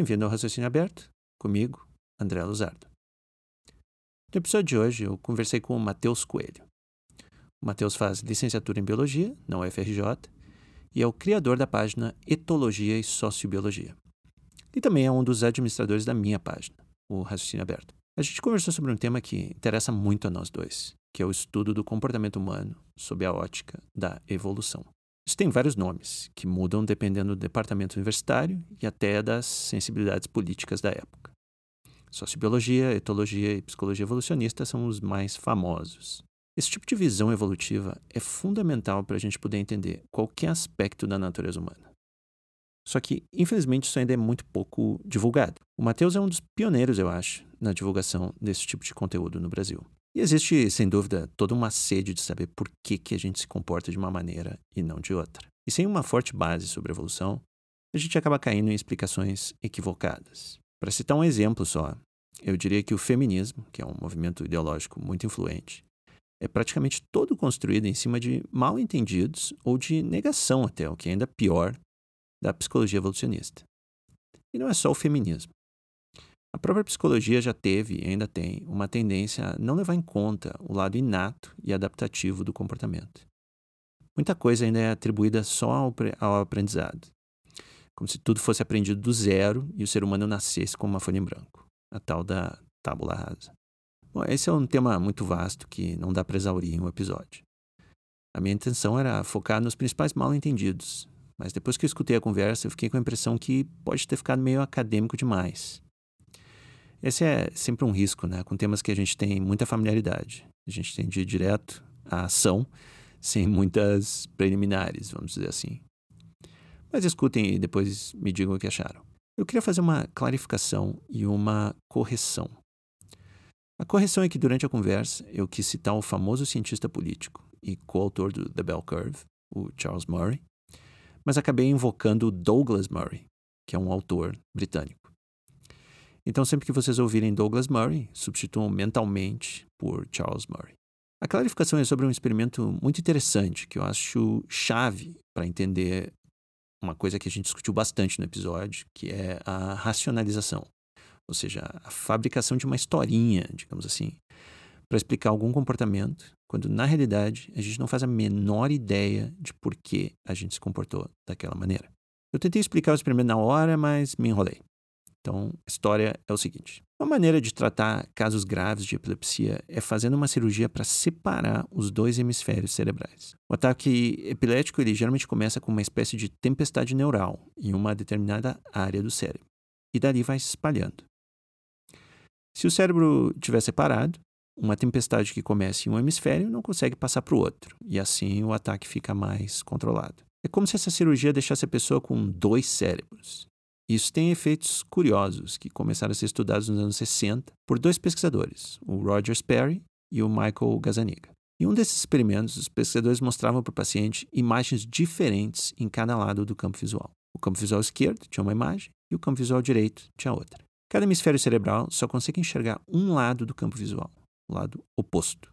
Bem-vindo ao Raciocínio Aberto, comigo, André Luzardo. No episódio de hoje, eu conversei com o Matheus Coelho. O Matheus faz licenciatura em Biologia na UFRJ e é o criador da página Etologia e Sociobiologia. E também é um dos administradores da minha página, o Raciocínio Aberto. A gente conversou sobre um tema que interessa muito a nós dois, que é o estudo do comportamento humano sob a ótica da evolução. Isso tem vários nomes, que mudam dependendo do departamento universitário e até das sensibilidades políticas da época. Sociobiologia, etologia e psicologia evolucionista são os mais famosos. Esse tipo de visão evolutiva é fundamental para a gente poder entender qualquer aspecto da natureza humana. Só que, infelizmente, isso ainda é muito pouco divulgado. O Matheus é um dos pioneiros, eu acho, na divulgação desse tipo de conteúdo no Brasil. E existe, sem dúvida, toda uma sede de saber por que, que a gente se comporta de uma maneira e não de outra. E sem uma forte base sobre evolução, a gente acaba caindo em explicações equivocadas. Para citar um exemplo só, eu diria que o feminismo, que é um movimento ideológico muito influente, é praticamente todo construído em cima de mal entendidos ou de negação até, o que é ainda pior, da psicologia evolucionista. E não é só o feminismo. A própria psicologia já teve e ainda tem uma tendência a não levar em conta o lado inato e adaptativo do comportamento. Muita coisa ainda é atribuída só ao, ao aprendizado, como se tudo fosse aprendido do zero e o ser humano nascesse com uma folha em branco, a tal da tábula rasa. Bom, esse é um tema muito vasto que não dá para exaurir em um episódio. A minha intenção era focar nos principais mal entendidos, mas depois que eu escutei a conversa, eu fiquei com a impressão que pode ter ficado meio acadêmico demais. Esse é sempre um risco, né? Com temas que a gente tem muita familiaridade. A gente tem de ir direto à ação, sem muitas preliminares, vamos dizer assim. Mas escutem e depois me digam o que acharam. Eu queria fazer uma clarificação e uma correção. A correção é que durante a conversa eu quis citar o famoso cientista político e coautor do The Bell Curve, o Charles Murray, mas acabei invocando Douglas Murray, que é um autor britânico. Então, sempre que vocês ouvirem Douglas Murray, substituam mentalmente por Charles Murray. A clarificação é sobre um experimento muito interessante que eu acho chave para entender uma coisa que a gente discutiu bastante no episódio, que é a racionalização, ou seja, a fabricação de uma historinha, digamos assim, para explicar algum comportamento, quando na realidade a gente não faz a menor ideia de por que a gente se comportou daquela maneira. Eu tentei explicar o experimento na hora, mas me enrolei. Então, a história é o seguinte: uma maneira de tratar casos graves de epilepsia é fazendo uma cirurgia para separar os dois hemisférios cerebrais. O ataque epilético ele geralmente começa com uma espécie de tempestade neural em uma determinada área do cérebro, e dali vai se espalhando. Se o cérebro estiver separado, uma tempestade que começa em um hemisfério não consegue passar para o outro, e assim o ataque fica mais controlado. É como se essa cirurgia deixasse a pessoa com dois cérebros, isso tem efeitos curiosos que começaram a ser estudados nos anos 60 por dois pesquisadores, o Roger Sperry e o Michael Gazzaniga. Em um desses experimentos, os pesquisadores mostravam para o paciente imagens diferentes em cada lado do campo visual. O campo visual esquerdo tinha uma imagem e o campo visual direito tinha outra. Cada hemisfério cerebral só consegue enxergar um lado do campo visual, o lado oposto.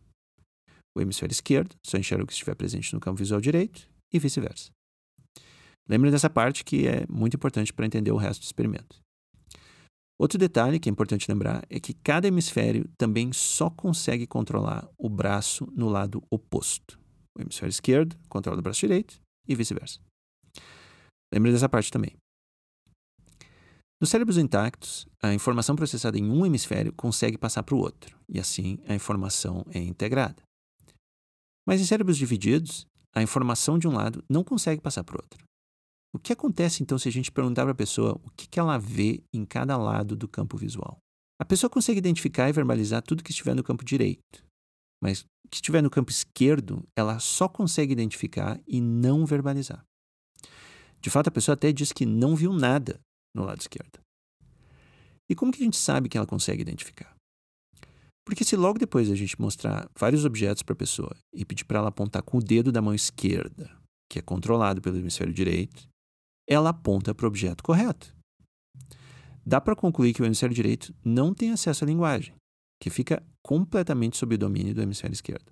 O hemisfério esquerdo só enxerga o que estiver presente no campo visual direito e vice-versa. Lembre dessa parte que é muito importante para entender o resto do experimento. Outro detalhe que é importante lembrar é que cada hemisfério também só consegue controlar o braço no lado oposto. O hemisfério esquerdo controla o braço direito e vice-versa. Lembre dessa parte também. Nos cérebros intactos, a informação processada em um hemisfério consegue passar para o outro, e assim a informação é integrada. Mas em cérebros divididos, a informação de um lado não consegue passar para o outro. O que acontece então se a gente perguntar para a pessoa o que, que ela vê em cada lado do campo visual? A pessoa consegue identificar e verbalizar tudo que estiver no campo direito, mas o que estiver no campo esquerdo, ela só consegue identificar e não verbalizar. De fato, a pessoa até diz que não viu nada no lado esquerdo. E como que a gente sabe que ela consegue identificar? Porque se logo depois a gente mostrar vários objetos para a pessoa e pedir para ela apontar com o dedo da mão esquerda, que é controlado pelo hemisfério direito, ela aponta para o objeto correto. Dá para concluir que o hemisfério direito não tem acesso à linguagem, que fica completamente sob o domínio do hemisfério esquerdo.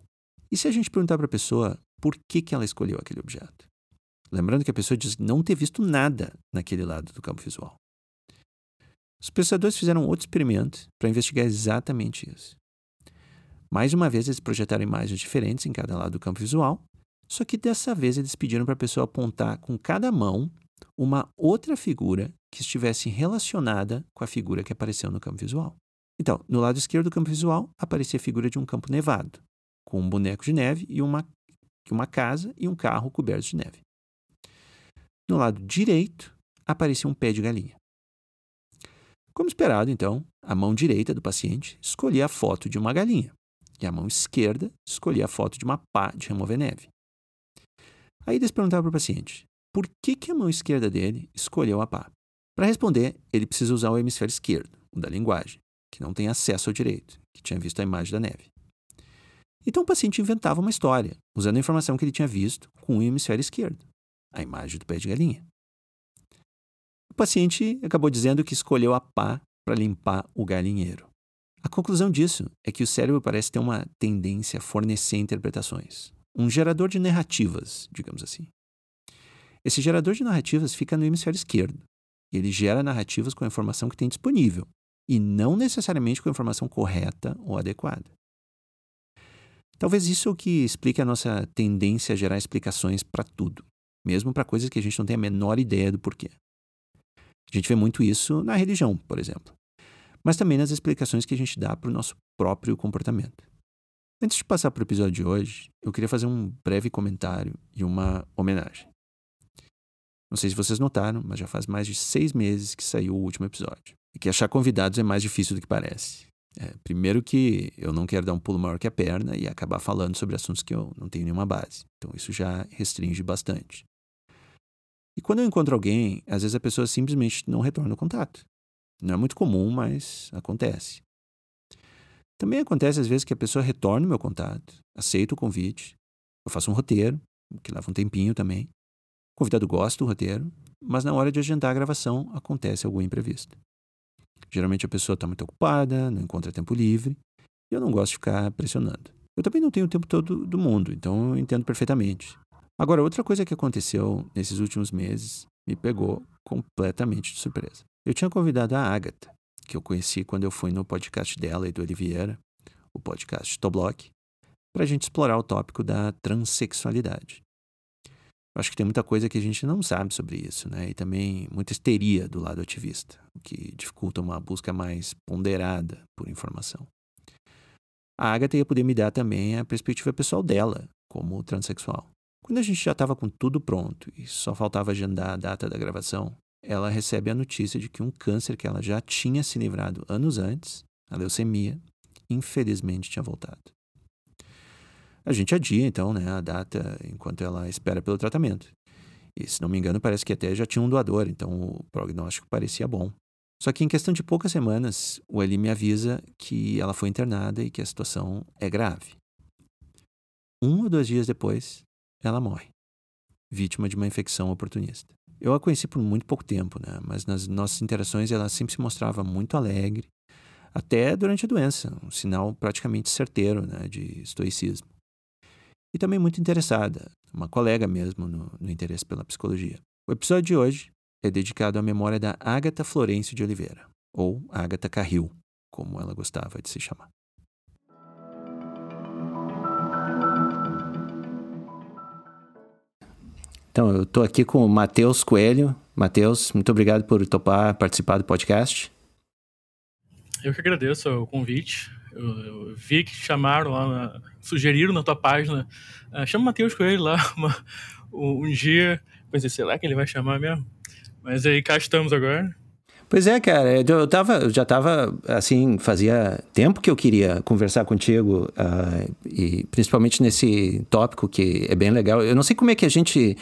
E se a gente perguntar para a pessoa por que, que ela escolheu aquele objeto? Lembrando que a pessoa diz não ter visto nada naquele lado do campo visual. Os pesquisadores fizeram outro experimento para investigar exatamente isso. Mais uma vez, eles projetaram imagens diferentes em cada lado do campo visual, só que dessa vez eles pediram para a pessoa apontar com cada mão uma outra figura que estivesse relacionada com a figura que apareceu no campo visual. Então, no lado esquerdo do campo visual aparecia a figura de um campo nevado, com um boneco de neve e uma, uma casa e um carro cobertos de neve. No lado direito aparecia um pé de galinha. Como esperado, então, a mão direita do paciente escolhia a foto de uma galinha e a mão esquerda escolhia a foto de uma pá de remover neve. Aí eles perguntavam para o paciente por que, que a mão esquerda dele escolheu a pá. Para responder, ele precisa usar o hemisfério esquerdo, o da linguagem, que não tem acesso ao direito, que tinha visto a imagem da neve. Então o paciente inventava uma história, usando a informação que ele tinha visto com o hemisfério esquerdo, a imagem do pé de galinha. O paciente acabou dizendo que escolheu a pá para limpar o galinheiro. A conclusão disso é que o cérebro parece ter uma tendência a fornecer interpretações, um gerador de narrativas, digamos assim. Esse gerador de narrativas fica no hemisfério esquerdo, ele gera narrativas com a informação que tem disponível, e não necessariamente com a informação correta ou adequada. Talvez isso é o que explique a nossa tendência a gerar explicações para tudo, mesmo para coisas que a gente não tem a menor ideia do porquê. A gente vê muito isso na religião, por exemplo, mas também nas explicações que a gente dá para o nosso próprio comportamento. Antes de passar para o episódio de hoje, eu queria fazer um breve comentário e uma homenagem. Não sei se vocês notaram, mas já faz mais de seis meses que saiu o último episódio. E que achar convidados é mais difícil do que parece. É, primeiro que eu não quero dar um pulo maior que a perna e acabar falando sobre assuntos que eu não tenho nenhuma base. Então isso já restringe bastante. E quando eu encontro alguém, às vezes a pessoa simplesmente não retorna o contato. Não é muito comum, mas acontece. Também acontece às vezes que a pessoa retorna o meu contato, aceita o convite, eu faço um roteiro, que leva um tempinho também. O convidado gosta do roteiro, mas na hora de agendar a gravação acontece algum imprevisto. Geralmente a pessoa está muito ocupada, não encontra tempo livre, e eu não gosto de ficar pressionando. Eu também não tenho o tempo todo do mundo, então eu entendo perfeitamente. Agora, outra coisa que aconteceu nesses últimos meses me pegou completamente de surpresa. Eu tinha convidado a Agatha, que eu conheci quando eu fui no podcast dela e do Oliveira, o podcast Toblock, para a gente explorar o tópico da transexualidade. Acho que tem muita coisa que a gente não sabe sobre isso, né? E também muita histeria do lado ativista, o que dificulta uma busca mais ponderada por informação. A Agatha ia poder me dar também a perspectiva pessoal dela, como transexual. Quando a gente já estava com tudo pronto e só faltava agendar a data da gravação, ela recebe a notícia de que um câncer que ela já tinha se livrado anos antes, a leucemia, infelizmente tinha voltado. A gente adia, então, né, a data enquanto ela espera pelo tratamento. E, se não me engano, parece que até já tinha um doador, então o prognóstico parecia bom. Só que em questão de poucas semanas, o Eli me avisa que ela foi internada e que a situação é grave. Um ou dois dias depois, ela morre, vítima de uma infecção oportunista. Eu a conheci por muito pouco tempo, né? mas nas nossas interações ela sempre se mostrava muito alegre, até durante a doença, um sinal praticamente certeiro né, de estoicismo. E também muito interessada, uma colega mesmo no, no interesse pela psicologia. O episódio de hoje é dedicado à memória da Agatha Florencio de Oliveira, ou Agatha Carril, como ela gostava de se chamar. Então, eu estou aqui com o Matheus Coelho. Matheus, muito obrigado por topar participar do podcast. Eu que agradeço o convite. Eu, eu vi que chamaram lá, na, sugeriram na tua página. Uh, chama o Matheus Coelho lá uma, um, um dia. Pensei, sei lá que ele vai chamar mesmo. Mas aí cá estamos agora. Pois é, cara, eu, tava, eu já estava, assim, fazia tempo que eu queria conversar contigo, uh, e principalmente nesse tópico que é bem legal. Eu não sei como é que a gente,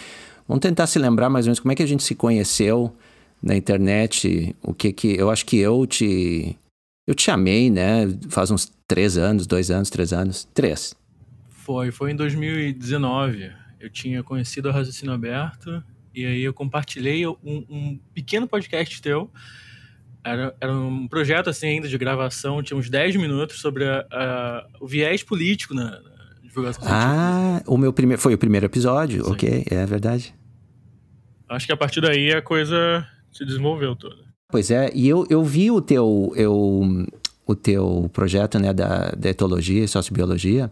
vamos tentar se lembrar mais ou menos como é que a gente se conheceu na internet, o que que, eu acho que eu te, eu te chamei, né, faz uns três anos, dois anos, três anos, três. Foi, foi em 2019, eu tinha conhecido a Raciocínio Aberto, e aí eu compartilhei um, um pequeno podcast teu. Era, era, um projeto assim ainda de gravação, tinha uns 10 minutos sobre a, a, o viés político na, na divulgação Ah, o meu primeiro foi o primeiro episódio, Sim. ok, é verdade. Acho que a partir daí a coisa se desenvolveu toda. Pois é, e eu, eu vi o teu, eu, o teu projeto né, da, da etologia e sociobiologia.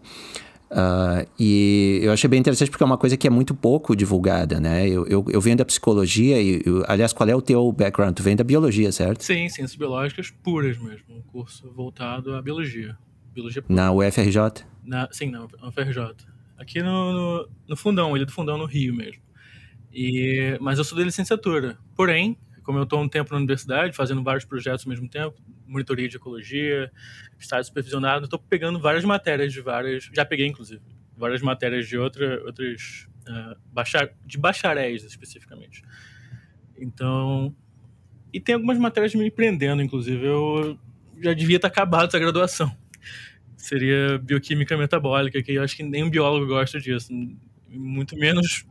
Uh, e eu achei bem interessante porque é uma coisa que é muito pouco divulgada, né? Eu, eu, eu venho da psicologia e, eu, aliás, qual é o teu background? Tu vem da biologia, certo? Sim, ciências biológicas puras mesmo. Um curso voltado à biologia. Biologia pura. Na UFRJ? Na, sim, na UFRJ. Aqui no, no, no Fundão, ele do Fundão no Rio mesmo. E, mas eu sou de licenciatura. Porém, como eu estou um tempo na universidade, fazendo vários projetos ao mesmo tempo, monitoria de ecologia, estágio supervisionado, estou pegando várias matérias de várias, já peguei inclusive, várias matérias de outra, outras, uh, bachar, de bacharéis especificamente. Então, e tem algumas matérias me prendendo, inclusive, eu já devia ter acabado essa graduação. Seria bioquímica metabólica, que eu acho que nenhum biólogo gosta disso, muito menos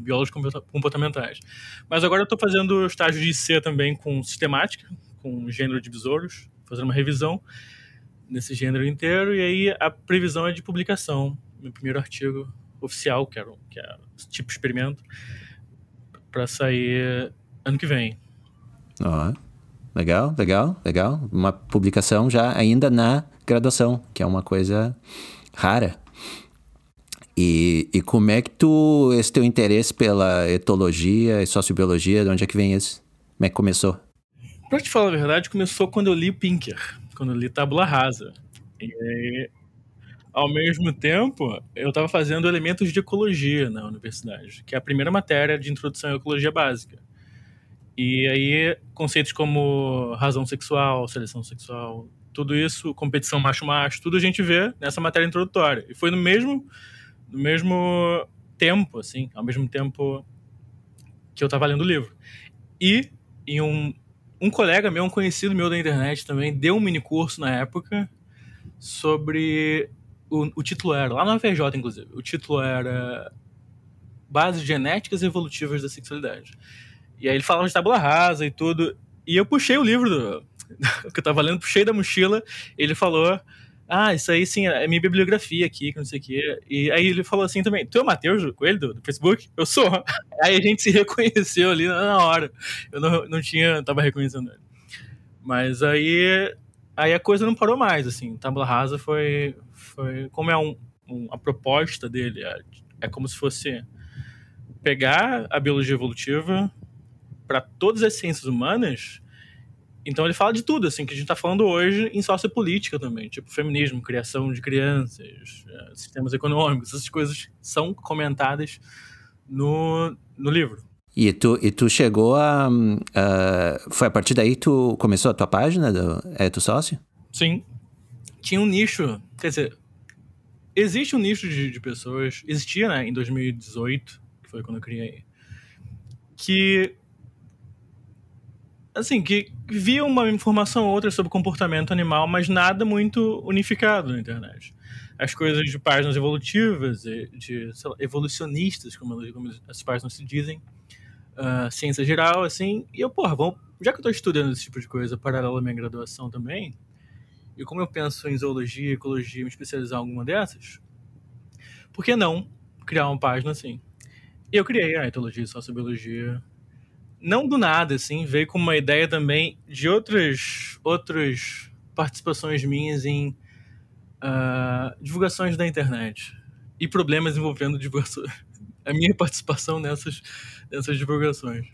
biólogos comportamentais. Mas agora eu estou fazendo estágio de IC também com sistemática, com gênero de besouros, fazendo uma revisão nesse gênero inteiro, e aí a previsão é de publicação, meu primeiro artigo oficial, que, que é tipo experimento, para sair ano que vem. Ó, legal, legal, legal. Uma publicação já ainda na graduação, que é uma coisa rara. E, e como é que tu, esse teu interesse pela etologia e sociobiologia, de onde é que vem isso? Como é que começou? Pra te falar a verdade, começou quando eu li Pinker, quando eu li Tabula Rasa. E ao mesmo tempo, eu estava fazendo elementos de ecologia na universidade, que é a primeira matéria de introdução à ecologia básica. E aí, conceitos como razão sexual, seleção sexual, tudo isso, competição macho-macho, tudo a gente vê nessa matéria introdutória. E foi no mesmo no mesmo tempo, assim, ao mesmo tempo que eu estava lendo o livro. E em um, um colega meu, um conhecido meu da internet também, deu um mini curso na época sobre. O, o título era, lá na FJ, inclusive, o título era Bases Genéticas e Evolutivas da Sexualidade. E aí ele falava de tábula rasa e tudo. E eu puxei o livro do, que eu estava lendo, puxei da mochila, ele falou ah, isso aí sim, é minha bibliografia aqui, que não sei o quê. E aí ele falou assim também: Tu é o Matheus Coelho do, do Facebook? Eu sou. Aí a gente se reconheceu ali na hora. Eu não, não tinha, tava reconhecendo ele. Mas aí, aí a coisa não parou mais, assim. Tabla Rasa foi, foi como é um, um, a proposta dele, é, é como se fosse pegar a biologia evolutiva para todas as ciências humanas então ele fala de tudo, assim, que a gente está falando hoje em sociopolítica também, tipo feminismo, criação de crianças, é, sistemas econômicos, essas coisas são comentadas no, no livro. E tu, e tu chegou a, Foi a partir daí que tu começou a tua página do É Tu Sócio? Sim. Tinha um nicho, quer dizer, existe um nicho de, de pessoas, existia, né, em 2018, que foi quando eu criei, que assim, que via uma informação ou outra sobre comportamento animal, mas nada muito unificado na internet. As coisas de páginas evolutivas, de lá, evolucionistas, como, as páginas se dizem, uh, ciência geral, assim, e eu, porra, vamos, já que eu estou estudando esse tipo de coisa paralelo à minha graduação também, e como eu penso em zoologia, ecologia, me especializar em alguma dessas, por que não criar uma página assim? Eu criei a etologia e sociobiologia não do nada, assim, veio com uma ideia também de outras, outras participações minhas em uh, divulgações da internet e problemas envolvendo a minha participação nessas, nessas divulgações.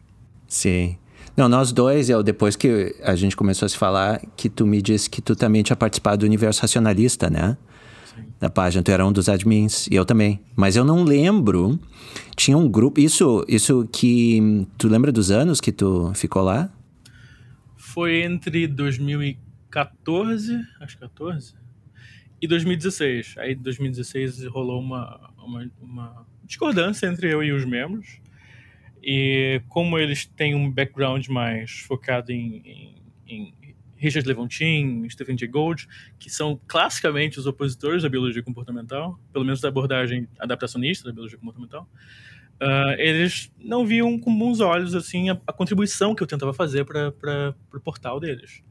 Sim. Não, nós dois, eu, depois que a gente começou a se falar, que tu me disse que tu também tinha participado do Universo Racionalista, né? Na página, tu era um dos admins, e eu também. Mas eu não lembro, tinha um grupo, isso, isso que, tu lembra dos anos que tu ficou lá? Foi entre 2014, acho que 14, e 2016. Aí 2016 rolou uma, uma, uma discordância entre eu e os membros, e como eles têm um background mais focado em, em, em Richard Levantin, Stephen Jay Gould, que são classicamente os opositores da biologia comportamental, pelo menos da abordagem adaptacionista da biologia comportamental, uh, eles não viam com bons olhos assim a, a contribuição que eu tentava fazer para o portal deles.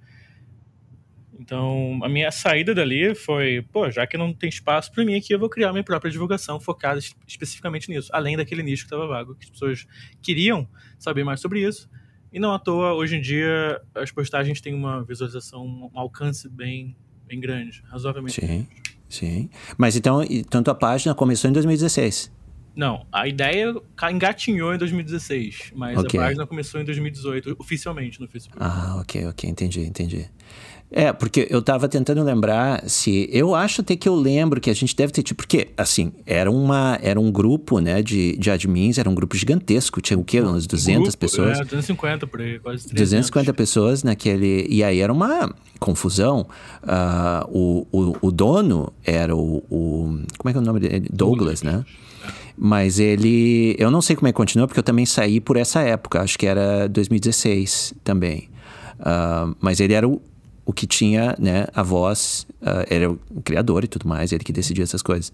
Então, a minha saída dali foi, pô, já que não tem espaço para mim aqui, eu vou criar minha própria divulgação focada especificamente nisso, além daquele nicho que estava vago, que as pessoas queriam saber mais sobre isso, E não à toa, hoje em dia, as postagens têm uma visualização, um alcance bem, bem grande, razoavelmente Sim, grande. sim. Mas então, tanto a página começou em 2016. Não, a ideia engatinhou em 2016, mas okay. a página começou em 2018, oficialmente no Facebook. Ah, ok, ok, entendi, entendi. É, porque eu tava tentando lembrar se. Eu acho até que eu lembro que a gente deve ter tipo. Porque, assim, era, uma, era um grupo, né, de, de admins, era um grupo gigantesco. Tinha o quê? Umas 200 grupo, pessoas? É, 250 por aí, quase 300. 250 pessoas naquele. E aí era uma confusão. Uh, o, o, o, dono era o, o, Como é que é o nome dele? Douglas, né? Mas ele. Eu não sei como é que continua, porque eu também saí por essa época. Acho que era 2016 também. Uh, mas ele era o, o que tinha, né, a voz, uh, era o criador e tudo mais, ele que decidia essas coisas.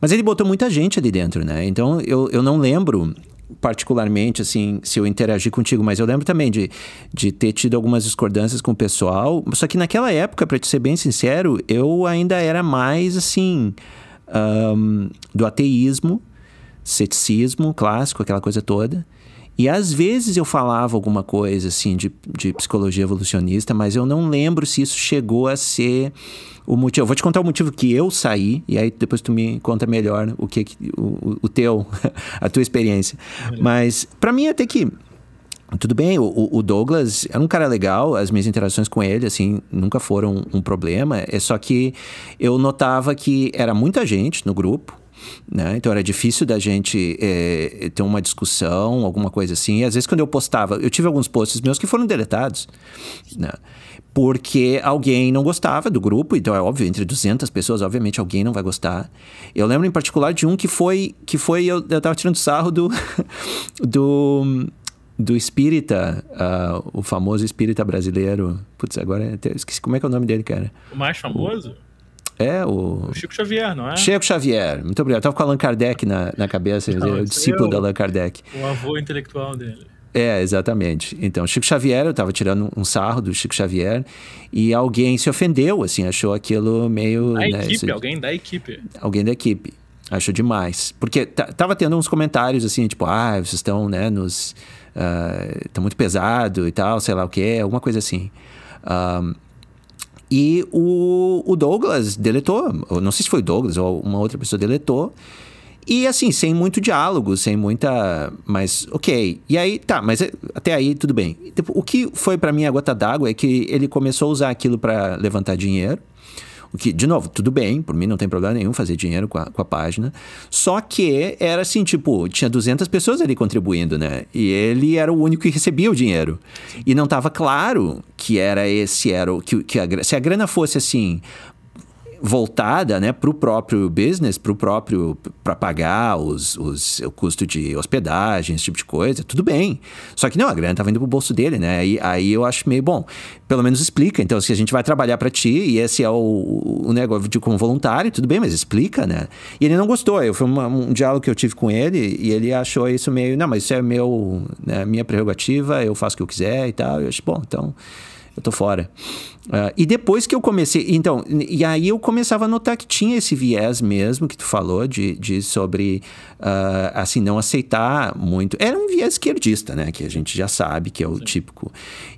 Mas ele botou muita gente ali dentro, né? Então eu, eu não lembro particularmente, assim, se eu interagi contigo, mas eu lembro também de, de ter tido algumas discordâncias com o pessoal. Só que naquela época, para te ser bem sincero, eu ainda era mais, assim, um, do ateísmo, ceticismo clássico, aquela coisa toda. E às vezes eu falava alguma coisa assim de, de psicologia evolucionista, mas eu não lembro se isso chegou a ser o motivo. Eu vou te contar o motivo que eu saí, e aí depois tu me conta melhor o que o, o teu, a tua experiência. Mas para mim até que tudo bem, o, o, Douglas era um cara legal, as minhas interações com ele, assim, nunca foram um problema. É só que eu notava que era muita gente no grupo, né? Então era difícil da gente é, ter uma discussão, alguma coisa assim. E às vezes quando eu postava, eu tive alguns posts meus que foram deletados, né? Porque alguém não gostava do grupo, então é óbvio, entre 200 pessoas, obviamente alguém não vai gostar. Eu lembro em particular de um que foi, que foi eu, eu tava tirando sarro do, do, do espírita, uh, o famoso espírita brasileiro. Putz, agora eu esqueci como é que é o nome dele, cara. O mais famoso? O, é, o... o... Chico Xavier, não é? Chico Xavier, muito obrigado. Eu tava com Allan Kardec na, na cabeça, não, o discípulo é o, do Allan Kardec. O avô intelectual dele. É, exatamente. Então, Chico Xavier, eu estava tirando um sarro do Chico Xavier e alguém se ofendeu, assim, achou aquilo meio. Da né, equipe, alguém da equipe. Alguém da equipe. Achou demais. Porque tava tendo uns comentários assim, tipo, ah, vocês estão, né, nos. Estão uh, muito pesado e tal, sei lá o que, alguma coisa assim. Um, e o, o Douglas deletou, não sei se foi o Douglas ou uma outra pessoa deletou. E assim, sem muito diálogo, sem muita. Mas, ok. E aí, tá, mas é, até aí tudo bem. Tipo, o que foi para mim a gota d'água é que ele começou a usar aquilo para levantar dinheiro. O que, de novo, tudo bem, por mim não tem problema nenhum fazer dinheiro com a, com a página. Só que era assim, tipo, tinha 200 pessoas ali contribuindo, né? E ele era o único que recebia o dinheiro. E não estava claro que era esse, era o que, que a, se a grana fosse assim, voltada né, para o próprio business, para o próprio para pagar os, os, o custo de hospedagem, esse tipo de coisa, tudo bem. Só que não, a grana estava indo para o bolso dele, né? Aí, aí eu acho meio bom. Pelo menos explica. Então, se a gente vai trabalhar para ti e esse é o, o negócio de como voluntário, tudo bem, mas explica, né? E ele não gostou. Eu, foi uma, um diálogo que eu tive com ele e ele achou isso meio, não, mas isso é meu, né, minha prerrogativa, eu faço o que eu quiser e tal. Eu acho, bom, então eu tô fora. Uh, e depois que eu comecei. Então, e aí eu começava a notar que tinha esse viés mesmo que tu falou, de, de sobre, uh, assim, não aceitar muito. Era um viés esquerdista, né? Que a gente já sabe que é o Sim. típico.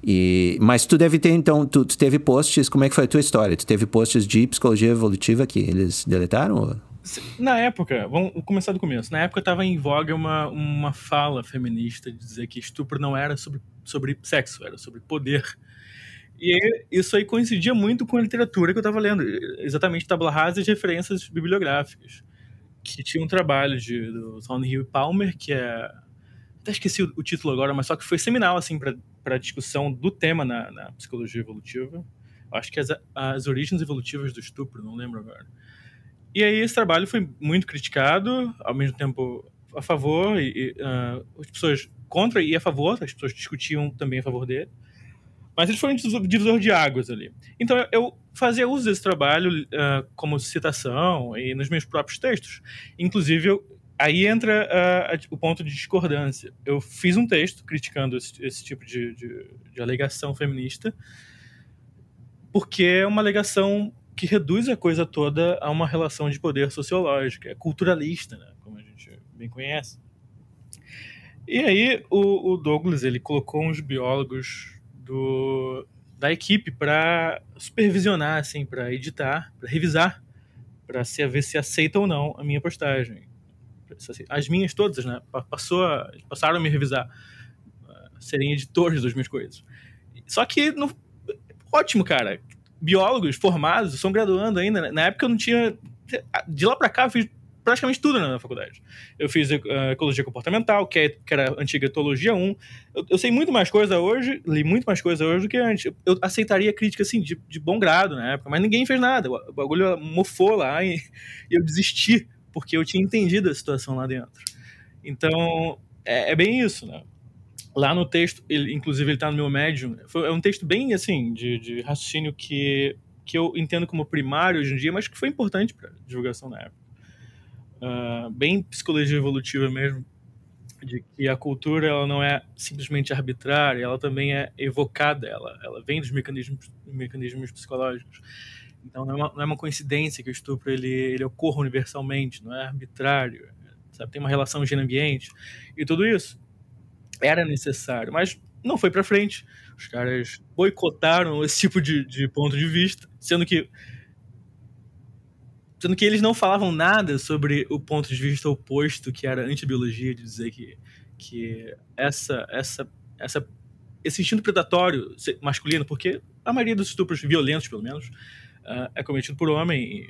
E, mas tu deve ter, então, tu, tu, teve posts, como é que foi a tua história? Tu teve posts de psicologia evolutiva que eles deletaram? Na época, vamos começar do começo. Na época estava em voga uma, uma fala feminista de dizer que estupro não era sobre, sobre sexo, era sobre poder. E isso aí coincidia muito com a literatura que eu estava lendo, exatamente tabla rasa e referências bibliográficas. Que tinha um trabalho de, do Thornhill Palmer, que é. Até esqueci o, o, título agora, mas só que foi seminal assim, para discussão do tema na, na psicologia evolutiva. Acho que as, as origens evolutivas do estupro, não lembro agora. E aí esse trabalho foi muito criticado, ao mesmo tempo a favor, e, e uh, as pessoas contra e a favor, as pessoas discutiam também a favor dele. Mas eles foram um divisor de águas ali. Então eu fazia uso desse trabalho uh, como citação e nos meus próprios textos. Inclusive, eu, aí entra uh, o ponto de discordância. Eu fiz um texto criticando esse, esse tipo de, de, de, alegação feminista, porque é uma alegação que reduz a coisa toda a uma relação de poder sociológica, é culturalista, né, como a gente bem conhece. E aí o, o Douglas ele colocou uns biólogos do, da equipe para supervisionar, assim, para editar, para revisar, para ver se aceita ou não a minha postagem. As minhas todas, né? Passou a, passaram a me revisar, serem editores das minhas coisas. Só que, no, ótimo, cara. Biólogos formados, são graduando ainda. Na época eu não tinha. De lá para cá eu fiz praticamente tudo na faculdade. Eu fiz uh, ecologia comportamental, que, é, que era antiga etologia 1. Eu, eu, sei muito mais coisa hoje, li muito mais coisa hoje do que antes. Eu, eu aceitaria crítica, assim, de, de, bom grado na época, mas ninguém fez nada. O bagulho mofou lá e, e eu desisti, porque eu tinha entendido a situação lá dentro. Então, é, é bem isso, né? Lá no texto, ele, inclusive ele está no meu médium, foi, é um texto bem, assim, de, de raciocínio que, que eu entendo como primário hoje em dia, mas que foi importante para divulgação na época uh, bem psicologia evolutiva mesmo, de que a cultura ela não é simplesmente arbitrária, ela também é evocada, ela, ela vem dos mecanismos, mecanismos psicológicos. Então não é, uma, não é uma coincidência que o estupro ele, ele ocorra universalmente, não é arbitrário, sabe? Tem uma relação gênero-ambiente e tudo isso era necessário, mas não foi para frente. Os caras boicotaram esse tipo de, de ponto de vista, sendo que Sendo que eles não falavam nada sobre o ponto de vista oposto, que era a antibiologia, de dizer que, que essa, essa, essa, esse instinto predatório masculino, porque a maioria dos estupros violentos, pelo menos, uh, é cometido por homem.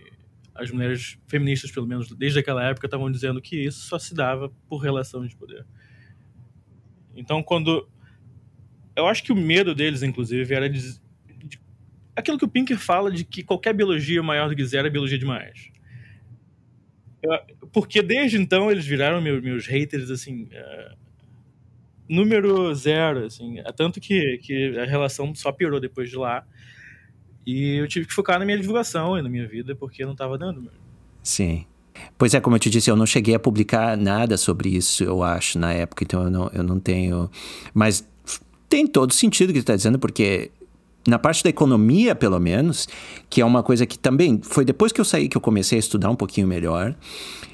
As mulheres feministas, pelo menos desde aquela época, estavam dizendo que isso só se dava por relação de poder. Então, quando. Eu acho que o medo deles, inclusive, era de, aquilo que o Pinker fala de que qualquer biologia maior do que zero é biologia demais. Porque desde então eles viraram meus, meus haters, assim, é, número zero, assim. É tanto que, que a relação só piorou depois de lá. E eu tive que focar na minha divulgação e na minha vida, porque não estava dando mesmo. Sim. Pois é, como eu te disse, eu não cheguei a publicar nada sobre isso, eu acho, na época, então eu não, eu não tenho. Mas tem todo sentido que tu está dizendo, porque na parte da economia, pelo menos, que é uma coisa que também foi depois que eu saí que eu comecei a estudar um pouquinho melhor,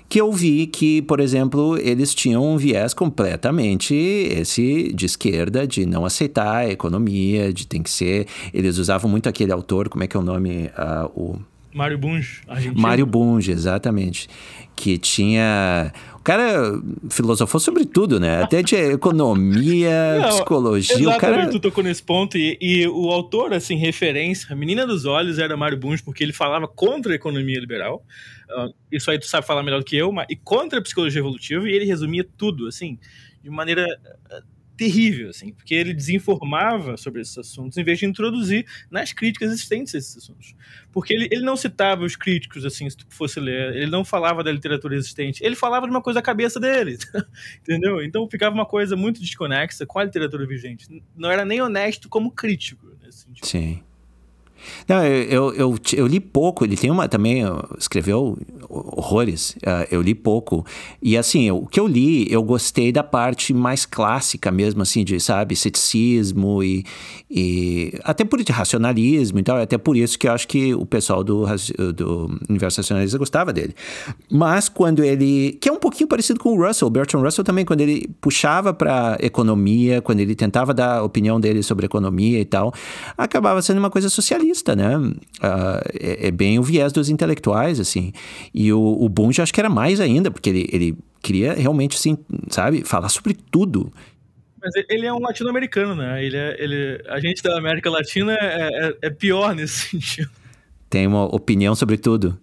que eu vi que, por exemplo, eles tinham um viés completamente esse de esquerda, de não aceitar a economia, de tem que ser. Eles usavam muito aquele autor, como é que é o nome? Uh, o Mário Bunge. Mário Bunge, exatamente. Que tinha. O cara filosofou sobre tudo, né? Até de economia, Não, psicologia. Exatamente, o cara... tu tocou nesse ponto. E, e, o autor, assim, referência, a menina dos olhos era Mário Bunge, porque ele falava contra a economia liberal. Uh, isso aí tu sabe falar melhor do que eu, mas, e contra a psicologia evolutiva, e ele resumia tudo, assim, de maneira terrível, assim, porque ele desinformava sobre esses assuntos em vez de introduzir nas críticas existentes esses assuntos. Porque ele, ele não citava os críticos, assim, se tu fosse ler, ele não falava da literatura existente, ele falava de uma coisa da cabeça dele, entendeu? Então ficava uma coisa muito desconexa com a literatura vigente. Não era nem honesto como crítico, nesse sentido. Sim. Não, eu, eu, eu, li pouco, ele tem uma também, escreveu horrores, uh, eu li pouco. E assim, o que eu li, eu gostei da parte mais clássica mesmo, assim, de, sabe, ceticismo e, e até por racionalismo e tal, até por isso que eu acho que o pessoal do, do universo racionalista gostava dele. Mas quando ele, que é um pouquinho parecido com o Russell, Bertrand Russell também, quando ele puxava para economia, quando ele tentava dar a opinião dele sobre economia e tal, acabava sendo uma coisa socialista né? Uh, é, é, bem o viés dos intelectuais, assim. E o, o Bunge acho que era mais ainda, porque ele, ele queria realmente, assim, sabe, falar sobre tudo. Mas ele é um latino-americano, né? Ele é, ele, a gente da América Latina é, é, é pior nesse sentido. Tem uma opinião sobre tudo.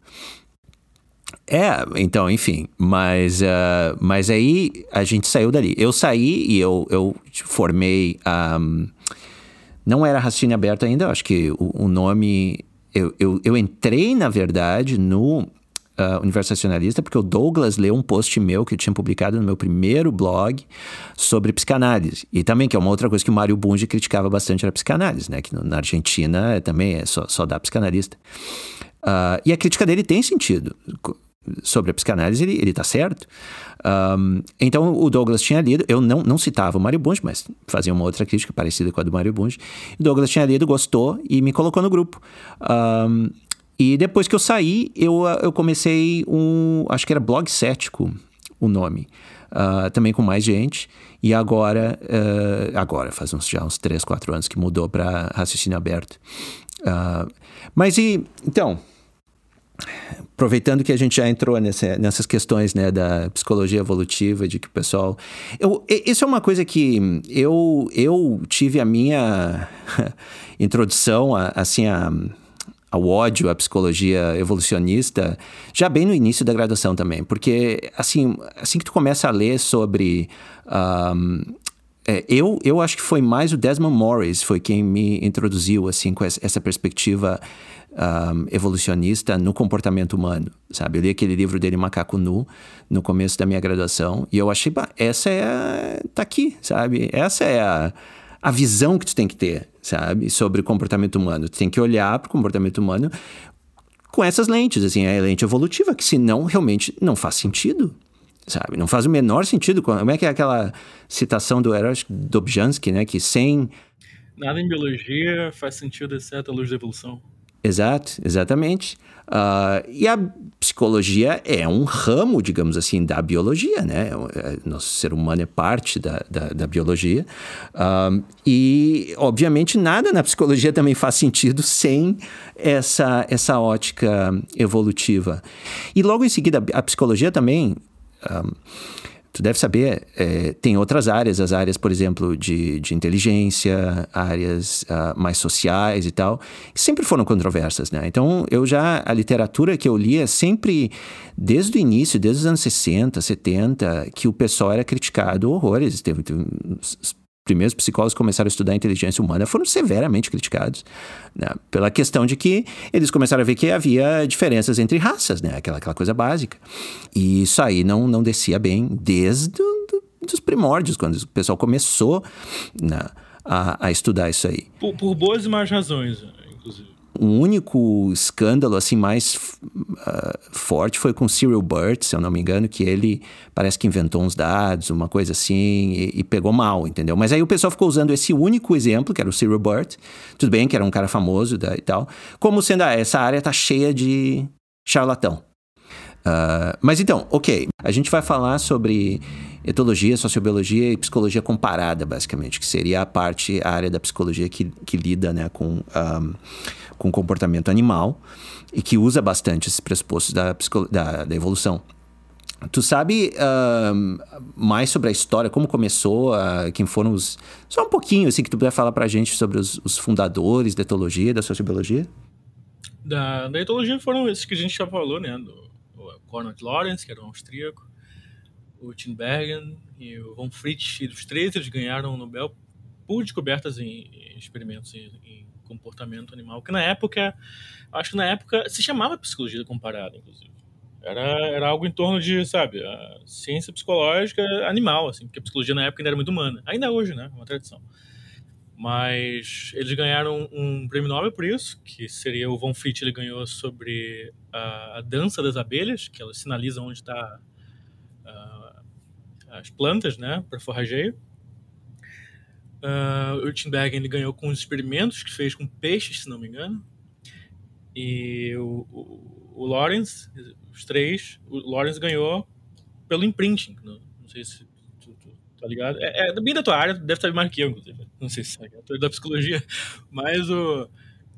É, então, enfim, mas, uh, mas aí a gente saiu dali. Eu saí e eu, eu formei um, não era raciocínio aberto ainda, acho que o, o nome. Eu, eu, eu, entrei, na verdade, no uh, Universo Racionalista, porque o Douglas leu um post meu que eu tinha publicado no meu primeiro blog sobre psicanálise. E também, que é uma outra coisa que o Mário Bunge criticava bastante, era psicanálise, né? Que na Argentina também é só, só dá psicanalista. Uh, e a crítica dele tem sentido sobre a psicanálise, ele, ele tá certo. Um, então o Douglas tinha lido, eu não, não citava o Mário Bunge, mas fazia uma outra crítica parecida com a do Mário Bunge. O Douglas tinha lido, gostou e me colocou no grupo. Um, e depois que eu saí, eu, eu comecei um. Acho que era Blog Cético o nome. Uh, também com mais gente. E agora, uh, agora faz uns, já uns 3, 4 anos que mudou para raciocínio aberto. Uh, mas e, então, aproveitando que a gente já entrou nessa, nessas questões né, da psicologia evolutiva, de que o pessoal. Eu, isso é uma coisa que eu, eu tive a minha introdução, a, assim, a, ao ódio à psicologia evolucionista já bem no início da graduação também, porque assim, assim que tu começa a ler sobre. Um, é, eu, eu acho que foi mais o Desmond Morris foi quem me introduziu assim com essa perspectiva um, evolucionista no comportamento humano, sabe? Eu li aquele livro dele, Macaco Nu, no começo da minha graduação, e eu achei, bah, essa é a... tá aqui, sabe? Essa é a, a visão que tu tem que ter, sabe? Sobre o comportamento humano. Tu tem que olhar para o comportamento humano com essas lentes, assim, a lente evolutiva, que senão realmente não faz sentido, sabe? Não faz o menor sentido. Como é que é aquela citação do Eros Dobzhansky, né? Que sem... Nada em biologia faz sentido exceto a luz da evolução. Exato, exatamente. Uh, e a psicologia é um ramo, digamos assim, da biologia, né? É, nosso ser humano é parte da, da, da biologia. Uh, e, obviamente, nada na psicologia também faz sentido sem essa, essa ótica evolutiva. E logo em seguida, a psicologia também. Um, ah, tu deve saber, é, tem outras áreas, as áreas, por exemplo, de, de inteligência, áreas uh, mais sociais e tal, que sempre foram controversas, né? Então, eu já, a literatura que eu lia sempre, desde o início, desde os anos 60, 70, que o pessoal era criticado horrores. Teve, teve primeiros psicólogos que começaram a estudar a inteligência humana foram severamente criticados né? pela questão de que eles começaram a ver que havia diferenças entre raças, né? aquela, aquela coisa básica. E isso aí não, não descia bem desde do, os primórdios, quando o pessoal começou né, a, a estudar isso aí. Por, por boas e más razões, inclusive um único escândalo assim mais uh, forte foi com Cyril Burt, se eu não me engano, que ele parece que inventou uns dados, uma coisa assim, e, e, pegou mal, entendeu? Mas aí o pessoal ficou usando esse único exemplo, que era o Cyril Burt, tudo bem que era um cara famoso da, e tal, como sendo, ah, essa área tá cheia de charlatão. Uh, mas então, ok, a gente vai falar sobre etologia, sociobiologia e psicologia comparada, basicamente, que seria a parte, a área da psicologia que, que lida né, com, um, com comportamento animal e que usa bastante esses pressupostos da, da, da evolução. Tu sabe uh, mais sobre a história, como começou, uh, quem foram os. Só um pouquinho, assim, que tu puder falar pra gente sobre os, os fundadores da etologia, da sociobiologia? Da, da etologia foram esses que a gente já falou, né? Do, o Lawrence, que era um austríaco, o Tim Bergen e o von Fritsch. E os três eles ganharam o Nobel por descobertas em, em experimentos em comportamento animal, que na época, acho que na época se chamava psicologia comparada, inclusive. Era, era algo em torno de, sabe, ciência psicológica animal, assim, porque a psicologia na época ainda era muito humana. Ainda hoje, né? É uma tradição. Mas eles ganharam um prêmio Nobel por isso, que seria o Von Fritsch, ele ganhou sobre a, a dança das abelhas, que elas sinalizam onde está uh, as plantas, né, para forrageio. Uh, o Timbergen ele ganhou com os experimentos que fez com peixes, se não me engano. E o, o, o Lawrence, os três, o Lawrence ganhou pelo imprinting. Não, não sei se tu, tu, tá ligado. É, é bem da tua área, deve saber mais que eu, inclusive. Não sei se é da psicologia. Mas o.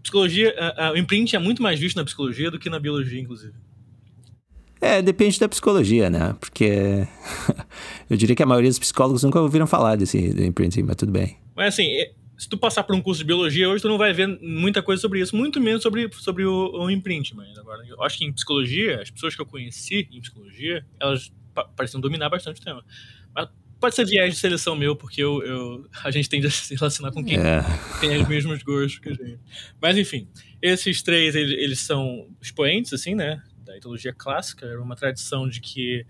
Psicologia, o imprinting é muito mais visto na psicologia do que na biologia, inclusive. É, depende da psicologia, né? Porque eu diria que a maioria dos psicólogos nunca ouviram falar desse imprinting, mas tudo bem. Mas assim, é, se tu passar por um curso de biologia hoje, tu não vai ver muita coisa sobre isso, muito menos sobre, sobre o, o imprint. Mas agora, eu acho que em psicologia, as pessoas que eu conheci em psicologia, elas pareciam dominar bastante o tema. Mas pode ser viés de seleção meu, porque eu, eu, a gente tende a se relacionar com quem é. tem os mesmos gostos que a gente. Mas enfim, esses três, eles, eles são expoentes, assim, né? Da etologia clássica, era uma tradição de que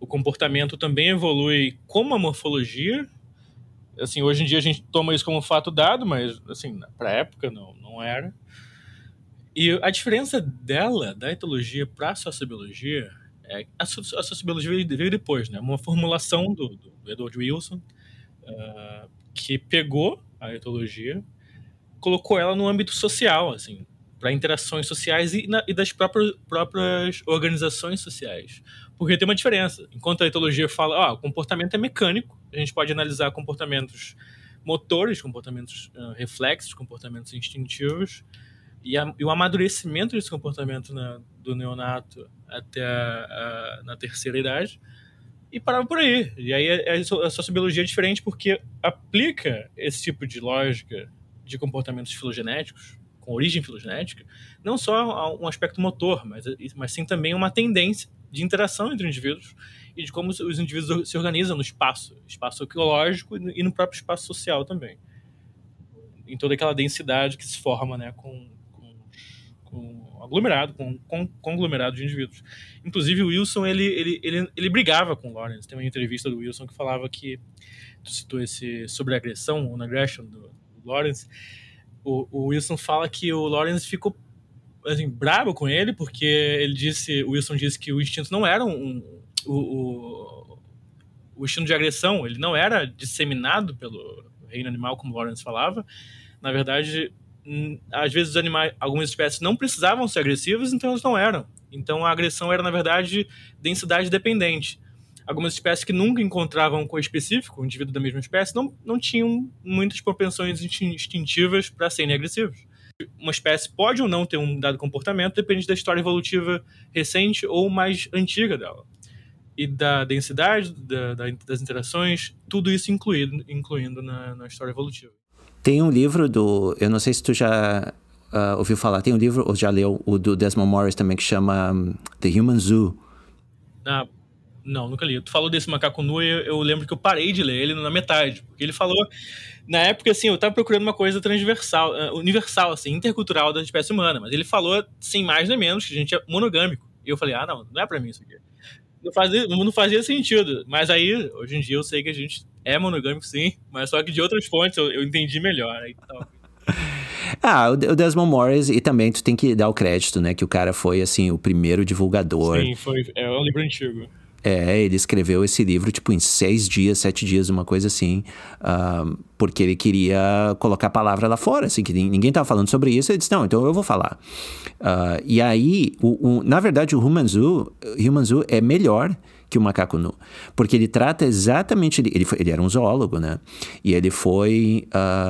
o comportamento também evolui como a morfologia. Assim, hoje em dia a gente toma isso como fato dado, mas assim, para a época não, não era. E a diferença dela, da etologia para a sociobiologia, é a sociobiologia veio depois, né? Uma formulação do, do Edward Wilson uh, que pegou a etologia, colocou ela no âmbito social, assim, para interações sociais e, na, e das próprias, próprias, organizações sociais. Porque tem uma diferença. Enquanto a etologia fala, o comportamento é mecânico, a gente pode analisar comportamentos motores, comportamentos uh, reflexos, comportamentos instintivos, e, a, e, o amadurecimento desse comportamento na, do neonato até a, a, na terceira idade, e parava por aí. E aí a, a sociobiologia é diferente porque aplica esse tipo de lógica de comportamentos filogenéticos, com origem filogenética, não só um aspecto motor, mas, mas sim também uma tendência de interação entre indivíduos e de como os indivíduos se organizam no espaço, espaço ecológico e no próprio espaço social também. Em toda aquela densidade que se forma né, com, com, com aglomerado, com, com conglomerado de indivíduos. Inclusive, o Wilson ele, ele, ele, ele brigava com o Lawrence. Tem uma entrevista do Wilson que falava que, tu citou esse sobre agressão, o aggression do, do Lawrence, o, o Wilson fala que o Lawrence ficou assim, bravo com ele, porque ele disse, o Wilson disse que o instinto não era um, o, o, o instinto de agressão, ele não era disseminado pelo reino animal, como Lawrence falava. Na verdade, hum, às vezes os animais, algumas espécies não precisavam ser agressivas, então elas não eram. Então a agressão era, na verdade, densidade dependente. Algumas espécies que nunca encontravam um específico, um indivíduo da mesma espécie, não, não tinham muitas propensões instintivas para serem agressivos uma espécie pode ou não ter um dado comportamento, depende da história evolutiva recente ou mais antiga dela. E da densidade da, da, das interações, tudo isso incluído, incluindo na, na, história evolutiva. Tem um livro do. Eu não sei se tu já uh, ouviu falar, tem um livro, ou já leu, o do Desmond Morris também, que chama um, The Human Zoo. Ah, não, nunca li. Tu falou desse macaco nu e eu, eu lembro que eu parei de ler ele na metade, porque ele falou na época, assim, eu tava procurando uma coisa transversal, uh, universal, assim, intercultural da espécie humana, mas ele falou, sem mais nem menos, que a gente é monogâmico. E eu falei, ah, não, não é pra mim isso aqui. Não fazia, não fazia sentido. Mas aí, hoje em dia, eu sei que a gente é monogâmico, sim, mas só que de outras fontes eu, eu entendi melhor. Aí, então... Ah, o Desmond Morris, e também tu tem que dar o crédito, né? Que o cara foi, assim, o primeiro divulgador. Sim, foi. É um livro antigo. É, ele escreveu esse livro, tipo, em seis dias, sete dias, uma coisa assim, uh, porque ele queria colocar a palavra lá fora, assim, que ninguém estava falando sobre isso, ele disse, não, então eu vou falar. Uh, e aí, o, o, na verdade, o Human Zoo, Human Zoo é melhor que o Macaco Nu, porque ele trata exatamente, ele, foi, ele era um zoólogo, né, e ele foi,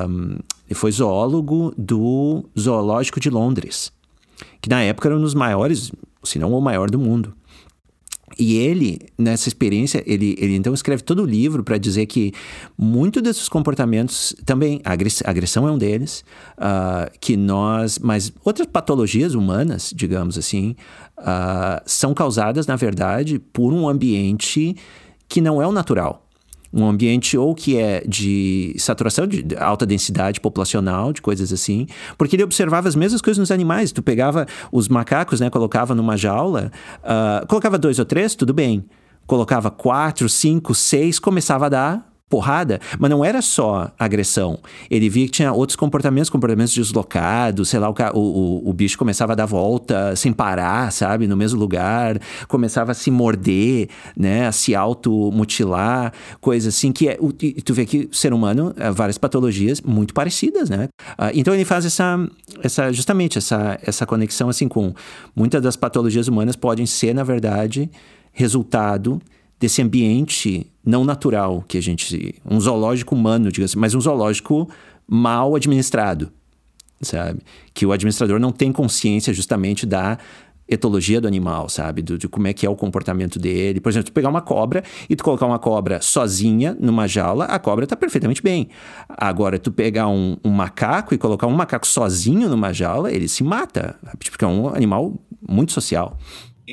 um, ele foi zoólogo do Zoológico de Londres, que na época era um dos maiores, se não o maior do mundo. E ele, nessa experiência, ele, ele então escreve todo o livro para dizer que muito desses comportamentos, também a agressão é um deles, uh, que nós, mas outras patologias humanas, digamos assim, uh, são causadas, na verdade, por um ambiente que não é o natural um ambiente ou que é de saturação, de alta densidade populacional, de coisas assim, porque ele observava as mesmas coisas nos animais. Tu pegava os macacos, né, colocava numa jaula, uh, colocava dois ou três, tudo bem. Colocava quatro, cinco, seis, começava a dar porrada, mas não era só agressão. Ele via que tinha outros comportamentos, comportamentos deslocados, sei lá, o, o, o bicho começava a dar volta sem parar, sabe, no mesmo lugar, começava a se morder, né, a se automutilar, coisas assim, que é, tu vê que o ser humano, é, várias patologias muito parecidas, né? Ah, então ele faz essa, essa justamente essa, essa conexão assim com muitas das patologias humanas podem ser, na verdade, resultado desse ambiente não natural que a gente. Um zoológico humano, diga assim, mas um zoológico mal administrado, sabe? Que o administrador não tem consciência justamente da etologia do animal, sabe? Do, de como é que é o comportamento dele. Por exemplo, tu pegar uma cobra e tu colocar uma cobra sozinha numa jaula, a cobra está perfeitamente bem. Agora, tu pegar um, um, macaco e colocar um macaco sozinho numa jaula, ele se mata, porque é um animal muito social.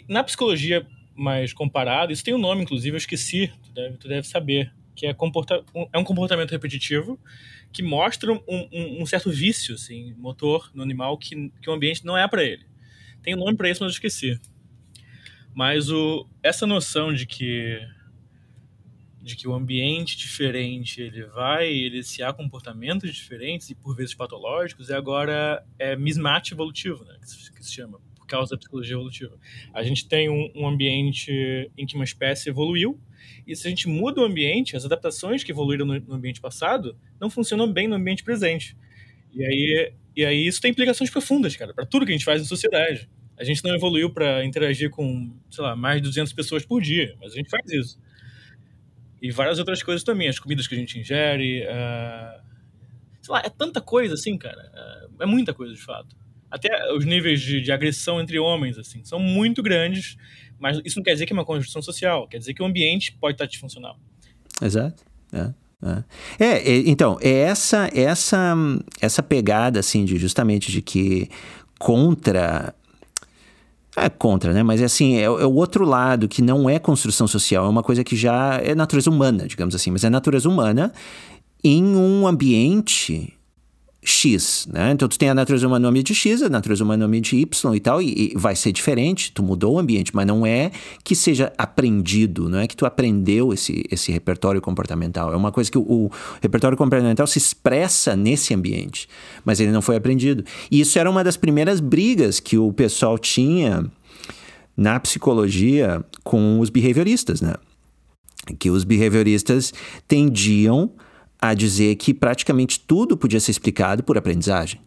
Na psicologia mais comparado. Isso tem um nome, inclusive, eu esqueci, tu deve, tu deve saber. Que é, comporta é um comportamento repetitivo que mostra um, um, um, certo vício assim, motor no animal que, que o ambiente não é para ele. Tem um nome para isso, mas eu esqueci. Mas o, essa noção de que de que o ambiente diferente ele vai eliciar comportamentos diferentes e por vezes patológicos é agora é mismatch evolutivo, né, que se chama causa da psicologia evolutiva. A gente tem um, um, ambiente em que uma espécie evoluiu, e se a gente muda o ambiente, as adaptações que evoluíram no, no ambiente passado não funcionam bem no ambiente presente. E aí, e aí isso tem implicações profundas, cara, para tudo que a gente faz em sociedade. A gente não evoluiu para interagir com, sei lá, mais de 200 pessoas por dia, mas a gente faz isso. E várias outras coisas também, as comidas que a gente ingere. Uh... Sei lá, é tanta coisa assim, cara. É muita coisa, de fato. Até os níveis de, de agressão entre homens, assim, são muito grandes, mas isso não quer dizer que é uma construção social, quer dizer que o ambiente pode estar disfuncional. Exato. É. É. é, então, é essa, essa, essa pegada, assim, de justamente de que contra é contra, né? Mas é assim, é, é, o outro lado que não é construção social, é uma coisa que já é natureza humana, digamos assim, mas é natureza humana em um ambiente X, né? Então tu tem a natureza humana no ambiente X, a natureza humana no ambiente Y e tal, e, e, vai ser diferente, tu mudou o ambiente, mas não é que seja aprendido, não é que tu aprendeu esse, esse repertório comportamental. É uma coisa que o, o repertório comportamental se expressa nesse ambiente, mas ele não foi aprendido. E isso era uma das primeiras brigas que o pessoal tinha na psicologia com os behavioristas, né? Que os behavioristas tendiam a dizer que praticamente tudo podia ser explicado por aprendizagem.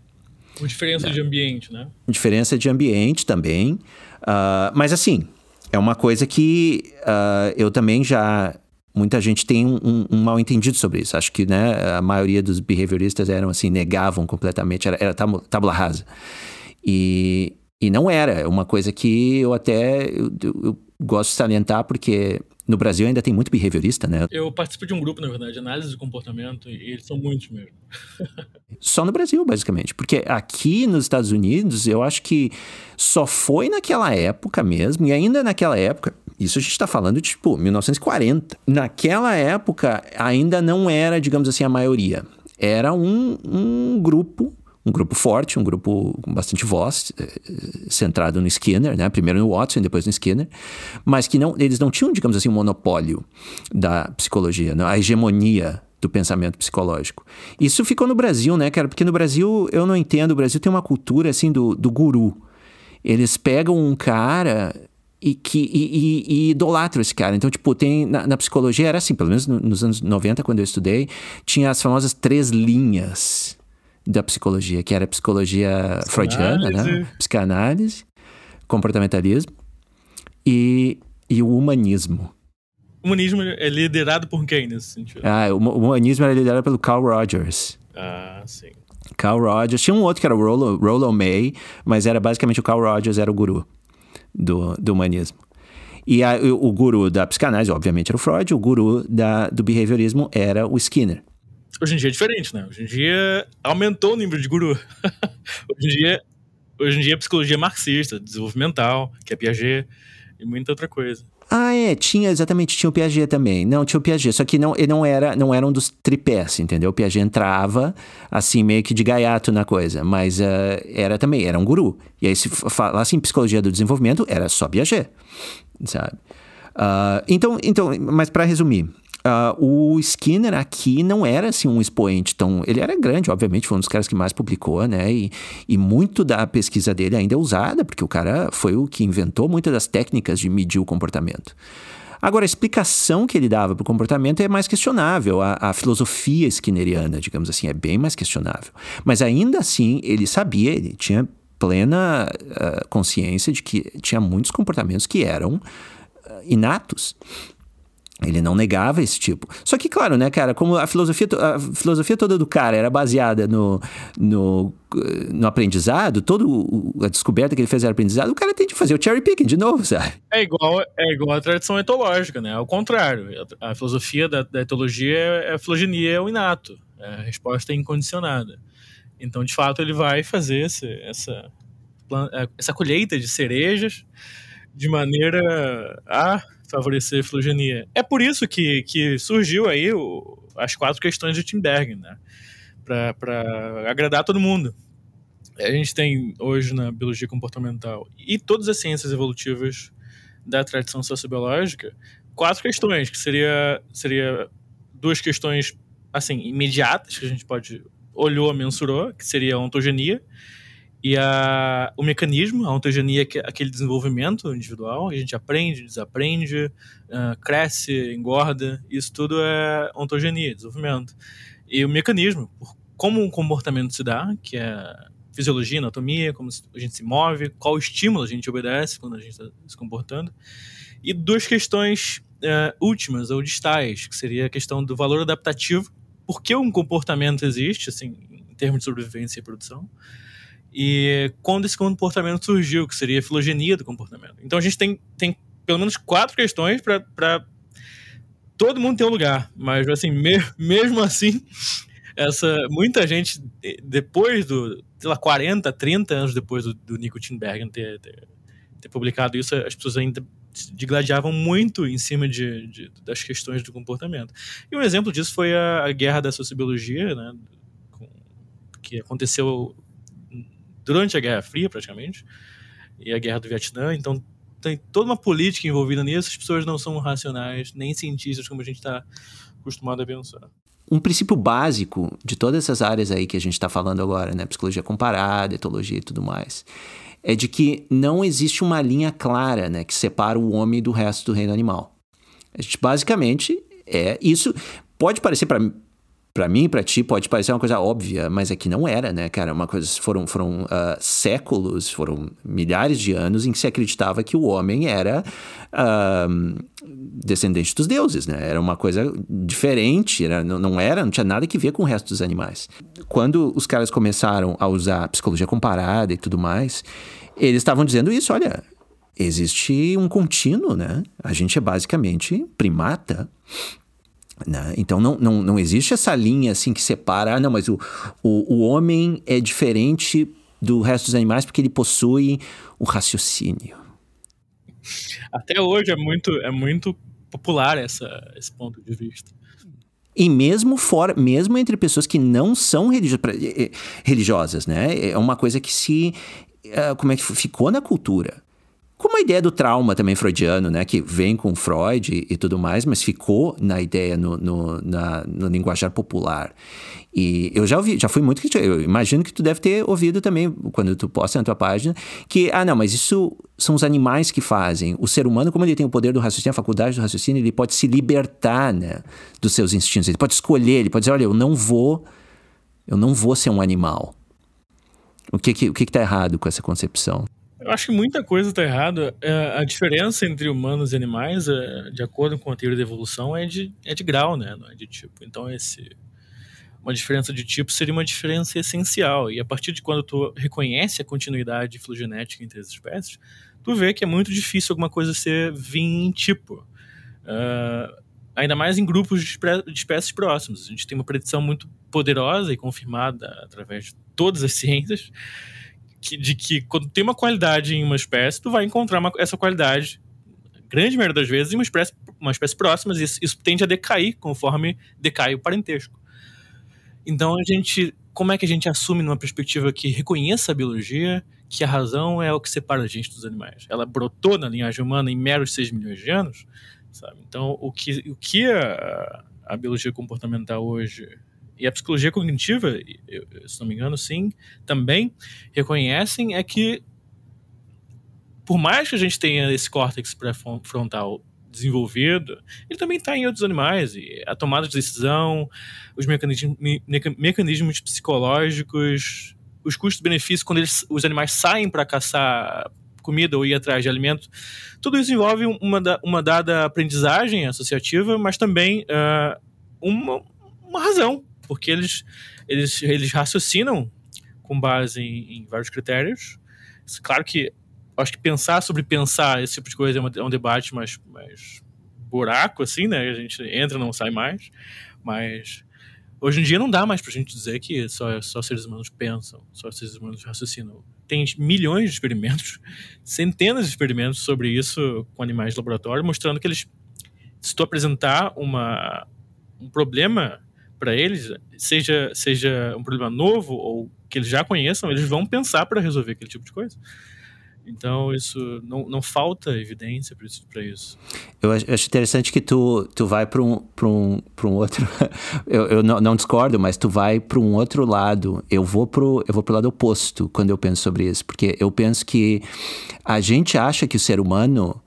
Com diferença de ambiente, né? Diferença de ambiente também. Uh, mas assim, é uma coisa que uh, eu também já. Muita gente tem um, um, um, mal entendido sobre isso. Acho que né, a maioria dos behavioristas eram assim, negavam completamente, era, era tábula rasa. E, e não era. É uma coisa que eu até eu, eu gosto de salientar, porque no Brasil ainda tem muito behaviorista, né? Eu participo de um grupo, na verdade, de análise de comportamento, e eles são muitos mesmo. só no Brasil, basicamente. Porque aqui nos Estados Unidos, eu acho que só foi naquela época mesmo, e ainda naquela época, isso a gente está falando de tipo 1940. Naquela época, ainda não era, digamos assim, a maioria. Era um, um grupo um grupo forte, um grupo com bastante voz, eh, centrado no Skinner, né? Primeiro no Watson, depois no Skinner, mas que não, eles não tinham, digamos assim, um monopólio da psicologia, né? a hegemonia do pensamento psicológico. Isso ficou no Brasil, né, cara? Porque no Brasil, eu não entendo, o Brasil tem uma cultura, assim, do, do guru. Eles pegam um cara e que e, e, e idolatram esse cara. Então, tipo, tem na, na, psicologia era assim, pelo menos nos anos 90, quando eu estudei, tinha as famosas três linhas da psicologia, que era a psicologia freudiana, né? Psicanálise, comportamentalismo e, e o humanismo. O humanismo é liderado por quem nesse sentido? Ah, o, o humanismo era liderado pelo Carl Rogers. Ah, sim. Carl Rogers. Tinha um outro que era o Rollo, Rollo May, mas era basicamente o Carl Rogers era o guru do, do humanismo. E a, o, o, guru da psicanálise, obviamente, era o Freud, o guru da, do behaviorismo era o Skinner. Hoje em dia é diferente, né? Hoje em dia aumentou o número de guru. hoje, em dia, hoje em dia é psicologia marxista, desenvolvimental, que é Piaget e muita outra coisa. Ah, é, tinha, exatamente, tinha o Piaget também. Não, tinha o Piaget, só que não, ele não era, não era um dos tripés, entendeu? O Piaget entrava, assim, meio que de gaiato na coisa, mas uh, era também, era um guru. E aí, se falasse em psicologia do desenvolvimento, era só Piaget, sabe? Uh, então, então, mas para resumir, Uh, o Skinner aqui não era assim um expoente tão. Ele era grande, obviamente, foi um dos caras que mais publicou, né? E, e muito da pesquisa dele ainda é usada, porque o cara foi o que inventou muitas das técnicas de medir o comportamento. Agora, a explicação que ele dava para o comportamento é mais questionável. A, a, filosofia skinneriana, digamos assim, é bem mais questionável. Mas ainda assim, ele sabia, ele tinha plena uh, consciência de que tinha muitos comportamentos que eram uh, inatos. Ele não negava esse tipo. Só que, claro, né, cara, como a filosofia, a filosofia toda do cara era baseada no, no, no aprendizado, toda a descoberta que ele fez era aprendizado, o cara tem de fazer o cherry picking de novo, sabe? É igual, é igual a tradição etológica, né? Ao contrário, a, filosofia da, da etologia é a filogenia, é o inato, é a resposta é incondicionada. Então, de fato, ele vai fazer esse, essa, essa colheita de cerejas de maneira a favorecer a filogenia. É por isso que, que surgiu aí o, as quatro questões de Timberg, né? Para agradar todo mundo. A gente tem hoje na biologia comportamental e todas as ciências evolutivas da tradição sociobiológica quatro questões, que seria, seria duas questões assim imediatas que a gente pode olhou, mensurou, que seria a ontogenia, e a, o mecanismo, a ontogenia, é aquele desenvolvimento individual, a gente aprende, desaprende, uh, cresce, engorda, isso tudo é ontogenia, desenvolvimento. E o mecanismo, como o comportamento se dá, que é fisiologia, anatomia, como a gente se move, qual estímulo a gente obedece quando a gente está se comportando. E duas questões uh, últimas ou distais, que seria a questão do valor adaptativo, por que um comportamento existe, assim, em termos de sobrevivência e produção, e quando esse comportamento surgiu, que seria a filogenia do comportamento. Então a gente tem, tem pelo menos quatro questões para todo mundo ter um lugar, mas assim, me, mesmo assim, essa muita gente depois do, sei lá, 40, 30 anos depois do, do Nico Tinbergen ter, ter, ter publicado isso, as pessoas ainda digladiavam muito em cima de, de, das questões do comportamento. E um exemplo disso foi a, a guerra da sociobiologia, né, que aconteceu durante a Guerra Fria, praticamente, e a Guerra do Vietnã. Então, tem toda uma política envolvida nisso. As pessoas não são racionais, nem cientistas, como a gente está acostumado a pensar. Um princípio básico de todas essas áreas aí que a gente está falando agora, né? Psicologia comparada, etologia e tudo mais, é de que não existe uma linha clara, né, que separa o homem do resto do reino animal. A gente basicamente é isso. Pode parecer para para mim, para ti, pode parecer uma coisa óbvia, mas é que não era, né, cara? Uma coisa, foram, foram uh, séculos, foram milhares de anos em que se acreditava que o homem era uh, descendente dos deuses, né? Era uma coisa diferente, era, não, não era, não tinha nada que ver com o resto dos animais. Quando os caras começaram a usar psicologia comparada e tudo mais, eles estavam dizendo isso, olha, existe um contínuo, né? A gente é basicamente primata. Né? Então não, não, não existe essa linha assim que separa, ah, não, mas o, o, o homem é diferente do resto dos animais porque ele possui o raciocínio. Até hoje é muito, é muito popular essa, esse ponto de vista. E mesmo fora, mesmo entre pessoas que não são religiosas, né? É uma coisa que se. Ah, como é que ficou na cultura? Como a ideia do trauma também freudiano, né? Que vem com Freud e, tudo mais, mas ficou na ideia, no, no, na, no linguajar popular. E eu já ouvi, já fui muito crítico. Eu imagino que tu deve ter ouvido também, quando tu posta na tua página, que, ah, não, mas isso são os animais que fazem. O ser humano, como ele tem o poder do raciocínio, a faculdade do raciocínio, ele pode se libertar, né, dos seus instintos. Ele pode escolher, ele pode dizer, olha, eu não vou, eu não vou ser um animal. O que que, o que, que tá errado com essa concepção? Eu acho que muita coisa está errada. É, a diferença entre humanos e animais, é, de acordo com a teoria da evolução, é de, é de grau, né? Não é de tipo. Então, esse, uma diferença de tipo seria uma diferença essencial. E a partir de quando tu reconhece a continuidade filogenética entre as espécies, tu vê que é muito difícil alguma coisa ser vir em tipo. Uh, ainda mais em grupos de, de espécies próximos. A gente tem uma predição muito poderosa e confirmada através de todas as ciências que, de que quando tem uma qualidade em uma espécie, tu vai encontrar uma, essa qualidade, grande maioria das vezes, em uma espécie, uma espécie próxima, e isso, isso tende a decair conforme decai o parentesco. Então a gente, como é que a gente assume numa perspectiva que reconheça a biologia, que a razão é o que separa a gente dos animais? Ela brotou na linhagem humana em meros 6 milhões de anos, sabe? Então o que, o que a, a biologia comportamental hoje e a psicologia cognitiva, se não me engano, sim, também reconhecem é que por mais que a gente tenha esse córtex pré-frontal desenvolvido, ele também está em outros animais. A tomada de decisão, os mecanismos, mecanismos psicológicos, os custos-benefícios quando eles, os animais saem para caçar comida ou ir atrás de alimento, tudo isso envolve uma, uma dada aprendizagem associativa, mas também uh, uma, uma razão porque eles, eles, eles raciocinam com base em, em vários critérios. Claro que acho que pensar sobre pensar esse tipo de coisa é, uma, é um debate mais, mais buraco, assim, né? A gente entra não sai mais. Mas hoje em dia não dá mais pra gente dizer que só, só seres humanos pensam, só seres humanos raciocinam. Tem milhões de experimentos, centenas de experimentos sobre isso com animais de laboratório, mostrando que eles, se tu apresentar uma, um problema para eles, seja, seja um problema novo ou que eles já conheçam, eles vão pensar para resolver aquele tipo de coisa. Então, isso não, não falta evidência para isso. Eu acho interessante que tu, tu vai para um, um, um outro. eu eu não, não, discordo, mas tu vai para um outro lado. Eu vou para o lado oposto quando eu penso sobre isso, porque eu penso que a gente acha que o ser humano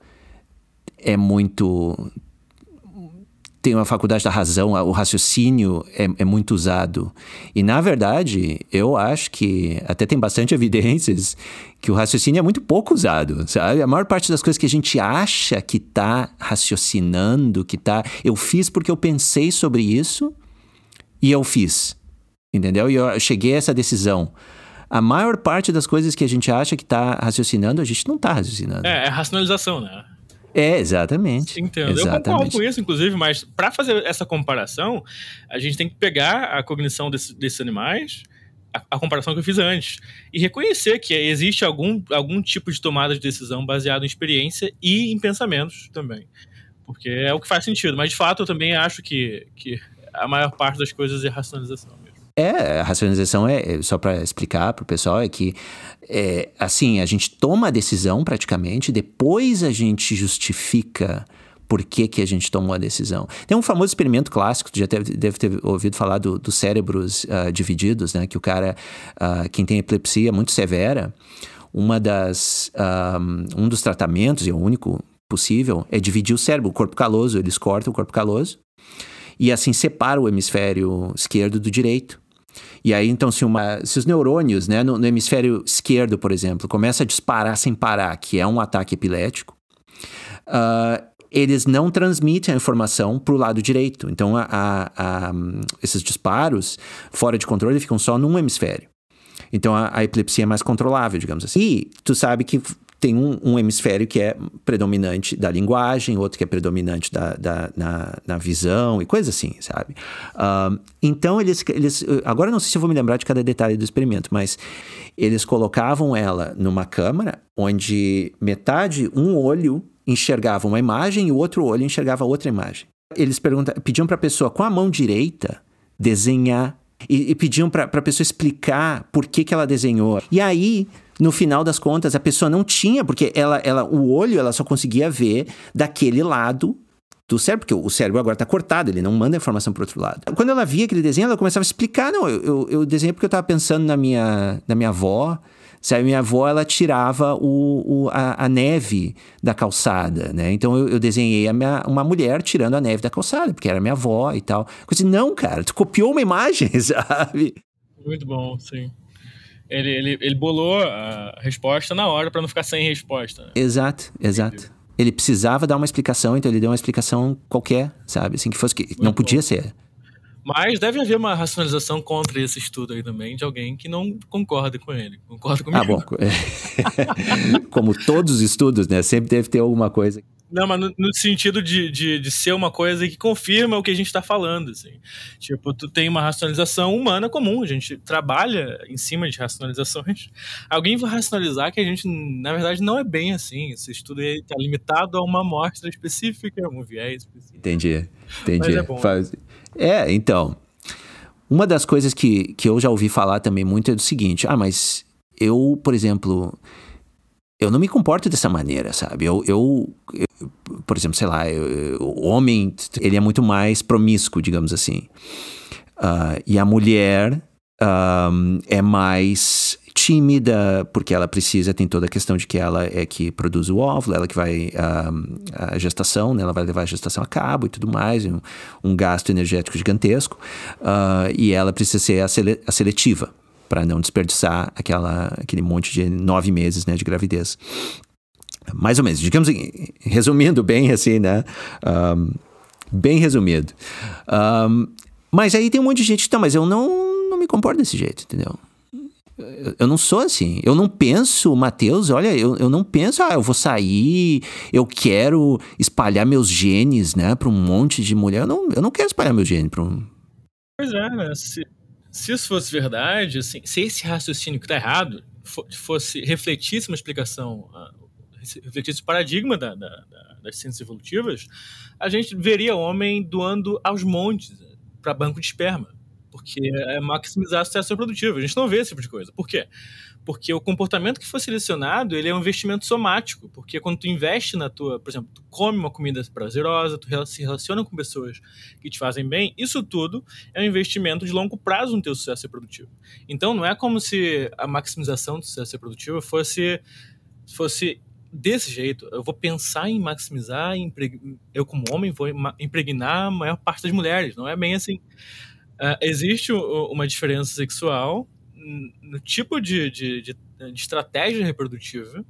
é muito tem uma faculdade da razão, o raciocínio é, é, muito usado. E, na verdade, eu acho que até tem bastante evidências que o raciocínio é muito pouco usado, sabe? A maior parte das coisas que a gente acha que está raciocinando, que está... Eu fiz porque eu pensei sobre isso e eu fiz, entendeu? E eu cheguei a essa decisão. A maior parte das coisas que a gente acha que está raciocinando, a gente não está raciocinando. É, é racionalização, né? É, exatamente. Entendo. Exatamente. Eu concordo com isso, inclusive, mas para fazer essa comparação, a gente tem que pegar a cognição desse, desses animais, a, a, comparação que eu fiz antes, e reconhecer que existe algum, algum tipo de tomada de decisão baseado em experiência e em pensamentos também. Porque é o que faz sentido. Mas, de fato, eu também acho que, que a maior parte das coisas é racionalização. É, a racionalização é, é só para explicar para o pessoal, é que é, assim, a gente toma a decisão praticamente, depois a gente justifica por que, que a gente tomou a decisão. Tem um famoso experimento clássico, já deve, deve ter ouvido falar dos do cérebros uh, divididos, né? Que o cara, uh, quem tem epilepsia muito severa, uma das, um, ah, um dos tratamentos, e é o único possível, é dividir o cérebro, o corpo caloso, eles cortam o corpo caloso e assim separa o hemisfério esquerdo do direito. E aí, então, se, uma, se os neurônios, né, no, no hemisfério esquerdo, por exemplo, começam a disparar sem parar, que é um ataque epilético, uh, eles não transmitem a informação para o lado direito. Então, a, a, a, esses disparos fora de controle ficam só num hemisfério. Então, a, epilepsia é mais controlável, digamos assim. E tu sabe que tem um, um, hemisfério que é predominante da linguagem, outro que é predominante da, da na, na, visão e coisas assim, sabe? Uh, então, eles, eles. Agora não sei se eu vou me lembrar de cada detalhe do experimento, mas eles colocavam ela numa câmara onde metade, um olho enxergava uma imagem e o outro olho enxergava outra imagem. Eles pediam para a pessoa com a mão direita desenhar e, e pediam para a pessoa explicar por que, que ela desenhou. E aí no final das contas, a pessoa não tinha, porque ela, ela, o olho ela só conseguia ver daquele lado do cérebro, porque o cérebro agora está cortado, ele não manda informação para outro lado. Quando ela via aquele desenho, ela começava a explicar: não, eu, eu, eu desenhei porque eu estava pensando na minha, na minha avó. Sabe, minha avó ela tirava o, o a, a, neve da calçada, né? Então eu, eu desenhei minha, uma mulher tirando a neve da calçada, porque era minha avó e tal. Eu disse, não, cara, tu copiou uma imagem, sabe? Muito bom, sim. Ele, ele, ele bolou a resposta na hora para não ficar sem resposta. Né? Exato, exato. Ele precisava dar uma explicação, então ele deu uma explicação qualquer, sabe? Assim que fosse que Muito não podia bom. ser. Mas deve haver uma racionalização contra esse estudo aí também, de alguém que não concorda com ele. Concorda comigo? Ah, bom. Como todos os estudos, né? Sempre deve ter alguma coisa. Não, mas no, no sentido de, de, de, ser uma coisa que confirma o que a gente está falando, assim. Tipo, tu tem uma racionalização humana comum, a gente trabalha em cima de racionalizações. Alguém vai racionalizar que a gente, na verdade, não é bem assim. Esse estudo está limitado a uma amostra específica, um viés específico. Entendi, entendi. Mas é, bom, Faz... é, então... Uma das coisas que, que eu já ouvi falar também muito é do seguinte: ah, mas eu, por exemplo, eu não me comporto dessa maneira, sabe? Eu, eu, eu por exemplo, sei lá, eu, o homem, ele é muito mais promíscuo, digamos assim. Uh, e a mulher um, é mais tímida, porque ela precisa, tem toda a questão de que ela é que produz o óvulo, ela que vai um, a gestação, né? ela vai levar a gestação a cabo e tudo mais, um, um gasto energético gigantesco, uh, e ela precisa ser a, sele a seletiva, para não desperdiçar aquela, aquele monte de nove meses né, de gravidez. Mais ou menos, digamos, resumindo bem assim, né? Um, bem resumido. Um, mas aí tem um monte de gente que tá, mas eu não, não me comporto desse jeito, entendeu? Eu, não sou assim. Eu não penso, Matheus, olha, eu, eu não penso, ah, eu vou sair, eu quero espalhar meus genes, né, para um monte de mulher. Eu não, eu não quero espalhar meus genes para um. Pois é, né? Se, se isso fosse verdade, assim, se esse raciocínio que está errado fosse refletisse uma explicação, ah, refletisse o paradigma da, da, da, das ciências evolutivas, a gente veria o homem doando aos montes para banco de esperma, porque é maximizar sucesso reprodutivo. A gente não vê esse tipo de coisa. Por quê? Porque o comportamento que foi selecionado, ele é um investimento somático, porque quando tu investe na tua, por exemplo, tu come uma comida prazerosa, tu se relaciona com pessoas que te fazem bem, isso tudo é um investimento de longo prazo no teu sucesso reprodutivo. Então não é como se a maximização do sucesso reprodutivo fosse fosse desse jeito. Eu vou pensar em maximizar, eu como homem vou impregnar a maior parte das mulheres. Não é bem assim. Uh, existe uma diferença sexual no tipo de, de, de, de estratégia reprodutiva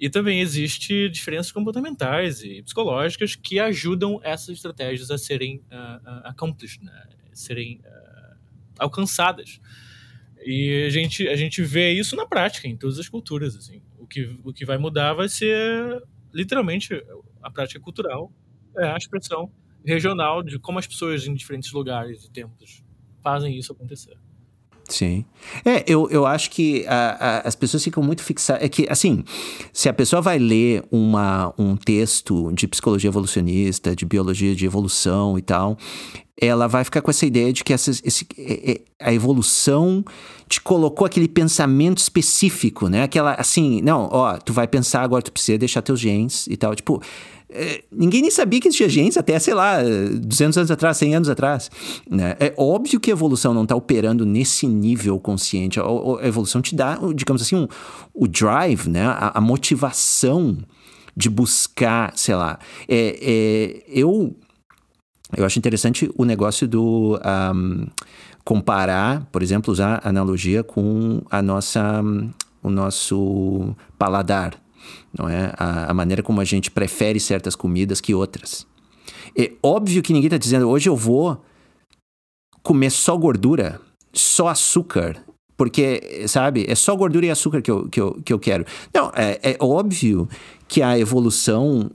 e também existe diferenças comportamentais e psicológicas que ajudam essas estratégias a serem uh, accomplished, né? serem uh, alcançadas. E a gente, a gente vê isso na prática, em todas as culturas. Assim. O, que, o que vai mudar vai ser literalmente a prática cultural, é a expressão regional de como as pessoas em diferentes lugares e tempos fazem isso acontecer. Sim. É, eu, eu acho que a, a, as pessoas ficam muito fixadas. É que, assim, se a pessoa vai ler uma, um texto de psicologia evolucionista, de biologia de evolução e tal, ela vai ficar com essa ideia de que essa, esse, é, é, a evolução te colocou aquele pensamento específico, né? Aquela, assim, não, ó, tu vai pensar agora, tu precisa deixar teus genes e tal. Tipo, é, ninguém nem sabia que existia genes até, sei lá, 200 anos atrás, 100 anos atrás. Né? É óbvio que a evolução não está operando nesse nível consciente. A, a, evolução te dá, digamos assim, um, o drive, né? a, a motivação de buscar, sei lá. É, é, eu, eu acho interessante o negócio do um, comparar, por exemplo, usar analogia com a nossa, o nosso paladar não é? A, a maneira como a gente prefere certas comidas que outras. É óbvio que ninguém está dizendo hoje eu vou comer só gordura, só açúcar, porque, sabe, é só gordura e açúcar que eu, que eu, que eu quero. Não, é, é óbvio que a evolução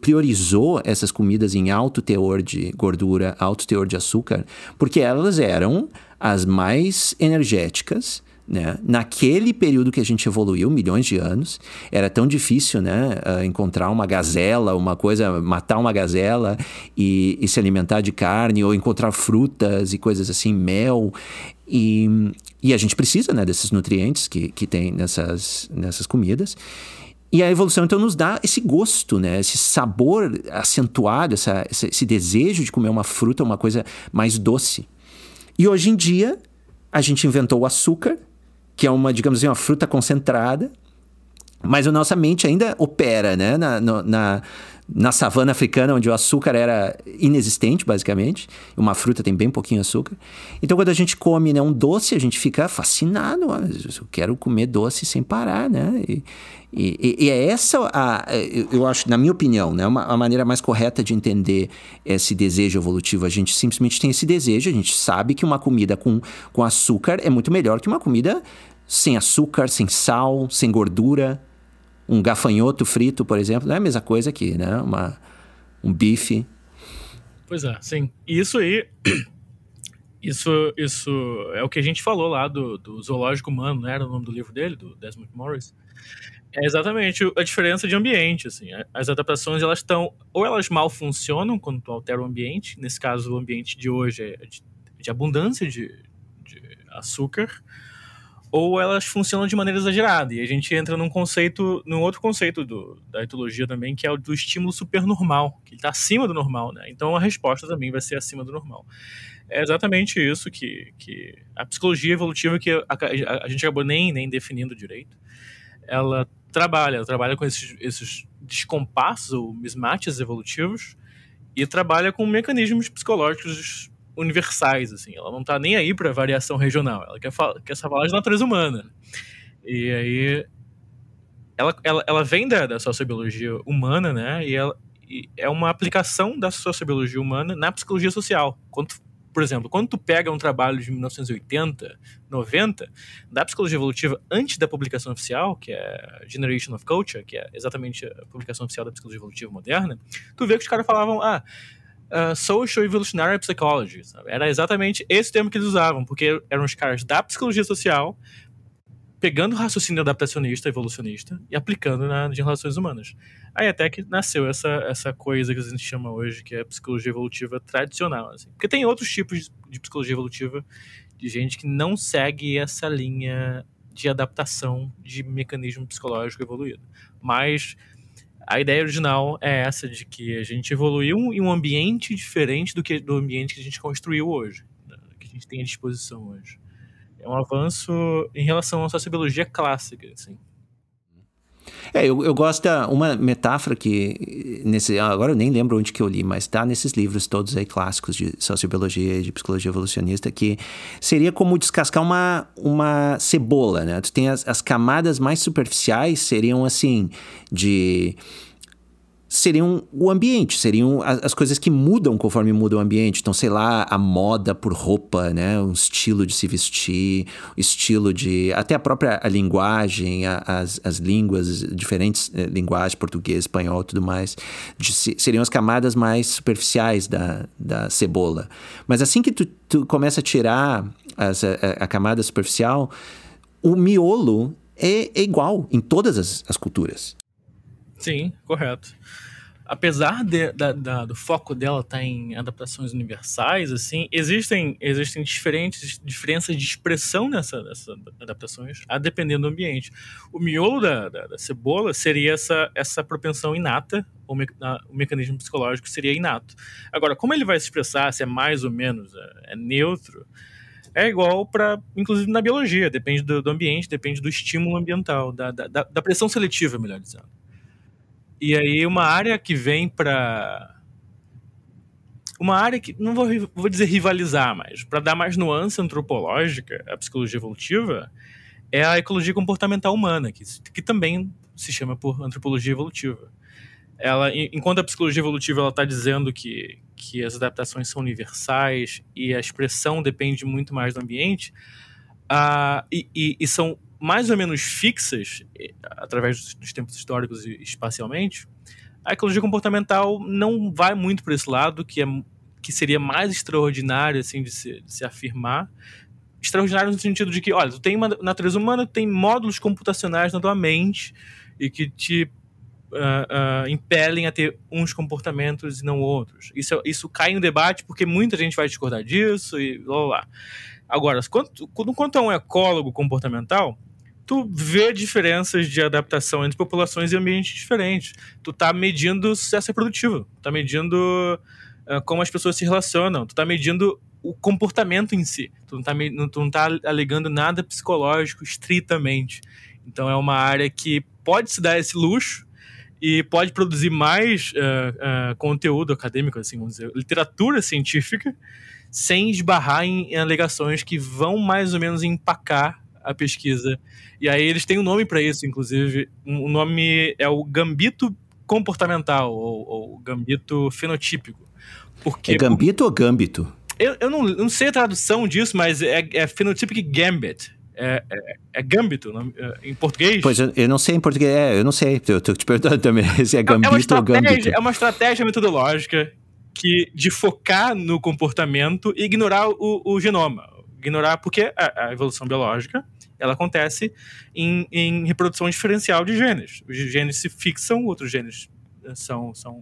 priorizou essas comidas em alto teor de gordura, alto teor de açúcar, porque elas eram as mais energéticas né? Naquele período que a gente evoluiu, milhões de anos, era tão difícil né, uh, encontrar uma gazela, uma coisa, matar uma gazela e, e, se alimentar de carne, ou encontrar frutas e coisas assim, mel. E, e a gente precisa né, desses nutrientes que, que tem nessas, nessas comidas. E a evolução então nos dá esse gosto, né? Esse sabor acentuado, essa, esse desejo de comer uma fruta, uma coisa mais doce. E hoje em dia a gente inventou o açúcar que é uma, digamos assim, uma fruta concentrada, mas a nossa mente ainda opera, né? Na, no, na, na savana africana, onde o açúcar era inexistente, basicamente. Uma fruta tem bem pouquinho açúcar. Então, quando a gente come né, um doce, a gente fica fascinado. Eu quero comer doce sem parar, né? E, e, e é essa, a, eu acho, na minha opinião, né, uma, a maneira mais correta de entender esse desejo evolutivo. A gente simplesmente tem esse desejo, a gente sabe que uma comida com, com açúcar é muito melhor que uma comida sem açúcar, sem sal, sem gordura. Um gafanhoto frito, por exemplo, não é a mesma coisa que né? Uma, um bife. Pois é, sim. E isso aí. Isso, isso é o que a gente falou lá do, do Zoológico Humano, né? Era o nome do livro dele, do Desmond Morris. É exatamente a diferença de ambiente, assim. As adaptações, elas estão... Ou elas mal funcionam quando tu altera o ambiente. Nesse caso, o ambiente de hoje é de, de abundância de, de açúcar ou elas funcionam de maneira exagerada. E a gente entra num conceito, num outro conceito do, da etologia também, que é o do estímulo supernormal, que está acima do normal, né? Então a resposta também vai ser acima do normal. É exatamente isso que, que a psicologia evolutiva, que a, a, a gente acabou nem, nem definindo direito, ela trabalha, ela trabalha com esses, esses descompassos ou mismatches evolutivos e trabalha com mecanismos psicológicos universais, assim. Ela não tá nem aí para variação regional. Ela quer, quer falar de natureza humana. E aí ela, ela, ela vem da, da sociobiologia humana, né? E, ela, e é uma aplicação da sociobiologia humana na psicologia social. Quando, por exemplo, quando tu pega um trabalho de 1980, 90, da psicologia evolutiva antes da publicação oficial, que é Generation of Culture, que é exatamente a publicação oficial da psicologia evolutiva moderna, tu vê que os caras falavam, ah, uh, Social Evolutionary Psychology. Sabe? Era exatamente esse termo que eles usavam, porque eram os caras da psicologia social pegando o raciocínio adaptacionista, evolucionista, e aplicando na, relações humanas. Aí até que nasceu essa, essa coisa que a gente chama hoje, que é psicologia evolutiva tradicional. Assim. Porque tem outros tipos de psicologia evolutiva de gente que não segue essa linha de adaptação de mecanismo psicológico evoluído. Mas a ideia original é essa de que a gente evoluiu em um ambiente diferente do que do ambiente que a gente construiu hoje, né, que a gente tem à disposição hoje. É um avanço em relação à sociobiologia clássica, assim. É, eu, eu gosto da uma metáfora que nesse agora eu nem lembro onde que eu li, mas tá nesses livros todos aí clássicos de sociobiologia e de psicologia evolucionista que seria como descascar uma, uma cebola, né? Tu tem as, as camadas mais superficiais seriam assim de seriam o ambiente, seriam as, as, coisas que mudam conforme muda o ambiente. Então, sei lá, a moda por roupa, né? Um estilo de se vestir, estilo de. até a própria a linguagem, a, as, as línguas, diferentes eh, linguagens, português, espanhol tudo mais, de, seriam as camadas mais superficiais da, da cebola. Mas assim que tu, tu começa a tirar as, a, a camada superficial, o miolo é, é igual em todas as, as culturas. Sim, correto. Apesar de, da, da, do foco dela estar tá em adaptações universais, assim, existem, existem diferentes diferenças de expressão nessa, nessas adaptações, a dependendo do ambiente. O miolo da, da, da cebola seria essa, essa propensão inata, o, me, o mecanismo psicológico seria inato. Agora, como ele vai se expressar, se é mais ou menos é, é neutro, é igual para, inclusive na biologia, depende do, do, ambiente, depende do estímulo ambiental, da, da, da pressão seletiva, melhor dizendo. E aí uma área que vem para uma área que não vou, vou dizer rivalizar, mas para dar mais nuance antropológica à psicologia evolutiva é a ecologia comportamental humana, que, que também se chama por antropologia evolutiva. Ela, enquanto a psicologia evolutiva está dizendo que, que as adaptações são universais e a expressão depende muito mais do ambiente, uh, e, e, e são mais ou menos fixas, através dos tempos históricos e espacialmente, a ecologia comportamental não vai muito para esse lado, que, é, que seria mais extraordinário assim, de, se, de se afirmar. Extraordinário no sentido de que, olha, tu tem uma natureza humana, tem módulos computacionais na tua mente e que te uh, uh, impelem a ter uns comportamentos e não outros. Isso, isso cai no debate porque muita gente vai discordar disso e blá blá. Agora, quando, quando é um ecólogo comportamental, tu vê diferenças de adaptação entre populações e ambientes diferentes. Tu tá medindo sucesso reprodutivo, tu tá medindo uh, como as pessoas se relacionam, tu tá medindo o comportamento em si. Tu não tá, tu não tá alegando nada psicológico estritamente. Então é uma área que pode se dar esse luxo e pode produzir mais uh, uh, conteúdo acadêmico, assim, vamos dizer, literatura científica, sem esbarrar em, em alegações que vão mais ou menos empacar a pesquisa. E aí eles têm um nome para isso, inclusive. O um nome é o gambito comportamental, ou, ou gambito fenotípico. Porque, é gambito ou gambito? Eu, eu não, não, sei a tradução disso, mas é, é phenotypic gambit. É, é, é gambito é, em português? Pois eu, eu, não sei em português, é, eu não sei, eu tô te perguntando também se é, é gambito ou gambito. É uma estratégia metodológica que, de focar no comportamento e ignorar o, o genoma ignorar porque a, a evolução biológica ela acontece em, em, reprodução diferencial de genes. Os genes se fixam, outros genes eh, são, são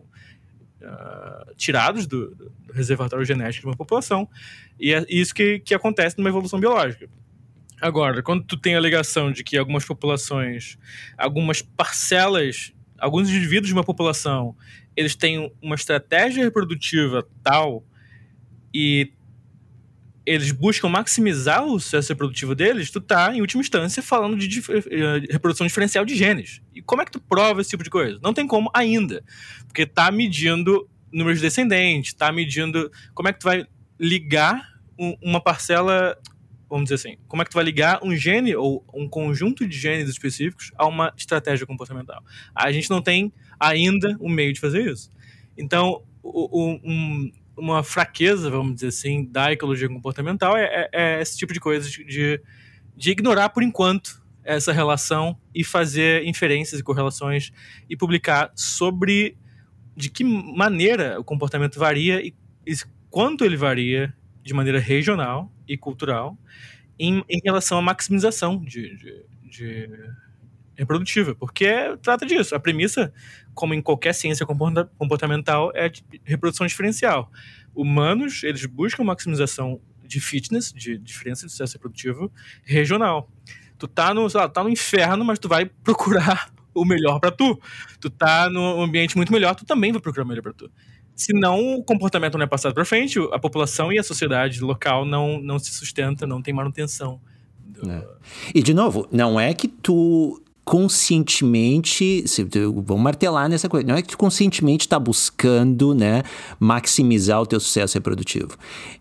uh, tirados do, do, reservatório genético de uma população, e é isso que, que acontece numa evolução biológica. Agora, quando tu tem a alegação de que algumas populações, algumas parcelas, alguns indivíduos de uma população, eles têm uma estratégia reprodutiva tal e eles buscam maximizar o sucesso reprodutivo deles, tu tá, em última instância, falando de dif eh, reprodução diferencial de genes. E como é que tu prova esse tipo de coisa? Não tem como ainda. Porque tá medindo números de descendentes, tá medindo como é que tu vai ligar um, uma parcela, vamos dizer assim, como é que tu vai ligar um gene ou um conjunto de genes específicos a uma estratégia comportamental. A gente não tem ainda o um meio de fazer isso. Então, o, o, um, uma fraqueza, vamos dizer assim, da ecologia comportamental é, é, é esse tipo de coisa de, de ignorar por enquanto essa relação e fazer inferências e correlações e publicar sobre de que maneira o comportamento varia e, e quanto ele varia de maneira regional e cultural em, em relação à maximização de, de, de reprodutiva, porque trata disso. A premissa, como em qualquer ciência comportamental, é reprodução diferencial. Humanos, eles buscam maximização de fitness, de diferença de sucesso reprodutivo regional. Tu tá no, lá, tá no inferno, mas tu vai procurar o melhor para tu. Tu tá num ambiente muito melhor, tu também vai procurar o melhor para tu. Senão o comportamento não é passado para frente, a população e a sociedade local não, não se sustenta, não tem manutenção. É. E de novo, não é que tu conscientemente, vamos martelar nessa coisa, não é que tu conscientemente está buscando, né, maximizar o teu sucesso reprodutivo.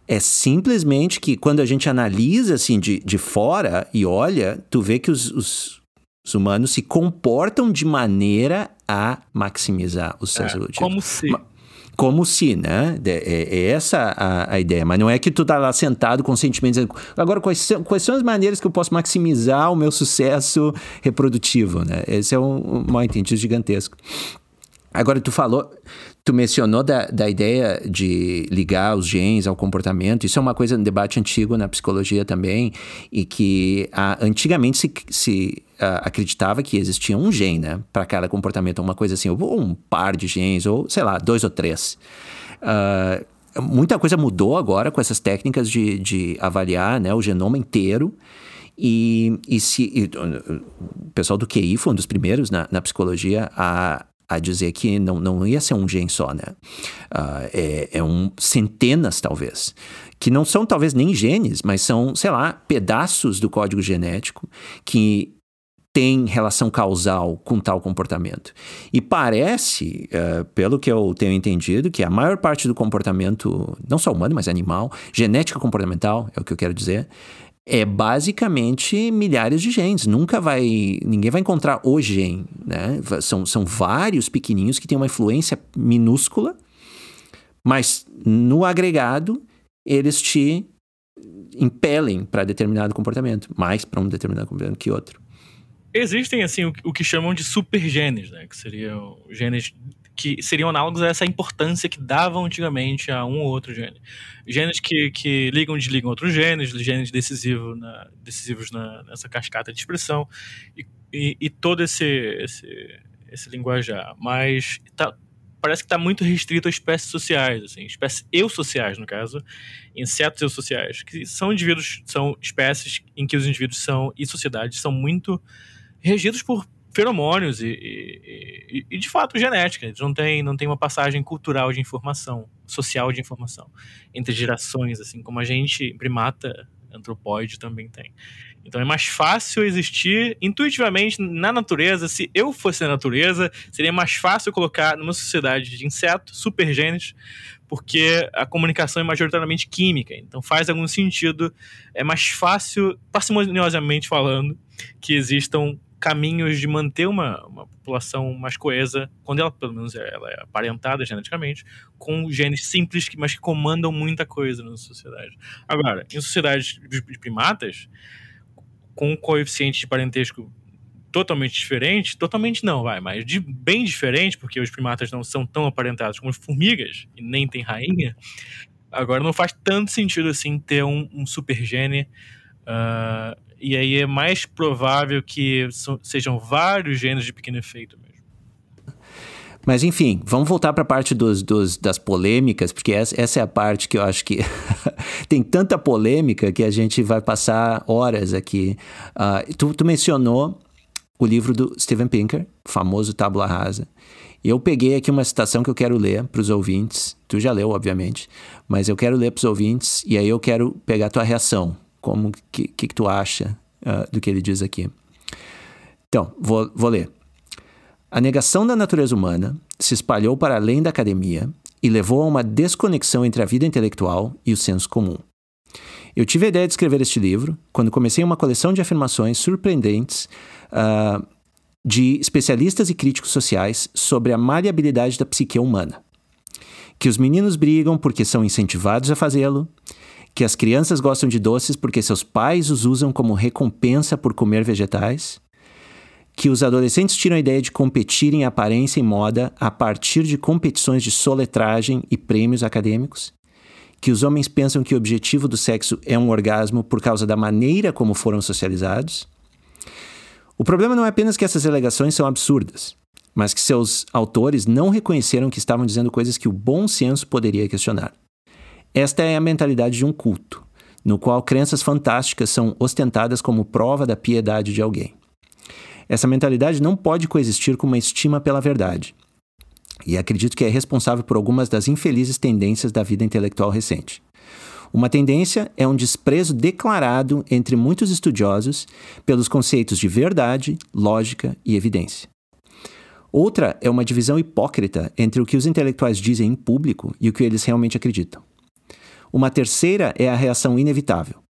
É simplesmente que quando a gente analisa assim de, de fora e olha, tu vê que os, os, os humanos se comportam de maneira a maximizar o sucesso é, reprodutivo. Como se como se, né? É, é essa a, a, ideia. Mas não é que tu tá lá sentado conscientemente dizendo, agora quais são, quais são as maneiras que eu posso maximizar o meu sucesso reprodutivo, né? Esse é um, um mal entendido gigantesco. Agora, tu falou, tu mencionou da, da ideia de ligar os genes ao comportamento. Isso é uma coisa, um debate antigo na psicologia também, e que a, antigamente se, se acreditava que existia um gene, né, para cada comportamento, uma coisa assim, ou um par de genes, ou sei lá, dois ou três. Uh, muita coisa mudou agora com essas técnicas de, de avaliar né, o genoma inteiro. E, e se e, o pessoal do QI foi um dos primeiros na, na psicologia a, a dizer que não, não ia ser um gene só, né? Uh, é, é um centenas, talvez, que não são talvez nem genes, mas são, sei lá, pedaços do código genético que tem relação causal com tal comportamento. E parece, uh, pelo que eu tenho entendido, que a maior parte do comportamento, não só humano, mas animal, genética comportamental, é o que eu quero dizer, é basicamente milhares de genes. Nunca vai. Ninguém vai encontrar o gene. Né? São, são vários pequenininhos que têm uma influência minúscula, mas no agregado eles te impelem para determinado comportamento, mais para um determinado comportamento que outro. Existem assim o, o que chamam de supergenes, né? Que seriam genes que seriam análogos a essa importância que davam antigamente a um ou outro gene. Genes que, que ligam e desligam outros genes, genes decisivo na, decisivos na, nessa cascata de expressão, e, e, e todo esse, esse, esse linguajar. Mas tá, parece que está muito restrito a espécies sociais, assim, espécies eusociais, no caso, insetos eusociais, que são indivíduos, são espécies em que os indivíduos são e sociedades são muito regidos por feromônios e, e, e, de fato genética. Eles não tem, não tem uma passagem cultural de informação, social de informação entre gerações, assim como a gente, primata, antropóide também tem. Então é mais fácil existir intuitivamente na natureza. Se eu fosse a natureza, seria mais fácil colocar numa sociedade de insetos, supergenes, porque a comunicação é majoritariamente química. Então faz algum sentido. É mais fácil, parcimoniosamente falando, que existam caminhos de manter uma, uma população mais coesa, quando ela, pelo menos, ela é aparentada geneticamente, com genes simples, mas que comandam muita coisa na sociedade. Agora, em sociedades de primatas, com um coeficiente de parentesco totalmente diferente, totalmente não, vai, mas de bem diferente, porque os primatas não são tão aparentados como as formigas, e nem tem rainha, agora não faz tanto sentido assim ter um, um super gene uh, e aí é mais provável que sejam vários genes de pequeno efeito mesmo. Mas enfim, vamos voltar para a parte dos, dos, das polêmicas, porque essa, essa, é a parte que eu acho que tem tanta polêmica que a gente vai passar horas aqui. Uh, tu, tu, mencionou o livro do Steven Pinker, famoso Tábula Rasa. Eu peguei aqui uma citação que eu quero ler para os ouvintes. Tu já leu, obviamente, mas eu quero ler para os ouvintes e aí eu quero pegar a tua reação como que, que, tu acha uh, do que ele diz aqui. Então, vou, vou ler. A negação da natureza humana se espalhou para além da academia e levou a uma desconexão entre a vida intelectual e o senso comum. Eu tive a ideia de escrever este livro quando comecei uma coleção de afirmações surpreendentes uh, de especialistas e críticos sociais sobre a maleabilidade da psique humana. Que os meninos brigam porque são incentivados a fazê-lo, que as crianças gostam de doces porque seus pais os usam como recompensa por comer vegetais, que os adolescentes tiram a ideia de competir em aparência e moda a partir de competições de soletragem e prêmios acadêmicos, que os homens pensam que o objetivo do sexo é um orgasmo por causa da maneira como foram socializados. O problema não é apenas que essas alegações são absurdas, mas que seus autores não reconheceram que estavam dizendo coisas que o bom senso poderia questionar. Esta é a mentalidade de um culto, no qual crenças fantásticas são ostentadas como prova da piedade de alguém. Essa mentalidade não pode coexistir com uma estima pela verdade. E acredito que é responsável por algumas das infelizes tendências da vida intelectual recente. Uma tendência é um desprezo declarado entre muitos estudiosos pelos conceitos de verdade, lógica e evidência. Outra é uma divisão hipócrita entre o que os intelectuais dizem em público e o que eles realmente acreditam. Uma terceira é a reação inevitável.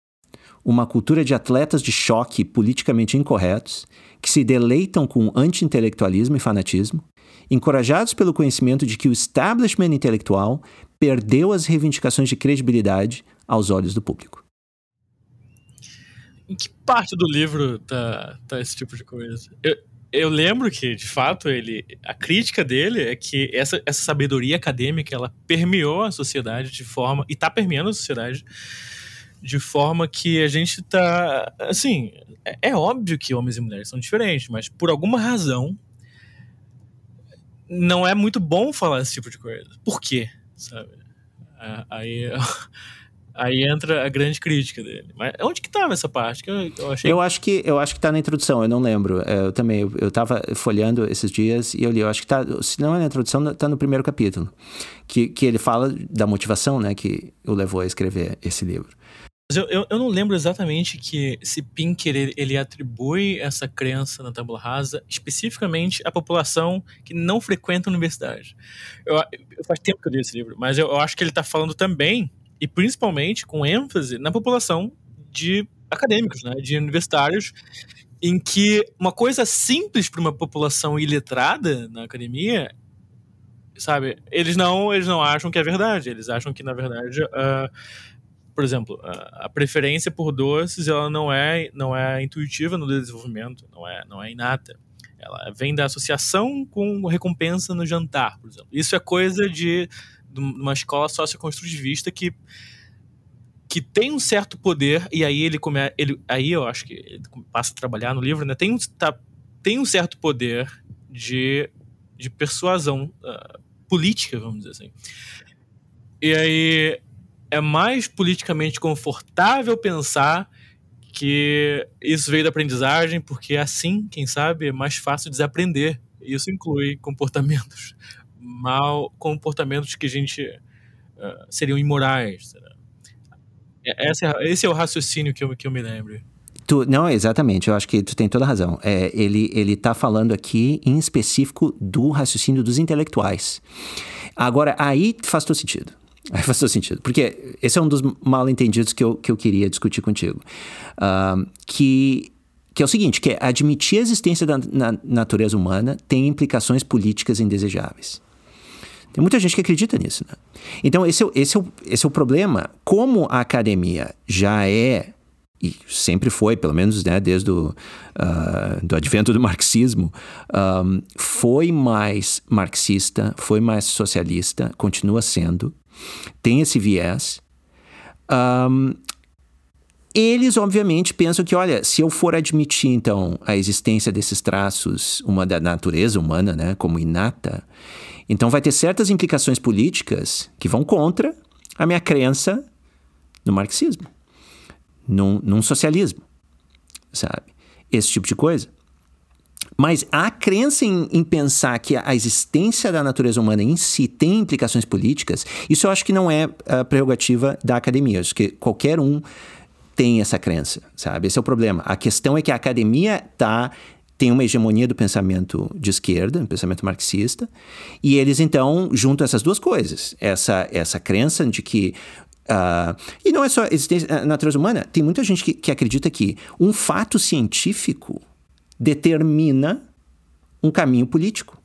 Uma cultura de atletas de choque politicamente incorretos que se deleitam com anti-intelectualismo e fanatismo, encorajados pelo conhecimento de que o establishment intelectual perdeu as reivindicações de credibilidade aos olhos do público. Em que parte do livro tá, tá esse tipo de coisa? Eu, eu lembro que, de fato, ele, a crítica dele é que essa, essa sabedoria acadêmica ela permeou a sociedade de forma. e está permeando a sociedade de forma que a gente está. Assim, é, é óbvio que homens e mulheres são diferentes, mas por alguma razão não é muito bom falar esse tipo de coisa. Por quê? Sabe? Aí Aí entra a grande crítica dele. Mas onde que estava essa parte? Que eu, eu, achei... eu acho que eu acho que tá na introdução, eu não lembro. É, eu também, eu, eu tava folhando esses dias e eu li, eu acho que tá, se não é na introdução, tá no primeiro capítulo. Que, que ele fala da motivação, né, que o levou a escrever esse livro. Mas eu, eu, eu não lembro exatamente que se Pinker ele, ele atribui essa crença na tábula rasa especificamente à população que não frequenta a universidade. Eu, eu faz tempo que eu li esse livro, mas eu, eu acho que ele está falando também e principalmente com ênfase na população de acadêmicos, né, de universitários, em que uma coisa simples para uma população iletrada na academia, sabe, eles não eles não acham que é verdade, eles acham que na verdade, uh, por exemplo, uh, a preferência por doces ela não é não é intuitiva no desenvolvimento, não é não é inata. Ela vem da associação com recompensa no jantar, por exemplo. Isso é coisa de de uma escola socioconstrutivista que que tem um certo poder e aí ele come, ele aí eu acho que ele passa a trabalhar no livro, né? Tem um tá, tem um certo poder de, de persuasão uh, política, vamos dizer assim. E aí é mais politicamente confortável pensar que isso veio da aprendizagem, porque assim, quem sabe, é mais fácil desaprender. Isso inclui comportamentos mal comportamentos que a gente uh, seriam imorais. É, esse é, esse é o raciocínio que eu, que eu me lembro. Tu, não, exatamente, eu acho que tu tem toda a razão. É, ele, ele tá falando aqui em específico do raciocínio dos intelectuais. Agora, aí faz todo sentido. Aí faz todo sentido. Porque esse é um dos mal entendidos que eu, que eu queria discutir contigo. Uh, que que é o seguinte, que é admitir a existência da na natureza humana tem implicações políticas indesejáveis. Tem muita gente que acredita nisso. Né? Então, esse é, esse, é o, esse é o problema. Como a academia já é, e sempre foi, pelo menos né, desde o uh, do advento do marxismo, um, foi mais marxista, foi mais socialista, continua sendo, tem esse viés. Um, eles, obviamente, pensam que, olha, se eu for admitir, então, a existência desses traços, uma da natureza humana, né, como inata, então vai ter certas implicações políticas que vão contra a minha crença no marxismo, num, num socialismo, sabe? Esse tipo de coisa. Mas a crença em, em, pensar que a existência da natureza humana em si tem implicações políticas, isso eu acho que não é a prerrogativa da academia. acho que qualquer um tem essa crença, sabe? Esse é o problema. A questão é que a academia está tem uma hegemonia do pensamento de esquerda, do pensamento marxista, e eles então juntam essas duas coisas, essa, essa crença de que Uh, e não é só existência natureza humana, tem muita gente que, que acredita que um fato científico determina um caminho político.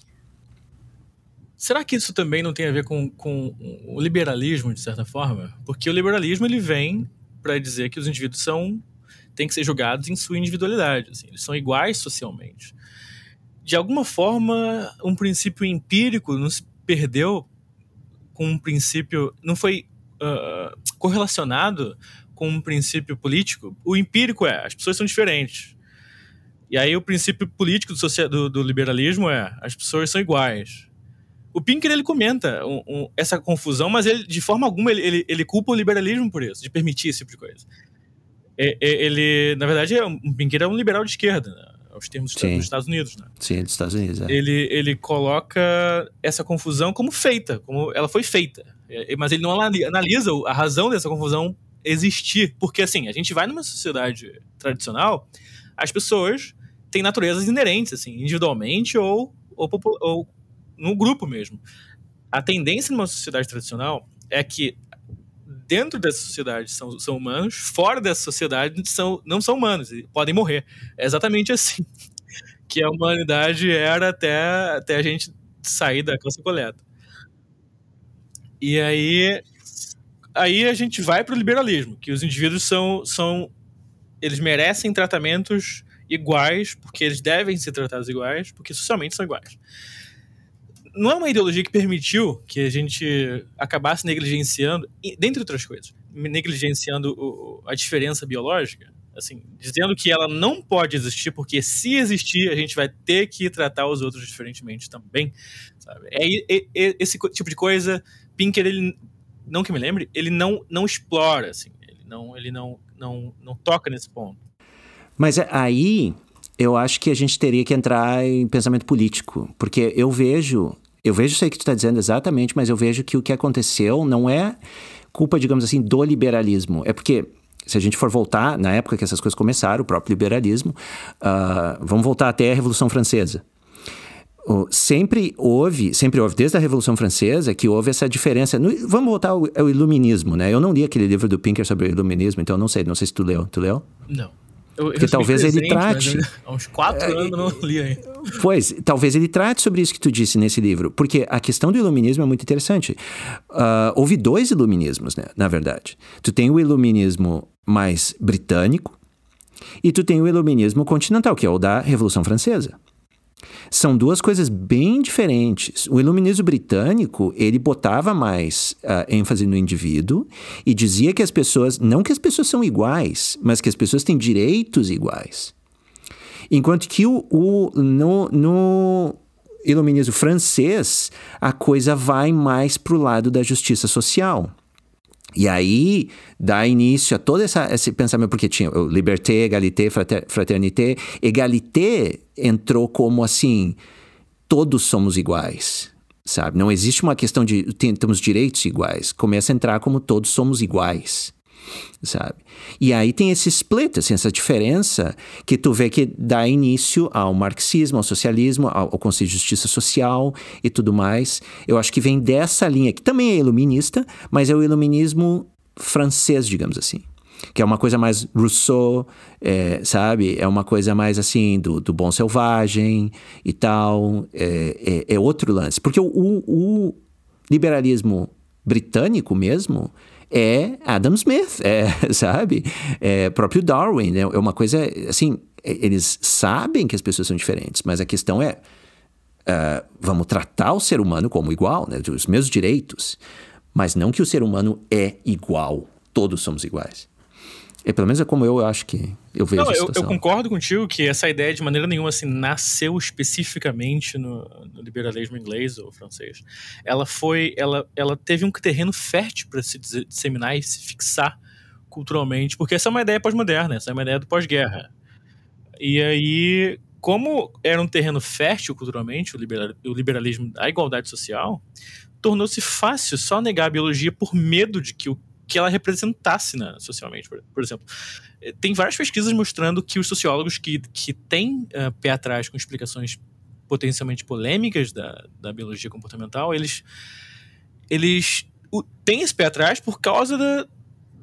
Será que isso também não tem a ver com, com o liberalismo, de certa forma? Porque o liberalismo ele vem para dizer que os indivíduos são têm que ser julgados em sua individualidade. Assim, eles são iguais socialmente. De alguma forma, um princípio empírico não se perdeu com um princípio. não foi uh, correlacionado com um princípio político. O empírico é: as pessoas são diferentes. E aí o princípio político do, do, do liberalismo é: as pessoas são iguais. O Pinker ele comenta um, um, essa confusão, mas ele, de forma alguma ele, ele, ele, culpa o liberalismo por isso, de permitir esse tipo de coisa. É, ele, na verdade, é um, Pinker é um liberal de esquerda, né? aos termos Sim. dos Estados Unidos. Né? Sim, dos Estados Unidos. É. Ele, ele coloca essa confusão como feita, como ela foi feita. Mas ele não analisa a razão dessa confusão existir. Porque, assim, a gente vai numa sociedade tradicional, as pessoas têm naturezas inerentes, assim, individualmente ou, ou, ou no grupo mesmo. A tendência numa sociedade tradicional é que dentro dessa sociedade são, são humanos, fora dessa sociedade são, não são humanos e podem morrer. É exatamente assim que a humanidade era até, até a gente sair da classe coleta. E aí, aí a gente vai para o liberalismo, que os indivíduos são, são. Eles merecem tratamentos iguais, porque eles devem ser tratados iguais, porque socialmente são iguais. Não é uma ideologia que permitiu que a gente acabasse negligenciando, dentre outras coisas, negligenciando a diferença biológica, assim, dizendo que ela não pode existir, porque se existir, a gente vai ter que tratar os outros diferentemente também, sabe? É, é, é esse tipo de coisa, Pinker, ele, não que me lembre, ele não, não explora, assim, ele não, ele não, não, não toca nesse ponto. Mas é, aí eu acho que a gente teria que entrar em pensamento político, porque eu vejo, eu vejo isso aí que tu está dizendo exatamente, mas eu vejo que o que aconteceu não é culpa, digamos assim, do liberalismo, é porque se a gente for voltar, na época que essas coisas começaram, o próprio liberalismo, uh, vamos voltar até a Revolução Francesa. Sempre houve, sempre houve, desde a Revolução Francesa, que houve essa diferença. No, vamos voltar ao, ao, iluminismo, né? Eu não li aquele livro do Pinker sobre o iluminismo, então não sei, não sei se tu leu. Tu leu? Não. Eu, Porque talvez presente, ele trate. Há uns quatro é, anos eu não li aí. Pois, talvez ele trate sobre isso que tu disse nesse livro. Porque a questão do iluminismo é muito interessante. Uh, houve dois iluminismos, né, na verdade. Tu tem o iluminismo mais britânico e tu tem o iluminismo continental, que é o da Revolução Francesa. São duas coisas bem diferentes. O iluminismo britânico, ele botava mais uh, ênfase no indivíduo e dizia que as pessoas, não que as pessoas são iguais, mas que as pessoas têm direitos iguais. Enquanto que o, o no, no iluminismo francês, a coisa vai mais para o lado da justiça social. E aí dá início a todo essa, esse pensamento, porque tinha o liberté, égalité, fraternité. Égalité entrou como assim: todos somos iguais, sabe? Não existe uma questão de temos direitos iguais. Começa a entrar como todos somos iguais sabe? E aí tem esse split, assim, essa diferença que tu vê que dá início ao marxismo, ao socialismo, ao, ao conceito de justiça social e tudo mais. Eu acho que vem dessa linha, que também é iluminista, mas é o iluminismo francês, digamos assim. Que é uma coisa mais Rousseau, é, sabe? É uma coisa mais assim, do, do bom selvagem e tal. É, é, é outro lance. Porque o, o, o liberalismo britânico mesmo, é Adam Smith, é, sabe? É próprio Darwin, né? É uma coisa, assim, eles sabem que as pessoas são diferentes, mas a questão é, uh, vamos tratar o ser humano como igual, né? Os mesmos direitos, mas não que o ser humano é igual, todos somos iguais. É, pelo menos é como eu acho que eu vejo Não, a eu, eu, concordo contigo que essa ideia de maneira nenhuma assim, nasceu especificamente no, no, liberalismo inglês ou francês. Ela foi, ela, ela teve um terreno fértil para se disseminar e se fixar culturalmente, porque essa é uma ideia pós-moderna, essa é uma ideia do pós-guerra. E aí, como era um terreno fértil culturalmente, o, liberal, o liberalismo da igualdade social, tornou-se fácil só negar a biologia por medo de que o que ela representasse né, socialmente, por, por, exemplo. Eh, tem várias pesquisas mostrando que os sociólogos que, que têm uh, pé atrás com explicações potencialmente polêmicas da, da biologia comportamental, eles, eles têm esse pé atrás por causa da,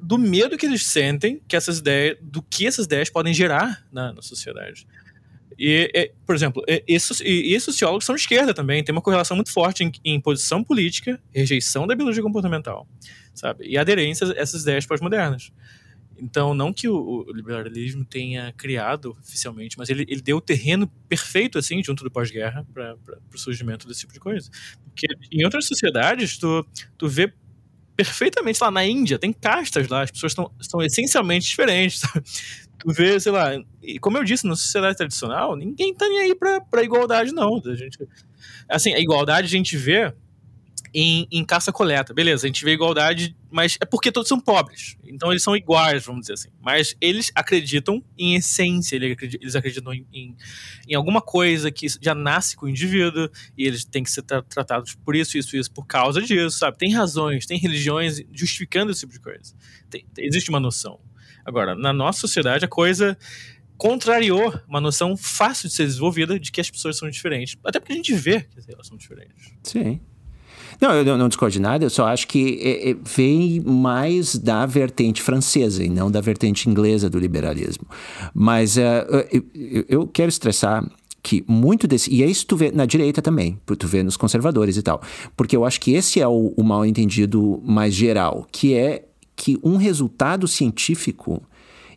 do medo que eles sentem que essas ideias, do que essas ideias podem gerar na, na sociedade. E, e, por exemplo, e, e, e sociólogos são de esquerda também, tem uma correlação muito forte em, em posição política, rejeição da biologia comportamental sabe? E aderência a essas ideias pós-modernas. Então, não que o, o, liberalismo tenha criado oficialmente, mas ele, ele deu o terreno perfeito, assim, junto do pós-guerra, para o surgimento desse tipo de coisa. Porque em outras sociedades, tu, tu vê perfeitamente lá na Índia, tem castas lá, as pessoas estão, são essencialmente diferentes, sabe? Tu vê, sei lá, e como eu disse, na sociedade tradicional, ninguém tá nem aí pra, pra igualdade, não. A gente, assim, a igualdade a gente vê em, em caça-coleta. Beleza, a gente vê igualdade mas é porque todos são pobres. Então eles são iguais, vamos dizer assim. Mas eles acreditam em essência, eles acreditam em, em, em alguma coisa que já nasce com o indivíduo e eles têm que ser tra tratados por isso, isso, isso, por causa disso, sabe? Tem razões, tem religiões justificando esse tipo de coisa. Tem, existe uma noção. Agora, na nossa sociedade, a coisa contrariou uma noção fácil de ser desenvolvida de que as pessoas são diferentes. Até porque a gente vê que elas são diferentes. Sim. Não, eu não discordo de nada, eu só acho que é, é, vem mais da vertente francesa e não da vertente inglesa do liberalismo. Mas uh, eu, eu quero estressar que muito desse. E é isso tu vê na direita também, tu vê nos conservadores e tal. Porque eu acho que esse é o, o mal entendido mais geral, que é que um resultado científico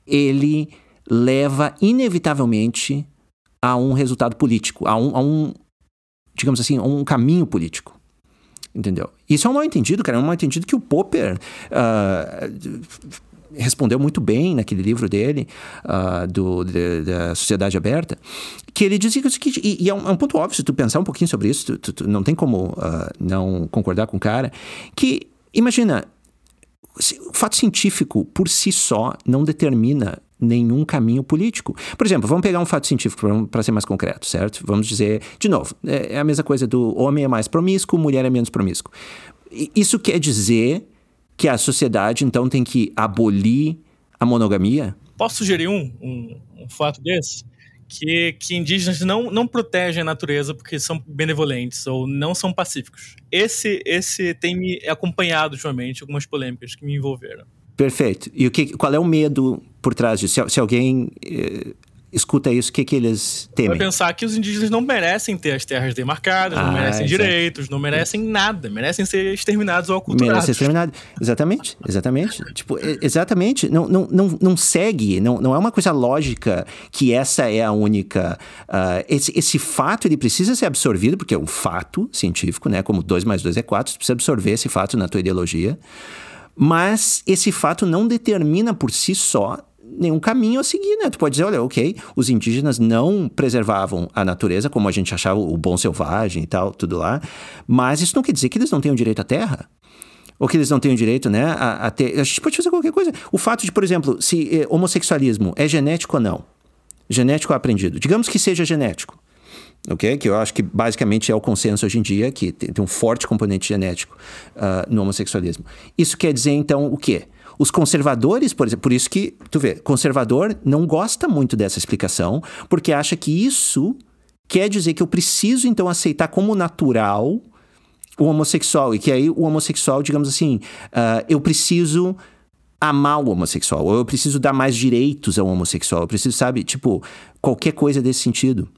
ele leva inevitavelmente a um resultado político, a um, a um digamos assim, a um caminho político. Entendeu? Isso é um mal entendido, cara. É um mal entendido que o Popper uh, respondeu muito bem naquele livro dele, uh, do, da Sociedade Aberta, que ele dizia que, e, e é, um, é, um, ponto óbvio, se tu pensar um pouquinho sobre isso, tu, tu, tu não tem como uh, não concordar com o cara, que, imagina, o fato científico por si só não determina nenhum caminho político. Por exemplo, vamos pegar um fato científico para ser mais concreto, certo? Vamos dizer, de novo, é, é a mesma coisa do homem é mais promíscuo, mulher é menos promíscuo. Isso quer dizer que a sociedade então tem que abolir a monogamia? Posso sugerir um, um, um fato desse? Que, que, indígenas não, não protegem a natureza porque são benevolentes ou não são pacíficos. Esse, esse tem me acompanhado ultimamente algumas polêmicas que me envolveram. Perfeito. E o que, qual é o medo por trás disso? Se, se alguém eh, escuta isso, o que, que eles temem? Vai pensar que os indígenas não merecem ter as terras demarcadas, ah, não merecem exato. direitos, não merecem nada, merecem ser exterminados ou ocultados. Merecem ser exterminados. Exatamente, exatamente. tipo, exatamente. Não, não, não, não segue, não, não é uma coisa lógica que essa é a única. Uh, esse, esse fato ele precisa ser absorvido, porque é um fato científico, né? Como 2 mais 2 é 4, você precisa absorver esse fato na tua ideologia. Mas esse fato não determina por si só nenhum caminho a seguir, né? Tu pode dizer, olha, ok, os indígenas não preservavam a natureza como a gente achava o bom selvagem e tal, tudo lá, mas isso não quer dizer que eles não tenham direito à terra. Ou que eles não tenham direito, né, a, a ter... A gente pode fazer qualquer coisa. O fato de, por exemplo, se eh, homossexualismo é genético ou não. Genético ou aprendido. Digamos que seja genético ok? Que eu acho que basicamente é o consenso hoje em dia, que tem, tem um forte componente genético uh, no homossexualismo. Isso quer dizer, então, o quê? Os conservadores, por exemplo, por isso que, tu vê, conservador não gosta muito dessa explicação, porque acha que isso quer dizer que eu preciso, então, aceitar como natural o homossexual, e que aí o homossexual, digamos assim, uh, eu preciso amar o homossexual, ou eu preciso dar mais direitos ao homossexual, eu preciso, sabe, tipo, qualquer coisa desse sentido.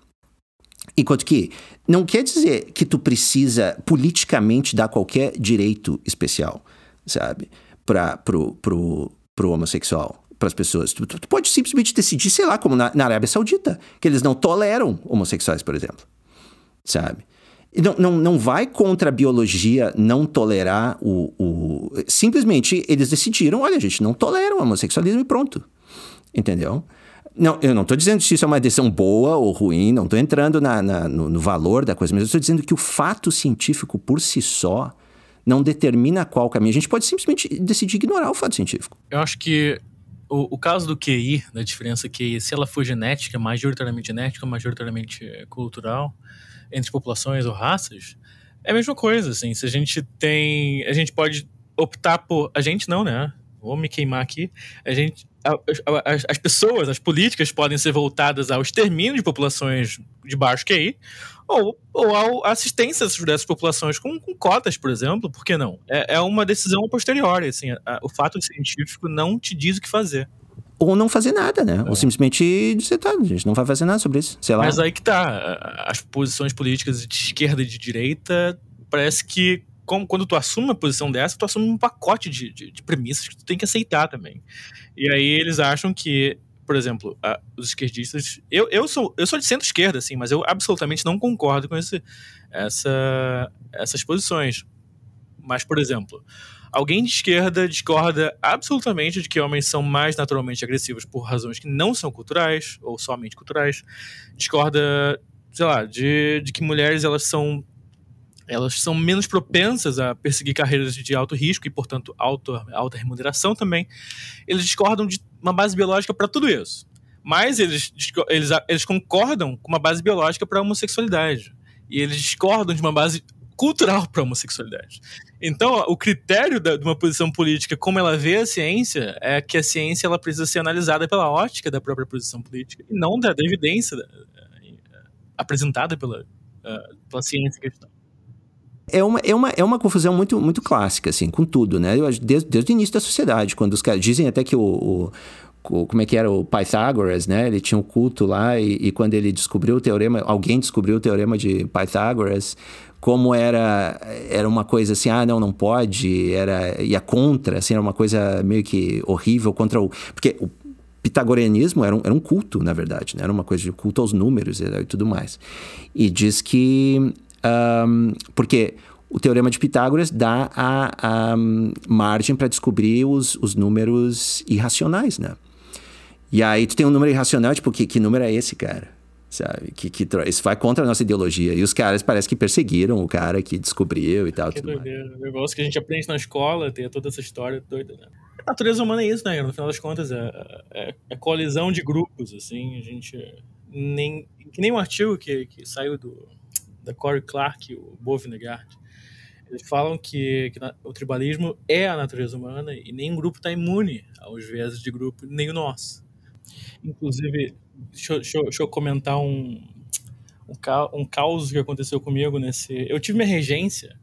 Enquanto que não quer dizer que tu precisa politicamente dar qualquer direito especial, sabe? Para pro, pro, pro homossexual, para as pessoas. Tu, tu, tu, pode simplesmente decidir, sei lá, como na, na, Arábia Saudita, que eles não toleram homossexuais, por exemplo, sabe? Não, não, não vai contra a biologia não tolerar o, o. Simplesmente eles decidiram: olha, a gente não tolera o homossexualismo e pronto. Entendeu? Não, eu não estou dizendo se isso é uma decisão boa ou ruim, não estou entrando na, na no, no, valor da coisa, mas eu estou dizendo que o fato científico por si só não determina qual caminho. A gente pode simplesmente decidir ignorar o fato científico. Eu acho que o, o caso do QI, da diferença QI, se ela for genética, majoritariamente genética, majoritariamente cultural, entre populações ou raças, é a mesma coisa, assim. Se a gente tem... A gente pode optar por... A gente não, né? Vou me queimar aqui. A gente as, as, pessoas, as políticas podem ser voltadas ao extermínio de populações de baixo QI ou, ou à assistência dessas populações com, com, cotas, por exemplo, por que não? É, é uma decisão posterior, assim, a, o fato científico não te diz o que fazer. Ou não fazer nada, né? É. Ou simplesmente dizer, tá, a gente não vai fazer nada sobre isso, sei lá. Mas aí que tá, as posições políticas de esquerda e de direita parece que como, quando tu assume uma posição dessa, tu assume um pacote de, de, de premissas que tu tem que aceitar também. E aí eles acham que, por exemplo, a, os esquerdistas. Eu, eu, sou, eu sou de centro-esquerda, assim, mas eu absolutamente não concordo com esse, essa, essas posições. Mas, por exemplo, alguém de esquerda discorda absolutamente de que homens são mais naturalmente agressivos por razões que não são culturais, ou somente culturais. Discorda, sei lá, de, de que mulheres elas são elas são menos propensas a perseguir carreiras de alto risco e, portanto, alto, alta remuneração também. Eles discordam de uma base biológica para tudo isso. Mas eles, eles, eles concordam com uma base biológica para a homossexualidade. E eles discordam de uma base cultural para a homossexualidade. Então, o critério da, de uma posição política, como ela vê a ciência, é que a ciência ela precisa ser analisada pela ótica da própria posição política e não da, da evidência da, uh, apresentada pela, uh, pela ciência questão. É uma, é, uma, é uma confusão muito, muito clássica, assim, com tudo, né? Desde, desde o início da sociedade, quando os caras dizem até que o, o como é que era o Pythagoras, né? Ele tinha um culto lá e, e, quando ele descobriu o teorema, alguém descobriu o teorema de Pythagoras, como era era uma coisa assim, ah, não, não pode, era ia contra, assim, era uma coisa meio que horrível contra o porque o pitagorianismo era um, era um culto, na verdade, né? Era uma coisa de culto aos números e, e tudo mais. E diz que um, porque o teorema de Pitágoras dá a, a margem para descobrir os, os números irracionais, né? E aí tu tem um número irracional, tipo, que, que número é esse, cara? Sabe? Que, que isso vai contra a nossa ideologia. E os caras parece que perseguiram o cara que descobriu e tal. Que doideira. O negócio que a gente aprende na escola, tem toda essa história doida, né? A natureza humana é isso, né? No final das contas, é, é, é colisão de grupos, assim. A gente nem... Que nem um artigo que, que saiu do da Corey Clark e o Bovnegard, eles falam que, que o tribalismo é a natureza humana e nenhum grupo está imune aos vezes de grupo, nem o nosso. Inclusive, deixa, deixa, deixa eu comentar um, um, um caos que aconteceu comigo nesse. Eu tive minha regência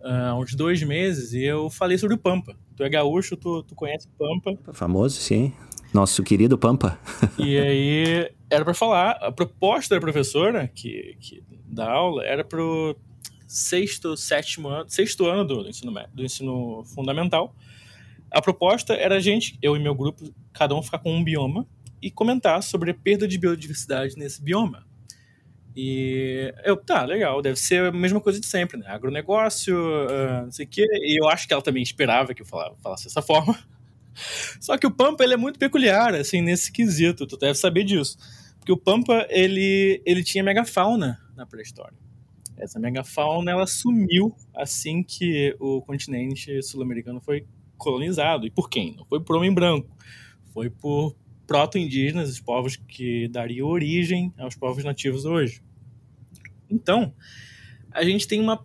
uh, há uns dois meses e eu falei sobre o Pampa. Tu é gaúcho, tu, tu conhece o Pampa. Famoso, sim. Nosso querido Pampa. e aí, era para falar, a proposta da professora, que, que da aula era pro sexto, sétimo ano, sexto ano do, ensino, do ensino fundamental. A proposta era a gente, eu e meu grupo, cada um ficar com um bioma e comentar sobre a perda de biodiversidade nesse bioma. E eu, tá, legal, deve ser a mesma coisa de sempre, né? Agronegócio, uh, não sei o quê. E eu acho que ela também esperava que eu falasse dessa forma. Só que o Pampa, ele é muito peculiar, assim, nesse quesito, tu deve saber disso. Porque o Pampa, ele, ele tinha megafauna na pré-história. Essa megafauna ela sumiu assim que o continente sul-americano foi colonizado. E por quem? Não foi por homem branco. Foi por proto-indígenas, os povos que dariam origem aos povos nativos hoje. Então, a gente tem uma,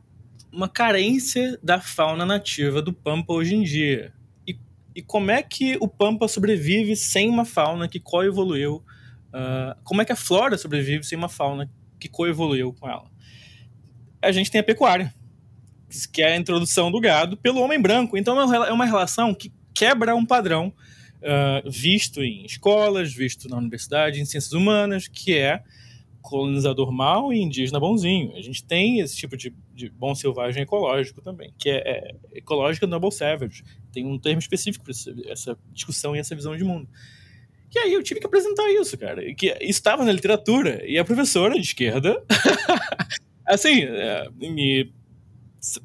uma carência da fauna nativa do Pampa hoje em dia. E, e como é que o Pampa sobrevive sem uma fauna que coevoluiu? Uh, como é que a flora sobrevive sem uma fauna que coevoluiu com ela. A gente tem a pecuária, que é a introdução do gado pelo homem branco. Então é uma relação que quebra um padrão uh, visto em escolas, visto na universidade, em ciências humanas, que é colonizador mau e indígena bonzinho. A gente tem esse tipo de, de bom selvagem ecológico também, que é, é ecológica noble savage. Tem um termo específico para essa discussão e essa visão de mundo. E aí eu tive que apresentar isso, cara. Que estava na literatura. E a professora de esquerda, assim, é, me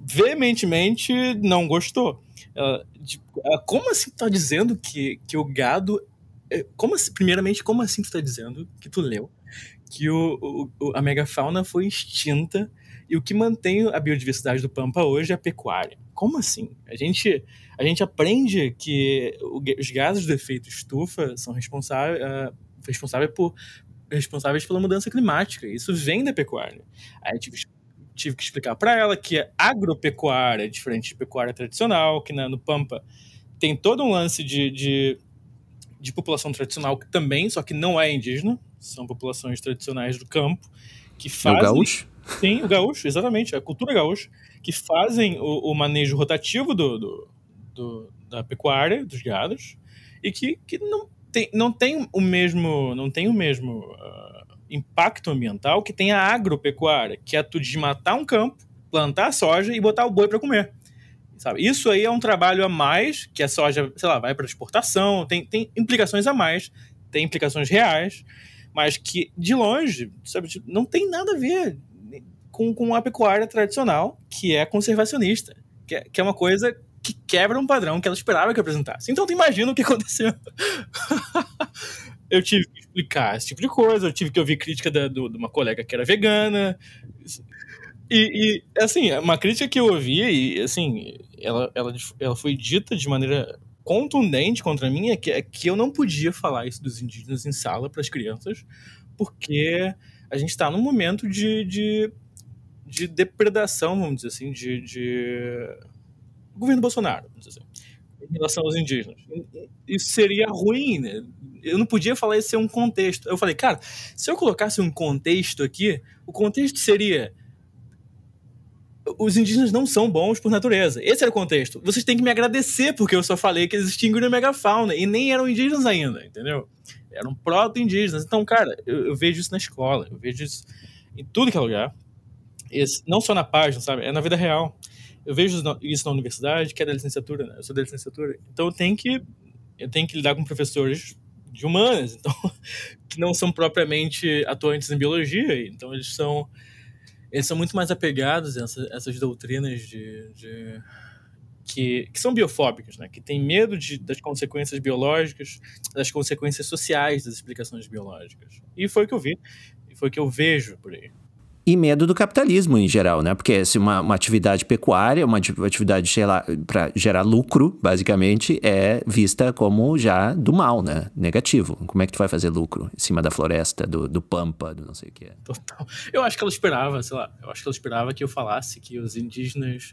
veementemente não gostou. De, ela, como assim tu tá dizendo que, que o gado. É, como assim, primeiramente, como assim tu tá dizendo que tu leu que o, o, a megafauna foi extinta e o que mantém a biodiversidade do Pampa hoje é a pecuária? Como assim? A gente a gente aprende que os gases do efeito estufa são responsáveis, uh, responsáveis, por, responsáveis pela mudança climática. Isso vem da pecuária. Aí tive, tive que explicar para ela que a agropecuária é diferente de pecuária tradicional, que no Pampa tem todo um lance de, de, de população tradicional que também, só que não é indígena, são populações tradicionais do campo que fazem. É o gaúcho? Sim, o gaúcho, exatamente, a cultura gaúcha, que fazem o, o manejo rotativo do, do, do, da pecuária, dos gados, e que, que não, tem, não tem o mesmo, não tem o mesmo uh, impacto ambiental que tem a agropecuária, que é tu desmatar um campo, plantar soja e botar o boi para comer. Sabe? Isso aí é um trabalho a mais, que a soja, sei lá, vai para exportação, tem, tem implicações a mais, tem implicações reais, mas que de longe, sabe, tipo, não tem nada a ver com, com a pecuária tradicional, que é conservacionista, que é, que é uma coisa que quebra um padrão que ela esperava que apresentasse. Então tu imagina o que aconteceu. eu tive que explicar esse tipo de coisa, eu tive que ouvir crítica da, do, de uma colega que era vegana. E, e, assim, uma crítica que eu ouvi, e assim, ela, ela, ela foi dita de maneira contundente contra mim, é que, é que eu não podia falar isso dos indígenas em sala para as crianças, porque a gente está num momento de, de, de, depredação, vamos dizer assim, de, de governo Bolsonaro, vamos dizer assim, em relação aos indígenas. Isso seria ruim, né? Eu não podia falar isso ser um contexto. Eu falei, cara, se eu colocasse um contexto aqui, o contexto seria os indígenas não são bons por natureza. Esse era o contexto. Vocês têm que me agradecer porque eu só falei que eles extinguiram a megafauna e nem eram indígenas ainda, entendeu? Eram proto-indígenas. Então, cara, eu, eu, vejo isso na escola, eu vejo isso em tudo que é lugar. Não só na página, sabe? É na vida real. Eu vejo isso na universidade, que é da licenciatura, né? Eu sou da licenciatura. Então, eu tenho que, eu tenho que lidar com professores de humanas, então, que não são propriamente atuantes em biologia. Então, eles são eles são muito mais apegados a essa, essas doutrinas de, de que, que, são biofóbicas, né? que têm medo de, das consequências biológicas, das consequências sociais das explicações biológicas. E foi o que eu vi, e foi o que eu vejo por aí e medo do capitalismo em geral, né? Porque se uma, uma atividade pecuária, uma atividade, para gerar lucro, basicamente, é vista como já do mal, né? Negativo. Como é que tu vai fazer lucro em cima da floresta, do, do pampa, do não sei o que é? Total. Eu acho que ela esperava, sei lá, eu acho que ela esperava que eu falasse que os indígenas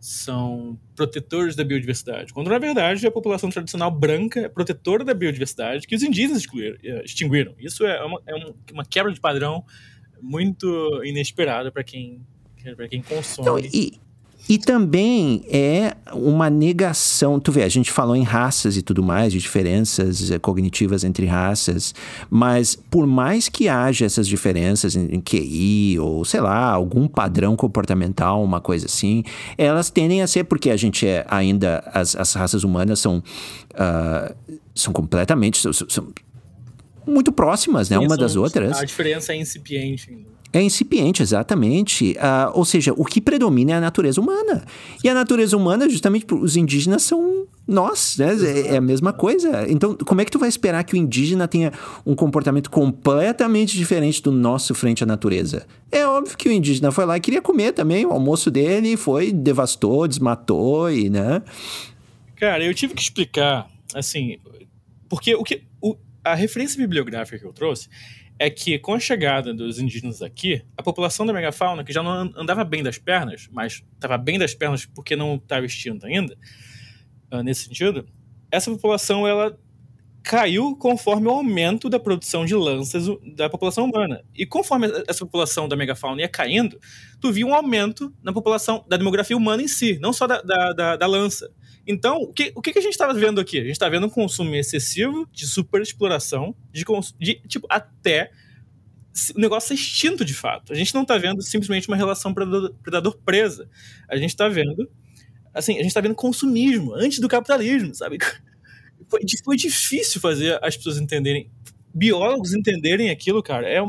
são protetores da biodiversidade, quando na verdade a população tradicional branca é protetora da biodiversidade que os indígenas eh, extinguiram. Isso é uma, é uma quebra de padrão muito inesperada para quem, pra quem consome. Então, e, e também é uma negação. Tu vê, a gente falou em raças e tudo mais, de diferenças eh, cognitivas entre raças, mas por mais que haja essas diferenças em, em QI ou sei lá, algum padrão comportamental, uma coisa assim, elas tendem a ser porque a gente é ainda. As, as raças humanas são. Uh, são completamente. São, são, muito próximas, né? Sim, uma das outras. A diferença é incipiente É incipiente, exatamente. Uh, ou seja, o que predomina é a natureza humana. E a natureza humana, justamente, os indígenas são nós, né? É, é, a mesma coisa. Então, como é que tu vai esperar que o indígena tenha um comportamento completamente diferente do nosso frente à natureza? É óbvio que o indígena foi lá e queria comer também. O almoço dele foi, devastou, desmatou e, né? Cara, eu tive que explicar, assim, porque o que a referência bibliográfica que eu trouxe é que, com a chegada dos indígenas aqui, a população da megafauna, que já não andava bem das pernas, mas estava bem das pernas porque não estava extinta ainda, uh, nesse sentido, essa população ela caiu conforme o aumento da produção de lanças da população humana. E conforme essa população da megafauna ia caindo, tu viu um aumento na população da demografia humana em si, não só da, da, da, da lança. Então, o que, o que a gente está vendo aqui? A gente está vendo um consumo excessivo de superexploração, de, de tipo, até o negócio é extinto de fato. A gente não está vendo simplesmente uma relação predador-presa. A gente está vendo, assim, a gente está vendo consumismo antes do capitalismo, sabe? Foi, foi difícil fazer as pessoas entenderem, biólogos entenderem aquilo, cara. É,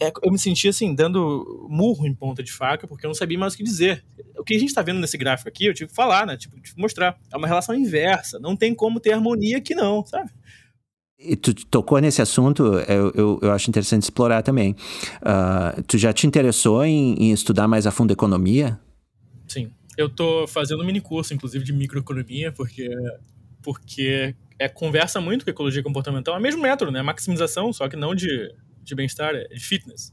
é, eu me senti assim, dando murro em ponta de faca, porque eu não sabia mais o que dizer. O que a gente está vendo nesse gráfico aqui, eu tive que falar, né? Tipo, tive que mostrar. É uma relação inversa. Não tem como ter harmonia aqui, não, sabe? E tu tocou nesse assunto, eu, eu, eu acho interessante explorar também. Uh, tu já te interessou em, em, estudar mais a fundo economia? Sim. Eu tô fazendo um mini curso, inclusive, de microeconomia, porque, porque é, conversa muito com ecologia comportamental. É o mesmo método, né? Maximização, só que não de de bem-estar, é de fitness.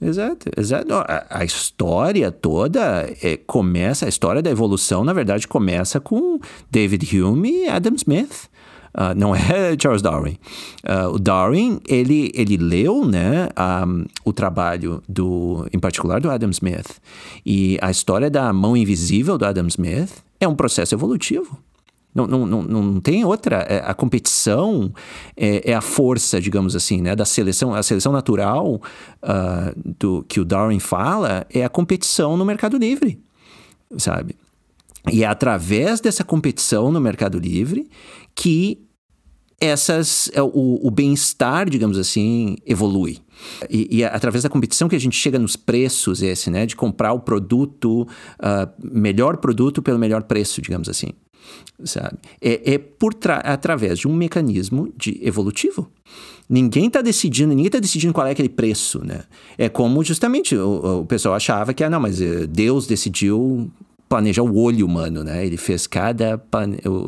Exato, exato. A, a história toda é, começa, a história da evolução, na verdade, começa com David Hume e Adam Smith. Uh, não é Charles Darwin. Uh, o Darwin, ele, ele leu né, um, o trabalho, do, em particular, do Adam Smith. E a história da mão invisível do Adam Smith é um processo evolutivo. Não, não, não, não tem outra. É, a competição é, é, a força, digamos assim, né? Da seleção. A seleção natural uh, do, que o Darwin fala é a competição no mercado livre, sabe? E é através dessa competição no mercado livre que essas é, o, o bem-estar, digamos assim, evolui. E, e, é através da competição que a gente chega nos preços esse, né? De comprar o produto, uh, melhor produto pelo melhor preço, digamos assim. Sabe? É, é por através de um mecanismo de evolutivo. Ninguém está decidindo, ninguém está decidindo qual é aquele preço, né? É como justamente o, o pessoal achava que, ah, não, mas eh, Deus decidiu planejar o olho humano, né? Ele fez cada,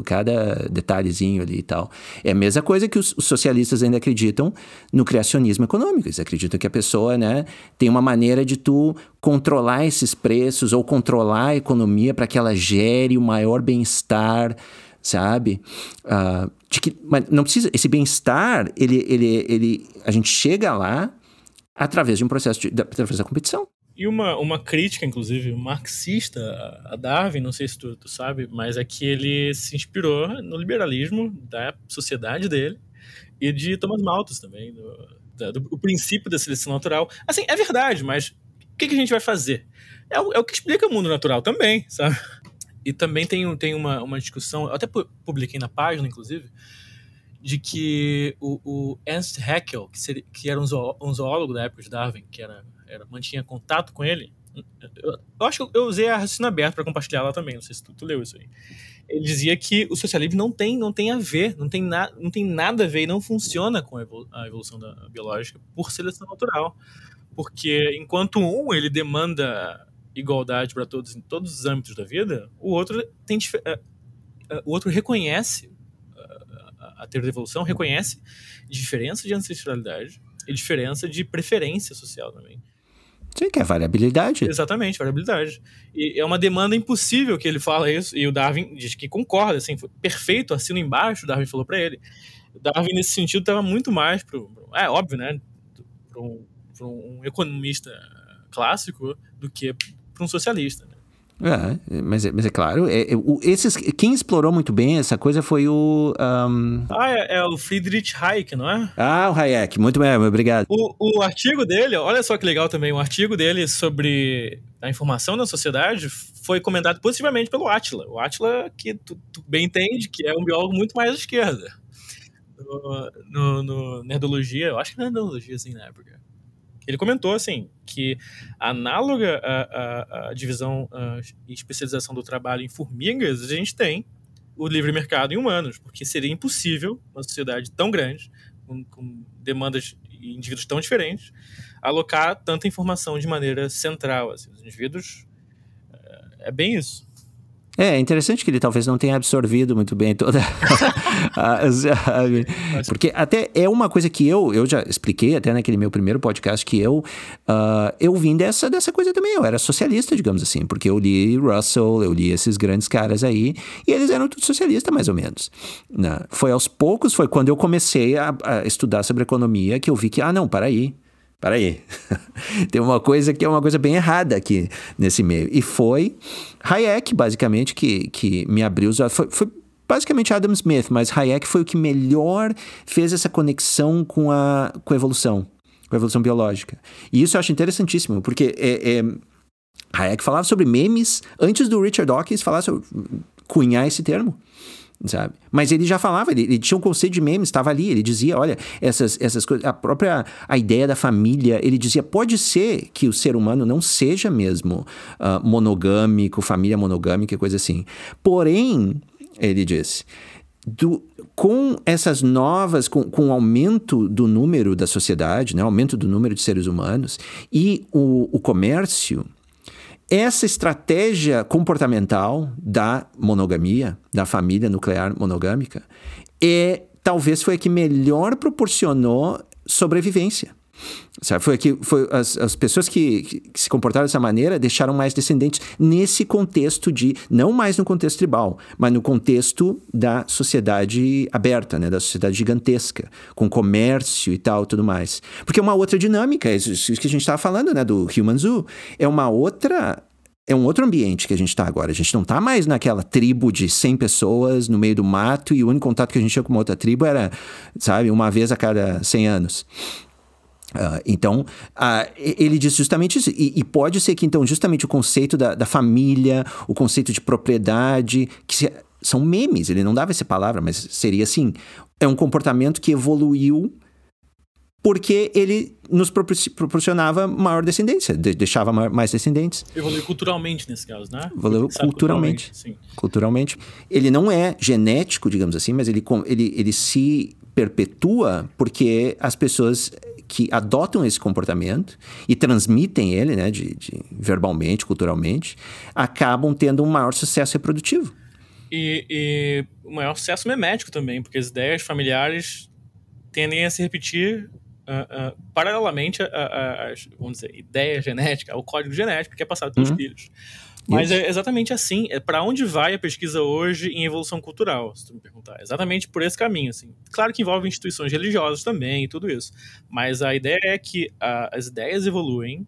cada detalhezinho ali e tal. É a mesma coisa que os, socialistas ainda acreditam no criacionismo econômico. Eles acreditam que a pessoa, né, tem uma maneira de tu controlar esses preços ou controlar a economia para que ela gere o maior bem-estar, sabe? Uh, de que, mas não precisa. Esse bem-estar, ele, ele, ele, a gente chega lá através de um processo de, através da competição. E uma, uma crítica, inclusive, marxista a Darwin, não sei se tu, tu sabe, mas é que ele se inspirou no liberalismo da sociedade dele e de Thomas Malthus também, do, do, princípio da seleção natural. Assim, é verdade, mas o que, que a gente vai fazer? É o, é o que explica o mundo natural também, sabe? E também tem, tem uma, uma discussão, eu até publiquei na página, inclusive, de que o, o Ernst Haeckel, que, seria, que era um, zoólogo da época de Darwin, que era era, mantinha contato com ele. Eu, eu acho que eu usei a raciocínio aberto para compartilhar lá também, não sei se tu, tu, leu isso aí. Ele dizia que o socialismo não tem, não tem a ver, não tem, na, não tem nada a ver e não funciona com a evolução da, biológica por seleção natural. Porque enquanto um ele demanda igualdade para todos em todos os âmbitos da vida, o outro tem uh, uh, o outro reconhece uh, a teoria da evolução reconhece diferença de ancestralidade e diferença de preferência social também. Sim, que é variabilidade. Exatamente, variabilidade. E é uma demanda impossível que ele fala isso, e o Darwin diz que concorda, assim, perfeito, assino embaixo, o Darwin falou para ele. O Darwin, nesse sentido, estava muito mais pro, É óbvio, né? Para um, um, economista clássico do que para um socialista. Né? É, mas, é, mas é claro, é, é, o, esses, quem explorou muito bem essa coisa foi o. Um... Ah, é, é, o Friedrich Hayek, não é? Ah, o Hayek, muito bem, obrigado. O, o artigo dele, olha só que legal também, o artigo dele sobre a informação na sociedade foi comentado positivamente pelo Atila. O Atila, que tu, tu bem entende, que é um biólogo muito mais à esquerda. No, no, no Nerdologia, eu acho que Nerdologia, assim, na época. Ele comentou assim que análoga à, divisão e especialização do trabalho em formigas, a gente tem o livre mercado em humanos, porque seria impossível uma sociedade tão grande, com, com demandas e indivíduos tão diferentes, alocar tanta informação de maneira central. Assim, os indivíduos é, é bem isso. É, é interessante que ele talvez não tenha absorvido muito bem toda a, a, porque até é uma coisa que eu eu já expliquei até naquele meu primeiro podcast que eu uh, eu vim dessa dessa coisa também eu era socialista digamos assim porque eu li Russell eu li esses grandes caras aí e eles eram tudo socialista mais ou menos né? foi aos poucos foi quando eu comecei a, a estudar sobre economia que eu vi que ah não para aí Peraí, tem uma coisa que é uma coisa bem errada aqui nesse meio. E foi Hayek, basicamente, que, que me abriu os olhos. Foi, foi basicamente Adam Smith, mas Hayek foi o que melhor fez essa conexão com a, com a evolução, com a evolução biológica. E isso eu acho interessantíssimo, porque é, é, Hayek falava sobre memes antes do Richard Dawkins falar sobre cunhar esse termo sabe? Mas ele já falava, ele, ele tinha um conceito de memes, estava ali, ele dizia, olha, essas, essas coisas, a própria a ideia da família, ele dizia, pode ser que o ser humano não seja mesmo uh, monogâmico, família monogâmica, coisa assim. Porém, ele disse, do, com essas novas, com, com o aumento do número da sociedade, né, aumento do número de seres humanos e o, o comércio, essa estratégia comportamental da monogamia, da família nuclear monogâmica, é talvez foi a que melhor proporcionou sobrevivência. Sabe? Foi que foi as, as pessoas que, que, se comportaram dessa maneira deixaram mais descendentes nesse contexto de não mais no contexto tribal, mas no contexto da sociedade aberta, né, da sociedade gigantesca, com comércio e tal, tudo mais. Porque é uma outra dinâmica, isso, isso que a gente estava falando, né, do Human Zoo, é uma outra é um outro ambiente que a gente está agora. A gente não está mais naquela tribo de 100 pessoas no meio do mato e o único contato que a gente tinha com uma outra tribo era, sabe, uma vez a cada 100 anos. Uh, então, uh, ele diz justamente isso. E, e, pode ser que, então, justamente o conceito da, da família, o conceito de propriedade, que se, são memes, ele não dava essa palavra, mas seria assim: é um comportamento que evoluiu porque ele nos proporcionava maior descendência, deixava mais descendentes. Evoluiu culturalmente nesse caso, né? Evoluiu culturalmente. Culturalmente, culturalmente. Ele não é genético, digamos assim, mas ele, ele, ele se perpetua porque as pessoas que adotam esse comportamento e transmitem ele, né, de, de verbalmente, culturalmente, acabam tendo um maior sucesso reprodutivo. E, e o maior sucesso memético também, porque as ideias familiares tendem a se repetir uh, uh, paralelamente às, vamos dizer, ideia genética, ao código genético que é passado pelos uhum. filhos. Mas Isso. é exatamente assim. É para onde vai a pesquisa hoje em evolução cultural, se tu me perguntar. Exatamente por esse caminho, assim. Claro que envolve instituições religiosas também e tudo isso. Mas a ideia é que uh, as ideias evoluem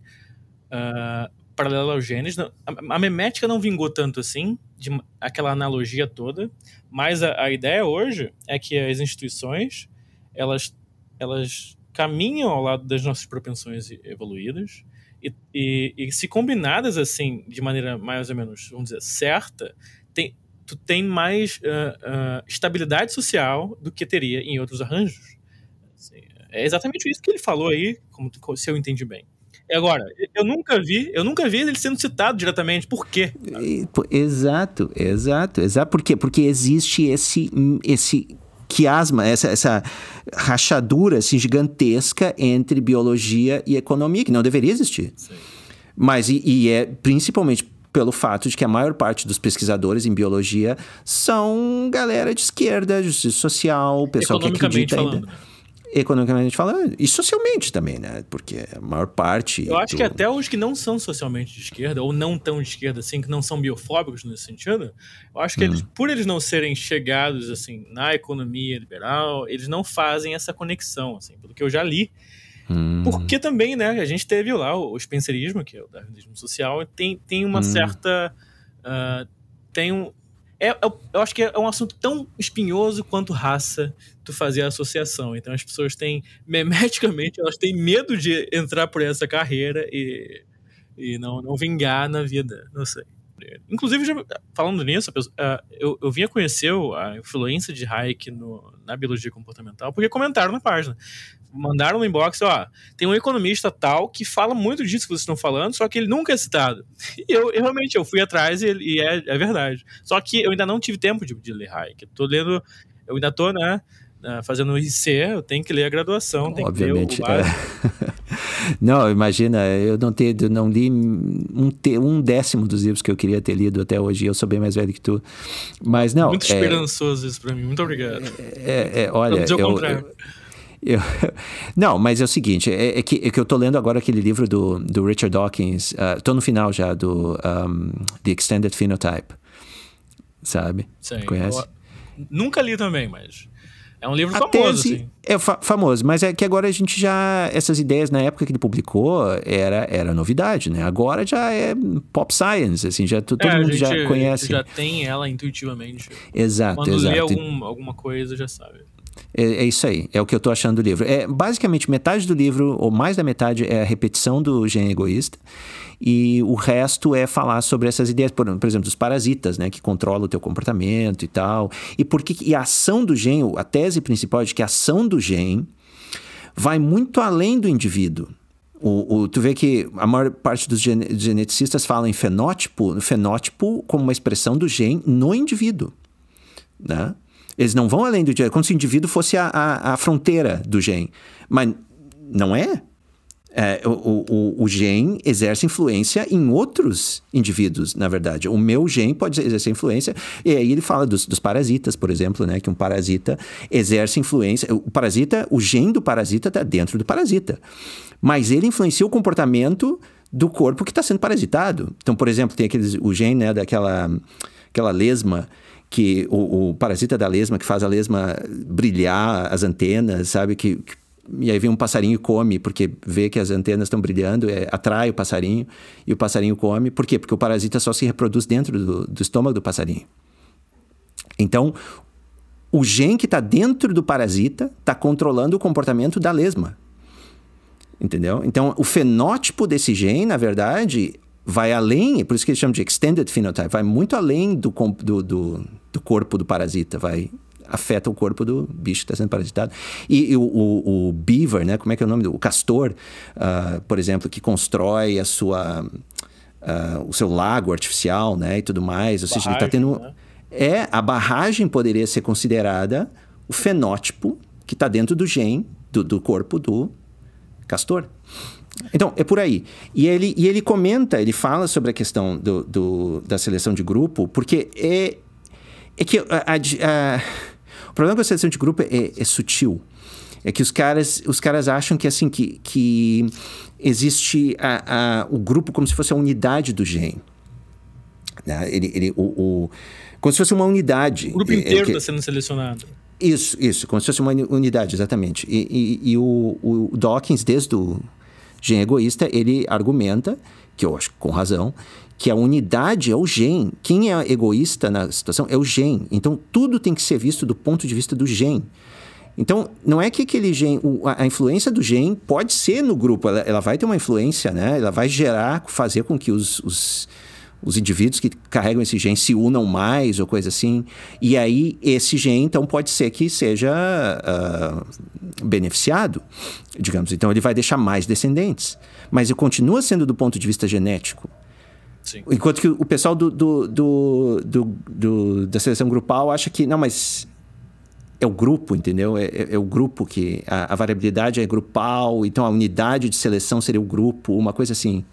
uh, paralelo aos genes. A, a, memética não vingou tanto assim, de aquela analogia toda. Mas a, a ideia hoje é que as instituições, elas, elas caminham ao lado das nossas propensões evoluídas e, e, e, se combinadas assim, de maneira mais ou menos, vamos dizer, certa, tem, tu tem mais uh, uh, estabilidade social do que teria em outros arranjos. Assim, é exatamente isso que ele falou aí, como se eu entendi bem. Agora, eu nunca vi, eu nunca vi ele sendo citado diretamente. Por quê? Exato, exato, exato. Por quê? Porque existe esse, esse quiasma, essa, essa rachadura assim, gigantesca entre biologia e economia, que não deveria existir. Sim. Mas, e, e é principalmente pelo fato de que a maior parte dos pesquisadores em biologia são galera de esquerda, justiça social, pessoal que acredita falando. ainda economicamente falando, e socialmente também, né? Porque a maior parte. Eu acho do... que até os que não são socialmente de esquerda, ou não tão de esquerda assim, que não são biofóbicos nesse sentido, eu acho que eles, uhum. por eles não serem chegados assim na economia liberal, eles não fazem essa conexão, assim, pelo que eu já li. Hum. Porque também, né, a gente teve lá o spencerismo, que é o darwinismo social, tem, tem uma hum. certa. Uh, tem um, é, é, eu acho que é um assunto tão espinhoso quanto raça, tu fazer a associação. Então as pessoas têm, memeticamente, elas têm medo de entrar por essa carreira e, e não, não vingar na vida. Não sei. Inclusive, já, falando nisso, ah, eu, eu vim a conhecer a influência de Hayek no, na biologia comportamental porque comentaram na página. Mandaram no inbox, ó, tem um economista tal que fala muito disso que vocês estão falando, só que ele nunca é citado. E eu, eu realmente, eu fui atrás e, e é, é, verdade. Só que eu ainda não tive tempo de, de ler Hayek. Eu tô lendo, eu ainda tô, né, fazendo IC, eu tenho que ler a graduação, Obviamente, que ler o é. Não, imagina, eu não, te, eu não li um, te, um décimo dos livros que eu queria ter lido até hoje, eu sou bem mais velho que tu. Mas não. Muito é, esperançoso isso para mim, muito obrigado. É, é olha. Eu, eu, eu, não, mas é o seguinte, é, é, que, é que eu tô lendo agora aquele livro do, do Richard Dawkins, uh, tô no final já, do um, The Extended Phenotype, sabe? Sim, Conhece? nunca li também, mas é um livro a famoso, tese assim. É fa famoso, mas é que agora a gente já. Essas ideias na época que ele publicou era, era novidade, né? Agora já é pop science, assim, já todo é, mundo já conhece. Já tem ela intuitivamente. Exato, Quando exato. lê algum, alguma coisa, já sabe. É, é, isso aí, é o que eu tô achando do livro. É, basicamente, metade do livro, ou mais da metade, é a repetição do gene egoísta e o resto é falar sobre essas ideias, por, por exemplo, dos parasitas, né, que controlam o teu comportamento e tal. E por que e a ação do gene, a tese principal é de que a ação do gene vai muito além do indivíduo. O, o, tu vê que a maior parte dos geneticistas falam em fenótipo, fenótipo como uma expressão do gene no indivíduo, né? Eles não vão além do como se o indivíduo fosse a, a, a fronteira do gene, mas não é é, o, o, o gene exerce influência em outros indivíduos, na verdade. O meu gene pode exercer influência, e aí ele fala dos, dos parasitas, por exemplo, né? Que um parasita exerce influência. O parasita, o gene do parasita está dentro do parasita. Mas ele influencia o comportamento do corpo que está sendo parasitado. Então, por exemplo, tem aqueles, o gene né, daquela aquela lesma que o, o, parasita da lesma que faz a lesma brilhar as antenas, sabe? Que, que e aí vem um passarinho e come, porque vê que as antenas estão brilhando, é, atrai o passarinho, e o passarinho come. Por quê? Porque o parasita só se reproduz dentro do, do estômago do passarinho. Então, o gene que está dentro do parasita está controlando o comportamento da lesma. Entendeu? Então, o fenótipo desse gene, na verdade, vai além, por isso que eles chamam de extended phenotype, vai muito além do, do, do, do corpo do parasita, vai afeta o corpo do bicho que está sendo parasitado. E, e o, o, o, beaver, né? Como é que é o nome do o castor, uh, por exemplo, que constrói a sua uh, o seu lago artificial, né? E tudo mais. Ou seja, ele está tendo né? é a barragem poderia ser considerada o fenótipo que está dentro do gene do, do corpo do castor. Então, é por aí. E ele, e ele comenta, ele fala sobre a questão do, do da seleção de grupo, porque é, é que a, a, o problema com a seleção de grupo é, é, sutil. É que os caras, os caras acham que assim que, que existe a, o grupo como se fosse a unidade do gene. Né? Ele, ele, o, o, como se fosse uma unidade. O grupo é, inteiro está é, sendo selecionado. Isso, isso, como se fosse uma unidade, exatamente. E, e, e o, o, Dawkins, desde o Gen Egoísta, ele argumenta, que eu acho com razão, que a unidade é o gen. Quem é egoísta na situação é o gen. Então, tudo tem que ser visto do ponto de vista do gen. Então, não é que aquele gen, a influência do gen pode ser no grupo, ela, ela vai ter uma influência, né? Ela vai gerar, fazer com que os, os os indivíduos que carregam esse gene se unam mais ou coisa assim. E aí, esse gene, então, pode ser que seja uh, beneficiado, digamos. Então, ele vai deixar mais descendentes. Mas ele continua sendo do ponto de vista genético. Sim. Enquanto que o pessoal do, do, do, do, da seleção grupal acha que, não, mas é o grupo, entendeu? É, é, é o grupo que. A, a, variabilidade é grupal, então a unidade de seleção seria o grupo, uma coisa assim.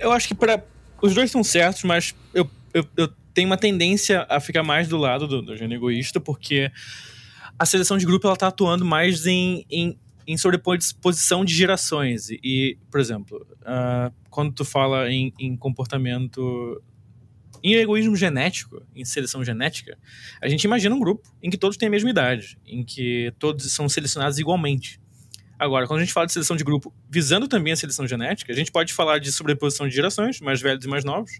Eu acho que para os dois estão certos, mas eu, eu, eu, tenho uma tendência a ficar mais do lado do, do gênero egoísta, porque a seleção de grupo ela tá atuando mais em, em, em sobreposição de gerações. E, por exemplo, uh, quando tu fala em, em comportamento em egoísmo genético, em seleção genética, a gente imagina um grupo em que todos têm a mesma idade, em que todos são selecionados igualmente. Agora, quando a gente fala de seleção de grupo, visando também a seleção genética, a gente pode falar de sobreposição de gerações, mais velhos e mais novos,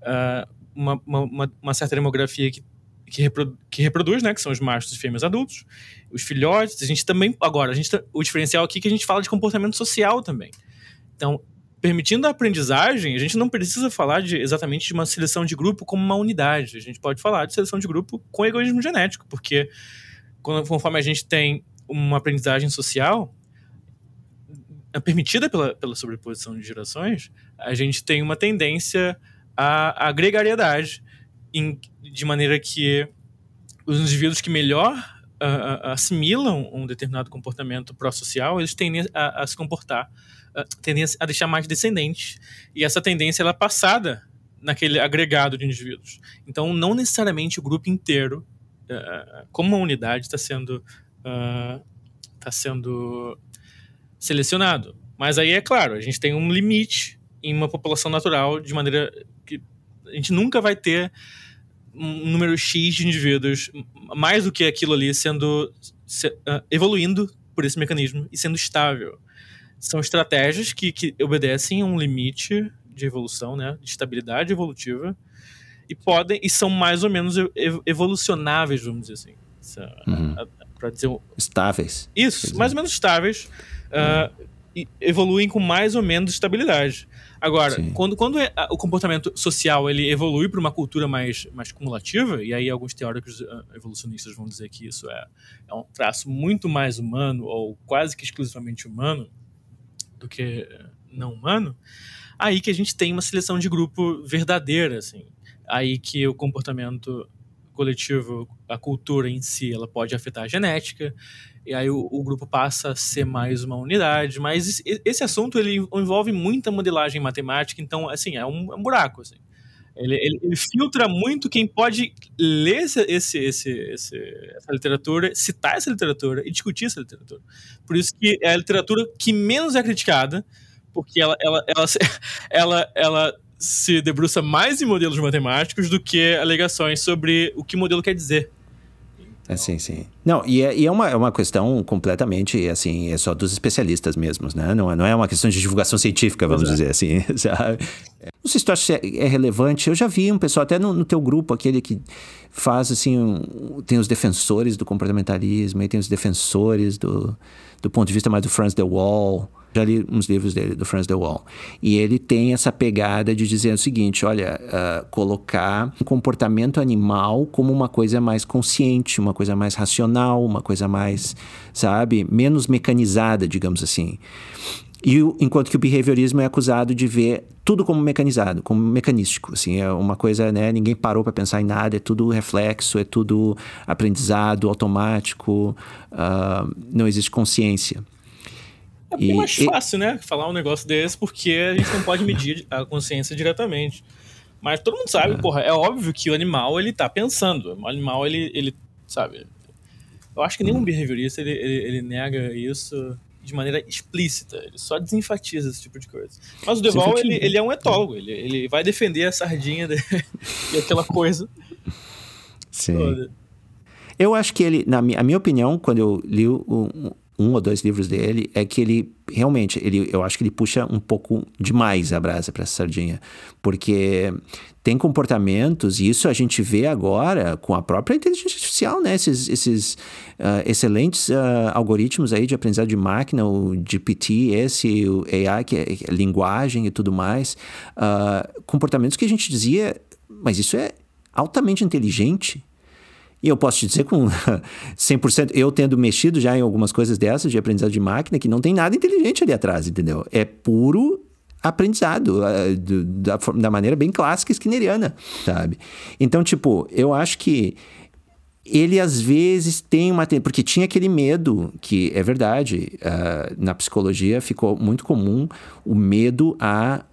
uh, uma, uma, uma, certa demografia que, que, reprodu, que, reproduz, né, que são os machos e fêmeas adultos, os filhotes, a gente também, agora, a gente, tá, o diferencial aqui é que a gente fala de comportamento social também. Então, permitindo a aprendizagem, a gente não precisa falar de, exatamente de uma seleção de grupo como uma unidade, a gente pode falar de seleção de grupo com egoísmo genético, porque quando, conforme a gente tem uma aprendizagem social, é permitida pela, pela sobreposição de gerações, a gente tem uma tendência à, à gregariedade, em, de maneira que os indivíduos que melhor uh, assimilam um determinado comportamento pró-social, eles tendem a, a se comportar, uh, tendem a deixar mais descendentes. E essa tendência ela é passada naquele agregado de indivíduos. Então, não necessariamente o grupo inteiro, uh, como uma unidade, está sendo, está sendo selecionado. Mas aí é claro, a gente tem um limite em uma população natural de maneira a gente nunca vai ter um número X de indivíduos mais do que aquilo ali sendo se, uh, evoluindo por esse mecanismo e sendo estável. São estratégias que, que obedecem a um limite de evolução, né, de estabilidade evolutiva e podem e são mais ou menos evolucionáveis, vamos dizer assim. Uhum. Para dizer estáveis. Isso, mais ou menos estáveis uh, evoluem com mais ou menos estabilidade. Agora, Sim. quando, quando é, o comportamento social ele evolui para uma cultura mais, mais cumulativa, e aí alguns teóricos uh, evolucionistas vão dizer que isso é, é um traço muito mais humano, ou quase que exclusivamente humano, do que não humano, aí que a gente tem uma seleção de grupo verdadeira, assim. Aí que o comportamento coletivo, a cultura em si, ela pode afetar a genética, e aí o, o, grupo passa a ser mais uma unidade. Mas esse assunto ele envolve muita modelagem matemática, então, assim, é um, é um buraco. Assim. Ele, ele, ele, filtra muito quem pode ler esse, esse, esse, essa literatura, citar essa literatura e discutir essa literatura. Por isso que é a literatura que menos é criticada, porque ela, ela, ela, ela, ela se debruça mais em modelos matemáticos do que alegações sobre o que o modelo quer dizer. É, sim, sim. Não, e é, e é, uma, é uma questão completamente, assim, é só dos especialistas mesmos, né? Não, é, não é uma questão de divulgação científica, vamos Exato. dizer assim, sabe? Não sei se tu acha que é, é relevante. Eu já vi um pessoal, até no, no teu grupo, aquele que faz, assim, um, tem os defensores do comportamentalismo, e tem os defensores do, do ponto de vista mais do Franz de Waal, Já li uns livros dele, do Franz de Waal. E ele tem essa pegada de dizer o seguinte: olha, uh, colocar o comportamento animal como uma coisa mais consciente, uma coisa mais racional, uma coisa mais, sabe, menos mecanizada, digamos assim. E enquanto que o behaviorismo é acusado de ver tudo como mecanizado, como mecanístico, assim, é uma coisa, né, ninguém parou para pensar em nada, é tudo reflexo, é tudo aprendizado automático, uh, não existe consciência. É bem e, mais fácil, e... né, falar um negócio desse, porque a gente não pode medir a consciência diretamente. Mas todo mundo sabe, é. porra, é óbvio que o animal, ele tá pensando, o animal, ele, ele sabe... Eu acho que nenhum hum. behaviorista, ele, ele, ele nega isso de maneira explícita. Ele só desenfatiza esse tipo de coisa. Mas o Deval, ele, ele é um etólogo. Ele, ele vai defender a sardinha e aquela coisa. Sim. Toda. Eu acho que ele, na minha, minha opinião, quando eu li o, um ou dois livros dele é que ele realmente, ele, eu acho que ele puxa um pouco demais a brasa para essa sardinha, porque tem comportamentos, e isso a gente vê agora com a própria inteligência artificial, né? Esses, esses uh, excelentes uh, algoritmos aí de aprendizado de máquina, o GPT, esse, o AI, que é, é linguagem e tudo mais, uh, comportamentos que a gente dizia, mas isso é altamente inteligente, e eu posso te dizer com 100%, eu tendo mexido já em algumas coisas dessas de aprendizado de máquina, que não tem nada inteligente ali atrás, entendeu? É puro aprendizado, da, da maneira bem clássica skinneriana, sabe? Então, tipo, eu acho que ele às vezes tem uma. Porque tinha aquele medo, que é verdade, uh, na psicologia ficou muito comum o medo a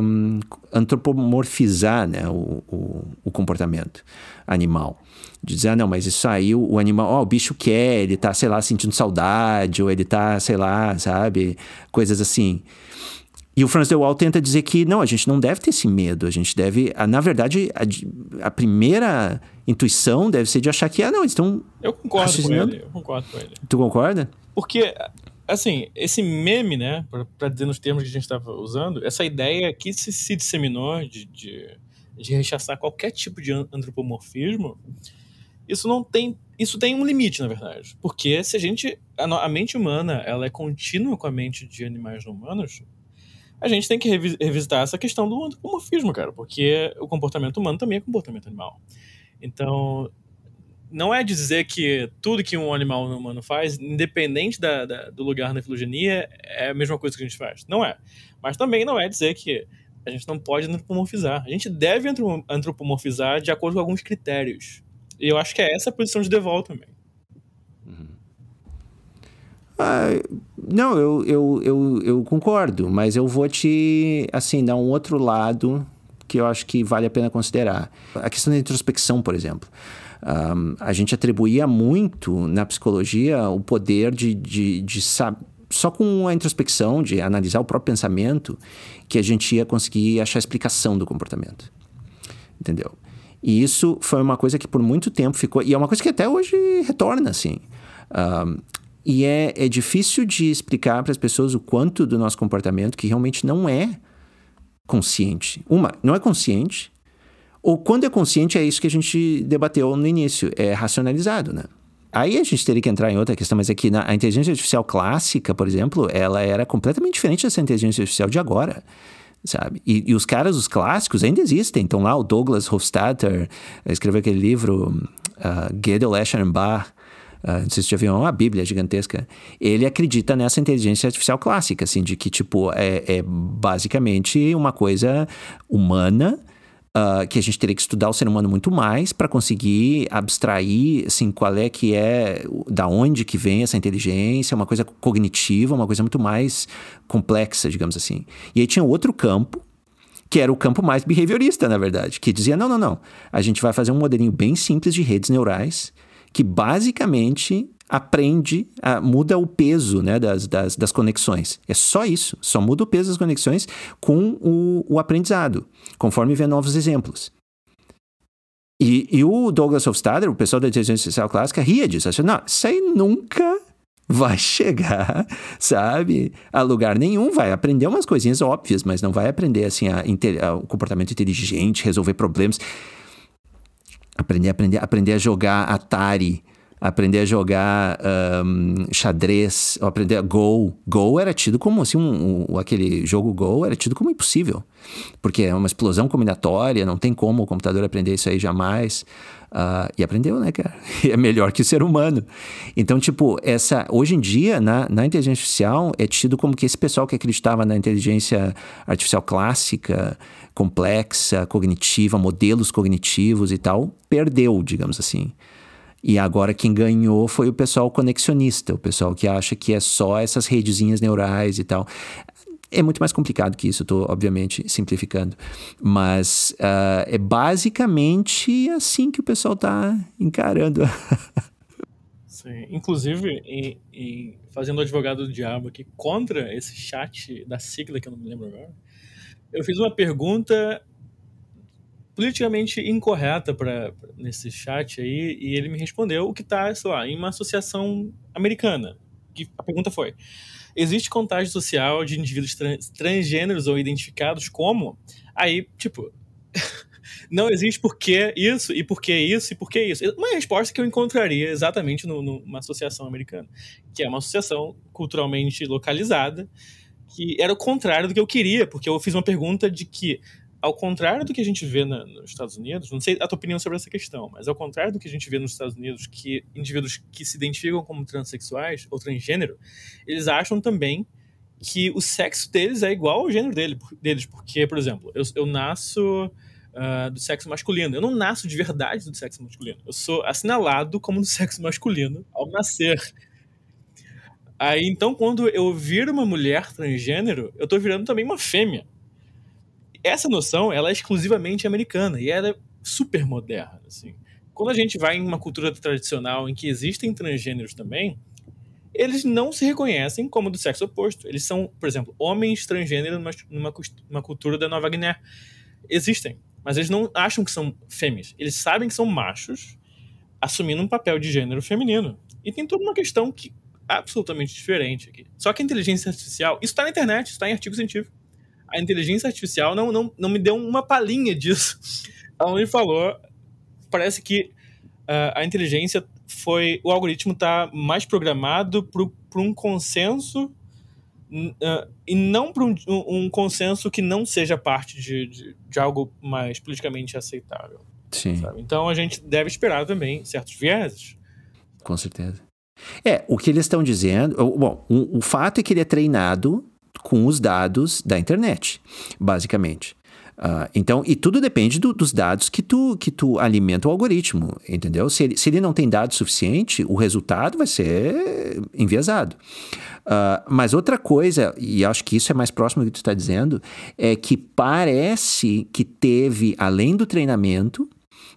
um, antropomorfizar né, o, o, o comportamento animal de dizer, ah, não, mas isso aí, o, o animal, ó, oh, o bicho quer, ele tá, sei lá, sentindo saudade, ou ele tá, sei lá, sabe, coisas assim. E o Franz de Waal tenta dizer que, não, a gente não deve ter esse medo, a gente deve, na verdade, a, a primeira intuição deve ser de achar que, ah, não, eles estão Eu concordo com ele, eu concordo com ele. Tu concorda? Porque, assim, esse meme, né, para dizer nos termos que a gente estava usando, essa ideia que se, se disseminou de, de, de rechaçar qualquer tipo de antropomorfismo, isso não tem isso tem um limite na verdade porque se a gente a, a, mente humana ela é contínua com a mente de animais não humanos a gente tem que revisitar essa questão do antropomorfismo cara porque o comportamento humano também é comportamento animal então não é dizer que tudo que um animal humano faz, independente da, da, do lugar na filogenia, é a mesma coisa que a gente faz. Não é. Mas também não é dizer que a gente não pode antropomorfizar. A gente deve antropomorfizar de acordo com alguns critérios. E eu acho que é essa a posição de Deval também. Uhum. Ah, não, eu, eu, eu, eu concordo, mas eu vou te, assim, dar um outro lado que eu acho que vale a pena considerar. A questão da introspecção, por exemplo. Um, a gente atribuía muito na psicologia o poder de, de, de saber só com a introspecção, de analisar o próprio pensamento, que a gente ia conseguir achar explicação do comportamento. Entendeu? E isso foi uma coisa que por muito tempo ficou. E é uma coisa que até hoje retorna, assim. Um, e é, é difícil de explicar para as pessoas o quanto do nosso comportamento que realmente não é consciente. Uma, não é consciente. Ou quando é consciente, é isso que a gente debateu no início, é racionalizado, né? Aí a gente teria que entrar em outra questão, mas é que na, a inteligência artificial clássica, por exemplo, ela era completamente diferente dessa inteligência artificial de agora sabe? E, e, os caras, os clássicos, ainda existem. Então lá o Douglas Hofstadter escreveu aquele livro uh, Gödel, Escher Bach, uh, não sei se já viu, é uma bíblia gigantesca. Ele acredita nessa inteligência artificial clássica, assim, de que, tipo, é, é basicamente uma coisa humana Uh, que a gente teria que estudar o ser humano muito mais para conseguir abstrair assim qual é que é da onde que vem essa inteligência uma coisa cognitiva uma coisa muito mais complexa digamos assim. E aí tinha outro campo que era o campo mais behaviorista na verdade que dizia não não não a gente vai fazer um modelinho bem simples de redes neurais que basicamente aprende, a, muda o peso né, das, das, das, conexões. É só isso, só muda o peso das conexões com o, o aprendizado, conforme vê novos exemplos. E, e o Douglas Hofstadter, o pessoal da inteligência artificial clássica, ria disso. Achou, não, isso aí nunca vai chegar, sabe, a lugar nenhum. Vai aprender umas coisinhas óbvias, mas não vai aprender assim a, a, o comportamento inteligente, resolver problemas. Aprender, aprender, aprender a jogar Atari aprender a jogar um, xadrez, ou aprender a Go. Go era tido como, assim, um, um, aquele jogo Go era tido como impossível, porque é uma explosão combinatória, não tem como o computador aprender isso aí jamais. Uh, e aprendeu, né, cara? E é melhor que o ser humano. Então, tipo, essa hoje em dia, na, na inteligência artificial, é tido como que esse pessoal que acreditava na inteligência artificial clássica, complexa, cognitiva, modelos cognitivos e tal, perdeu, digamos assim. E agora quem ganhou foi o pessoal conexionista, o pessoal que acha que é só essas redezinhas neurais e tal. É muito mais complicado que isso, estou obviamente simplificando. Mas uh, é basicamente assim que o pessoal está encarando. Sim. Inclusive, em, em, fazendo advogado do diabo aqui contra esse chat da sigla que eu não me lembro agora, eu fiz uma pergunta politicamente incorreta para nesse chat aí e ele me respondeu o que está, sei lá, em uma associação americana. Que a pergunta foi: existe contágio social de indivíduos trans, transgêneros ou identificados como? Aí, tipo, não existe por que isso, e por que isso, e por que isso. Uma resposta que eu encontraria exatamente no, numa associação americana, que é uma associação culturalmente localizada, que era o contrário do que eu queria, porque eu fiz uma pergunta de que ao contrário do que a gente vê na, nos Estados Unidos, não sei a tua opinião sobre essa questão, mas ao contrário do que a gente vê nos Estados Unidos, que indivíduos que se identificam como transexuais ou transgênero, eles acham também que o sexo deles é igual ao gênero dele, deles. Porque, por exemplo, eu, eu nasço uh, do sexo masculino. Eu não nasço de verdade do sexo masculino. Eu sou assinalado como do sexo masculino ao nascer. Aí, então, quando eu viro uma mulher transgênero, eu tô virando também uma fêmea essa noção ela é exclusivamente americana e ela é super moderna. Assim. Quando a gente vai em uma cultura tradicional em que existem transgêneros também, eles não se reconhecem como do sexo oposto. Eles são, por exemplo, homens transgêneros numa, numa, cultura da Nova Guiné. Existem, mas eles não acham que são fêmeas. Eles sabem que são machos assumindo um papel de gênero feminino. E tem toda uma questão que absolutamente diferente aqui. Só que a inteligência artificial, isso está na internet, isso está em artigo científico a inteligência artificial não, não, não me deu uma palhinha disso. Ela me falou, parece que uh, a inteligência foi, o algoritmo está mais programado para um consenso uh, e não para um, um, consenso que não seja parte de, de, de algo mais politicamente aceitável. Sim. Sabe? Então a gente deve esperar também certos vieses. Com certeza. É, o que eles estão dizendo. Bom, o, o fato é que ele é treinado com os dados da internet, basicamente. Uh, então, e tudo depende do, dos dados que tu, que tu alimenta o algoritmo, entendeu? Se ele, se ele não tem dados suficiente, o resultado vai ser enviesado. Uh, mas outra coisa, e acho que isso é mais próximo do que tu está dizendo, é que parece que teve, além do treinamento,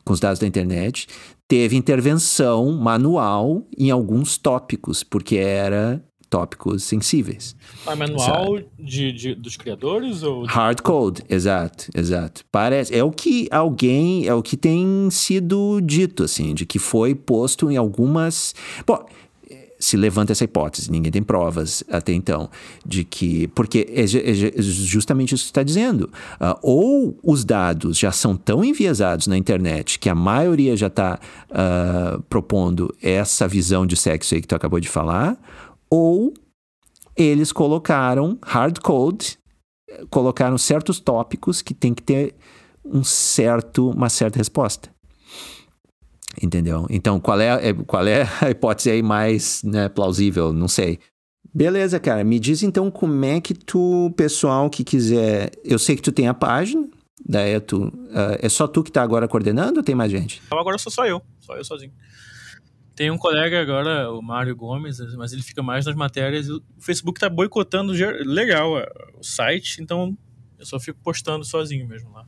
com os dados da internet, teve intervenção manual em alguns tópicos, porque era tópicos sensíveis. Ah, manual de, de, dos criadores ou hard code, exato, exato. Parece é o que alguém é o que tem sido dito assim, de que foi posto em algumas. Bom, se levanta essa hipótese, ninguém tem provas até então, de que. Porque é, é justamente isso que está dizendo. Uh, ou os dados já são tão enviesados na internet que a maioria já está uh, ah, propondo essa visão de sexo aí que tu acabou de falar, ou eles colocaram hard code, colocaram certos tópicos que tem que ter um certo, uma certa resposta. Entendeu? Então, qual é, é qual é a hipótese aí mais né, plausível? Não sei. Beleza, cara. Me diz então como é que tu, pessoal que quiser. Eu sei que tu tem a página da Eto. Uh, é só tu que tá agora coordenando ou tem mais gente? Então, agora sou só eu. Só eu sozinho. Tem um colega agora, o Mário Gomes, mas ele fica mais nas matérias. O Facebook tá boicotando legal o site, então eu só fico postando sozinho mesmo lá.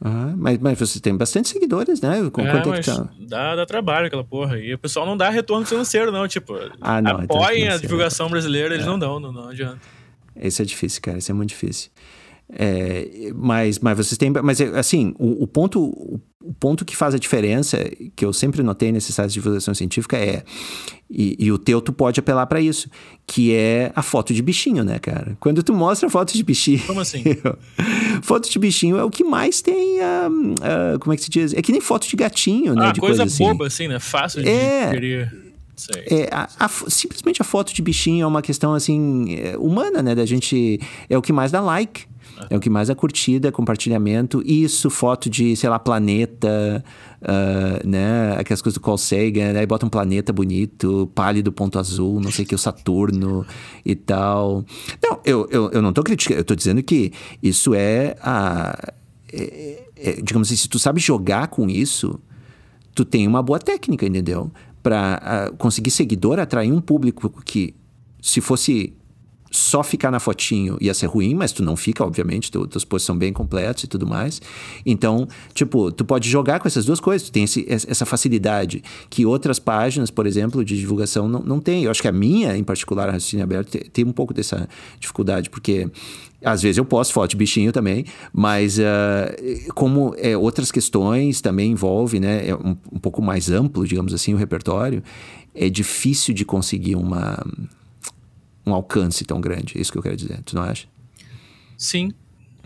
Ah, mas, mas você tem bastante seguidores, né? Com é, quanto é que tá? dá, dá trabalho aquela porra. E o pessoal não dá retorno financeiro, não. Tipo, ah, não, apoiem a divulgação brasileira, eles é. não dão, não, não adianta. Esse é difícil, cara. Esse é muito difícil. É, mas, mas vocês têm. Mas assim, o, o ponto, o, ponto que faz a diferença, que eu sempre notei nesses sites de divulgação científica, é. E, e o teu tu pode apelar para isso, que é a foto de bichinho, né, cara? Quando tu mostra foto de bichinho. Como assim? foto de bichinho é o que mais tem. Uh, uh, como é que se diz? É que nem foto de gatinho, né? Ah, de coisa, coisa boba, assim, né? Fácil de É. querer. É, a- a simplesmente a foto de bichinho é uma questão assim é, humana, né? Da gente é o que mais dá like, é o que mais dá curtida, compartilhamento. Isso, foto de sei lá planeta, ah, né? Aquelas coisas do Carl Sagan, aí bota um planeta bonito, pálido ponto azul, não sei o que o Saturno e tal. Não, eu, eu, eu não tô criticando, eu tô dizendo que isso é a é- é- digamos assim, se tu sabe jogar com isso, tu tem uma boa técnica, entendeu? Para conseguir seguidor, atrair um público que, se fosse só ficar na fotinho ia ser ruim, mas tu não fica, obviamente, tu, teus posts são bem completos e tudo mais. Então, tipo, tu pode jogar com essas duas coisas, tu tem esse- essa facilidade que outras páginas, por exemplo, de divulgação não, não tem. Eu acho que a minha, em particular, a Raciocínio Aberto, tem, tem um pouco dessa dificuldade, porque às vezes eu posto foto de bichinho também, mas ah, como é, outras questões também envolve, né, é um, um pouco mais amplo, digamos assim, o repertório, é difícil de conseguir uma, um alcance tão grande. É isso que eu quero dizer. Tu não acha? Sim.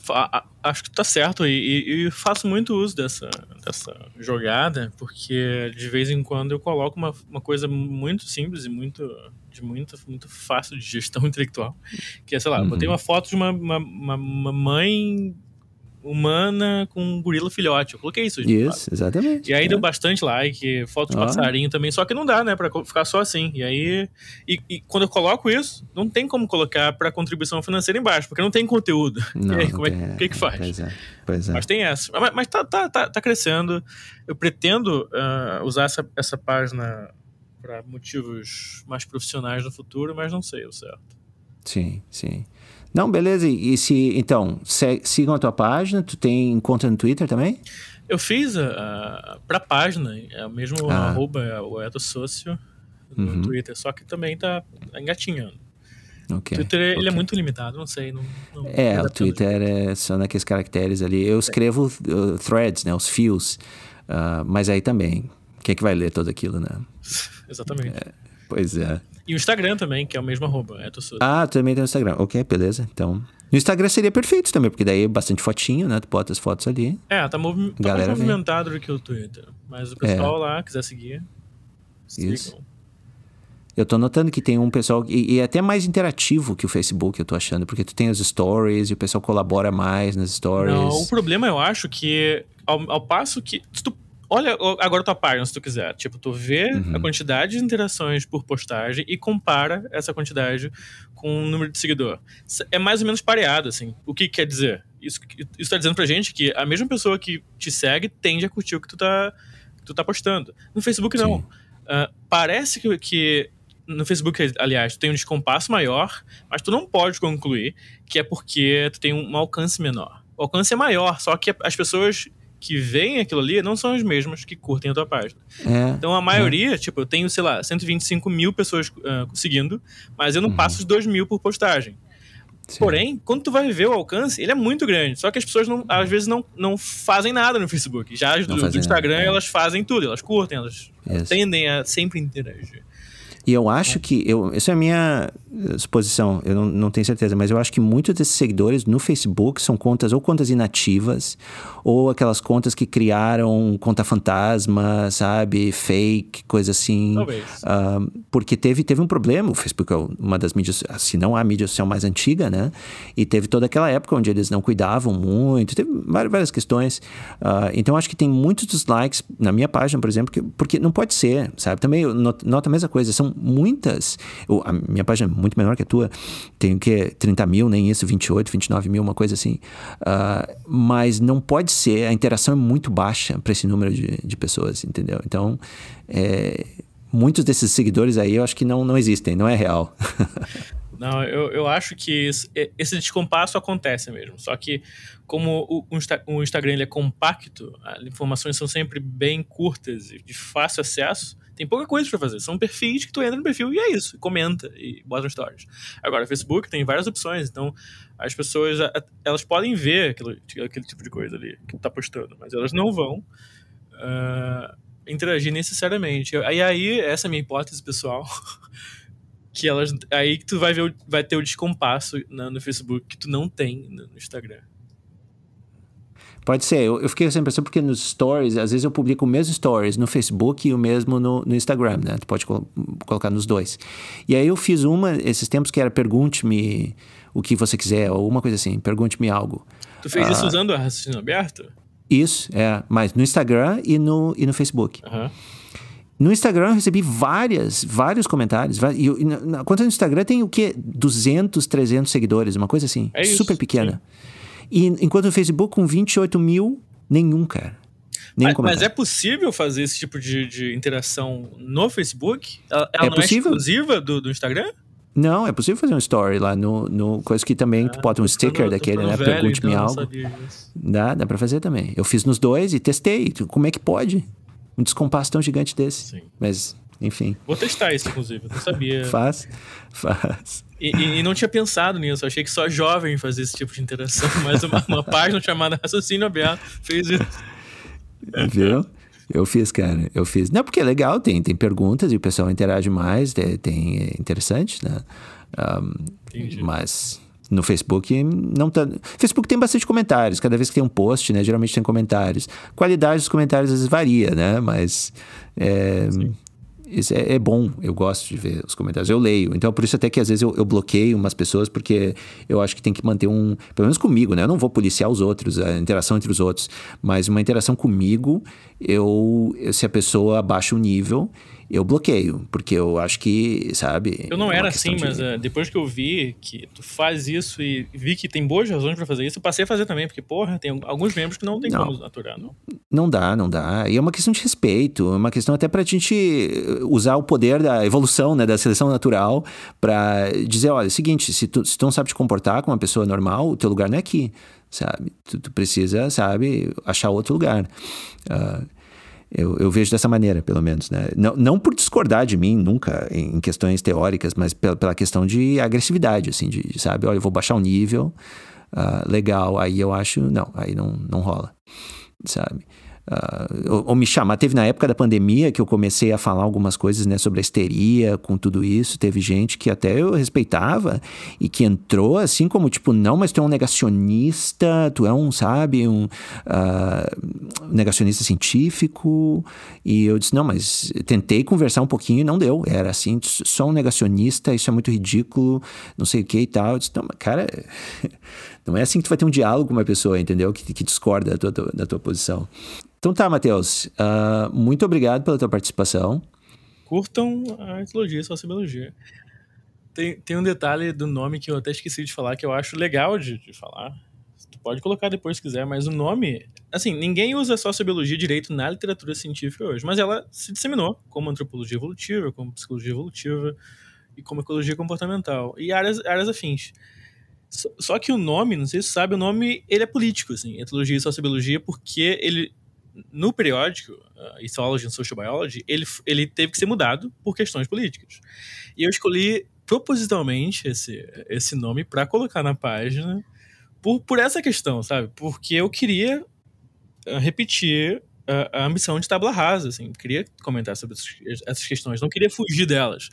A- Acho que tá certo e, e- faço muito uso dessa, dessa jogada, porque de vez em quando eu coloco uma, uma coisa muito simples e muito de muito, muito fácil de gestão intelectual. Que é, sei lá, eu Uhum. botei uma foto de uma, uma- uma mãe humana com um gorila filhote. Eu coloquei isso. Isso, exatamente. E aí É. deu bastante like, foto de Ah. passarinho também, só que não dá, né, pra ficar só assim. E aí, e, e quando eu coloco isso, não tem como colocar pra contribuição financeira embaixo, porque não tem conteúdo. Não, e aí, como é, o que que faz? Pois é, pois é. Mas tem essa. Mas, mas tá, tá, tá, tá crescendo. Eu pretendo ah, usar essa, essa página pra motivos mais profissionais no futuro, mas não sei o certo. Sim, sim. Não, beleza. E e se, então, se- sigam a tua página. Tu tem conta no Twitter também? Eu fiz a, a, pra página, é o mesmo Ah. arroba, é o Edo Sócio no Uhum. Twitter, só que também tá engatinhando. Ok. O Twitter ele é muito limitado, não sei. Não, não- É, não o Twitter é só naqueles caracteres ali. Eu escrevo uh, threads, né? Os fios. Ah, mas aí também, quem é que vai ler tudo aquilo, né? Exatamente. Pois é. E o Instagram também, que é o mesmo arroba, Sócio. Ah, também tem no Instagram. Ok, beleza. Então. No Instagram seria perfeito também, porque daí é bastante fotinho, né? Tu bota as fotos ali. É, tá, movi tá mais movimentado do que o Twitter. Mas o pessoal lá, quiser seguir, sigam. Isso. Eu tô notando que tem um pessoal. E, e é até mais interativo que o Facebook, eu tô achando, porque tu tem os stories e o pessoal colabora mais nas stories. Não, o problema eu acho que ao, ao passo que se tu olha agora tua página se tu quiser, tipo, tu vê Uhum. a quantidade de interações por postagem e compara essa quantidade com o número de seguidor. É mais ou menos pareado assim. O que quer dizer? Isso isso tá dizendo pra gente que a mesma pessoa que te segue tende a curtir o que tu tá que tu tá postando. No Facebook não. Ah, parece que, que no Facebook, aliás, tu tem um descompasso maior, mas tu não pode concluir que é porque tu tem um alcance menor. O alcance é maior, só que as pessoas que veem aquilo ali não são as mesmas que curtem a tua página. É. Então a maioria, tipo, eu tenho, sei lá, 125 mil pessoas ah, seguindo, mas eu não Uhum. passo os 2 mil por postagem. sim. Porém, quando tu vai ver o alcance, ele é muito grande. Só que as pessoas não, às vezes não, não fazem nada no Facebook. Já as do, do Instagram, nada, é. elas fazem tudo, elas curtem, elas Isso. tendem a sempre interagir. E eu acho que. Eu, essa é a minha eh, suposição, eu não, não tenho certeza, mas eu acho que muitos desses seguidores no Facebook são contas ou contas inativas, ou aquelas contas que criaram conta fantasma, sabe? Fake, coisa assim. Talvez. Ah, porque teve, teve um problema, o Facebook é uma das mídias, se não a mídia social mais antiga, né? E teve toda aquela época onde eles não cuidavam muito, teve várias, várias questões. Ah, então acho que tem muitos dos likes na minha página, por exemplo, que, porque não pode ser, sabe? Também eu not- noto a mesma coisa, são muitas. eu- a minha página é muito menor que a tua, tem o que? 30 mil, nem isso, 28, 29 mil, uma coisa assim. Ah, mas não pode ser, a interação é muito baixa para esse número de, de pessoas, entendeu? Então, é, muitos desses seguidores aí eu acho que não, não existem, não é real. Não, eu, eu acho que esse descompasso acontece mesmo. Só que, como o, o Insta- o Instagram é compacto, as informações são sempre bem curtas e de fácil acesso, tem pouca coisa pra fazer. São perfis que tu entra no perfil e é isso, comenta e bota no stories. Agora, o Facebook tem várias opções, então as pessoas elas podem ver aquilo, aquele tipo de coisa ali que tá postando, mas elas não vão uh, interagir necessariamente. E aí, essa é a minha hipótese pessoal. que elas. Aí que tu vai ver, vai ter o descompasso no, Facebook que tu não tem no Instagram. Pode ser. Eu, eu fiquei com essa impressão porque nos stories, às vezes eu publico o mesmo stories no Facebook e o mesmo no, no Instagram, né? Tu pode col colocar nos dois. E aí eu fiz uma esses tempos que era pergunte-me o que você quiser, ou uma coisa assim, pergunte-me algo. Tu fez isso ah, usando a raciocínio aberto? Isso, é. Mas no Instagram e no, e no Facebook. Uhum. No Instagram eu recebi várias, vários comentários. E, e na conta do Instagram tem o quê? 200, 300 seguidores, uma coisa assim. É isso, super pequena. Sim. E enquanto no Facebook, com 28 mil, nenhum, cara. Nenhum mas, mas, é possível fazer esse tipo de, de interação no Facebook? Ela, ela é não é possível. é exclusiva do, do Instagram? Não, é possível fazer um story lá no, no coisa que também ah, tu bota um sticker daquele, né? Pergunte-me então algo. Dá, dá pra fazer também. Eu fiz nos dois e testei. Como é que pode? Um descompasso tão gigante desse. Sim. Mas, enfim. Vou testar isso, inclusive. Eu não sabia. faz, faz. E, e, não tinha pensado nisso, achei que só jovem fazia esse tipo de interação, mas uma, uma página chamada Raciocínio Aberto fez isso. Viu? Eu fiz, cara, eu fiz. Não, porque é legal, tem, tem perguntas e o pessoal interage mais, tem, tem é interessante, né? Um, mas no Facebook não tá. Facebook tem bastante comentários. Cada vez que tem um post, né? Geralmente tem comentários. Qualidade dos comentários às vezes varia, né? Mas é, isso é, é, bom, eu gosto de ver os comentários, eu leio. Então, por isso até que às vezes eu, eu, bloqueio umas pessoas, porque eu acho que tem que manter um. Pelo menos comigo, né? Eu não vou policiar os outros, a interação entre os outros, mas uma interação comigo, eu se a pessoa abaixa o nível, eu bloqueio, porque eu acho que, sabe. Eu não é era assim, de... mas uh, depois que eu vi que tu faz isso e vi que tem boas razões para fazer isso, eu passei a fazer também, porque, porra, tem alguns membros que não tem não, como aturar, não. Não dá, não dá. E é uma questão de respeito, é uma questão até pra gente usar o poder da evolução, né, da seleção natural, para dizer: olha, é o seguinte, se tu, se tu não sabe te comportar como uma pessoa normal, o teu lugar não é aqui, sabe? Tu, tu precisa, sabe, achar outro lugar. Uh, eu, eu, vejo dessa maneira, pelo menos. Né? Não, não por discordar de mim nunca em questões teóricas, mas pela, pela questão de agressividade, assim, de, sabe, olha, eu vou baixar o nível, uh, legal, aí eu acho, não, aí não, não rola, sabe? Uh, ou, ou, me chamar. Teve na época da pandemia que eu comecei a falar algumas coisas né, sobre a histeria, com tudo isso. Teve gente que até eu respeitava e que entrou assim como tipo, não, mas tu é um negacionista, tu é um, sabe, um uh, negacionista científico. E eu disse, não, mas tentei conversar um pouquinho e não deu. Era assim, só um negacionista, isso é muito ridículo, não sei o que e tal. Eu disse, não, mas cara. Não é assim que tu vai ter um diálogo com uma pessoa, entendeu? Que, que discorda da tua, da tua posição. Então tá, Matheus. Uh, muito obrigado pela tua participação. Curtam a etologia e sociologia. Tem, tem um detalhe do nome que eu até esqueci de falar que eu acho legal de, de falar. Tu pode colocar depois se quiser, mas o nome. Assim, ninguém usa sociobiologia direito na literatura científica hoje, mas ela se disseminou como antropologia evolutiva, como psicologia evolutiva e como ecologia comportamental e áreas, áreas afins. Só que o nome, não sei se você sabe, o nome ele é político, assim, etologia e sociobiologia, porque ele no periódico uh, Ethology and Social Biology, ele, ele teve que ser mudado por questões políticas. E eu escolhi propositalmente esse, esse nome para colocar na página por, por essa questão, sabe? Porque eu queria uh, repetir a, ambição de tábua rasa, assim, queria comentar sobre essas questões, não queria fugir delas.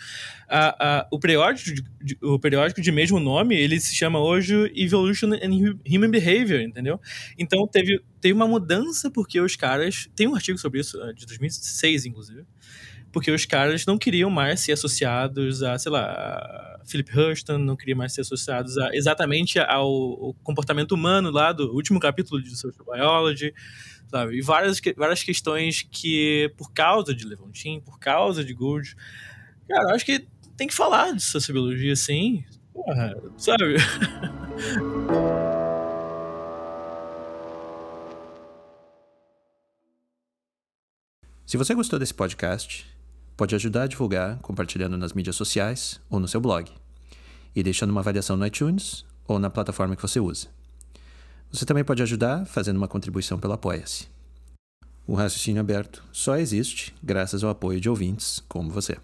A, a, o, periódico de, o periódico de mesmo nome, ele se chama hoje Evolution and Human Behavior, entendeu? Então teve, teve uma mudança porque os caras, tem um artigo sobre isso, de 2006 inclusive, porque os caras não queriam mais ser associados a, sei lá, Philip Hurston, não queriam mais ser associados a, exatamente ao, ao comportamento humano lá do último capítulo de Social Biology, sabe? E várias, várias questões que, por causa de Levantin, por causa de Gould, cara, eu acho que tem que falar de sociologia, sim. Porra, sabe? Se você gostou desse podcast, pode ajudar a divulgar compartilhando nas mídias sociais ou no seu blog e deixando uma avaliação no iTunes ou na plataforma que você usa. Você também pode ajudar fazendo uma contribuição pelo Apoia-se. O raciocínio aberto só existe graças ao apoio de ouvintes como você.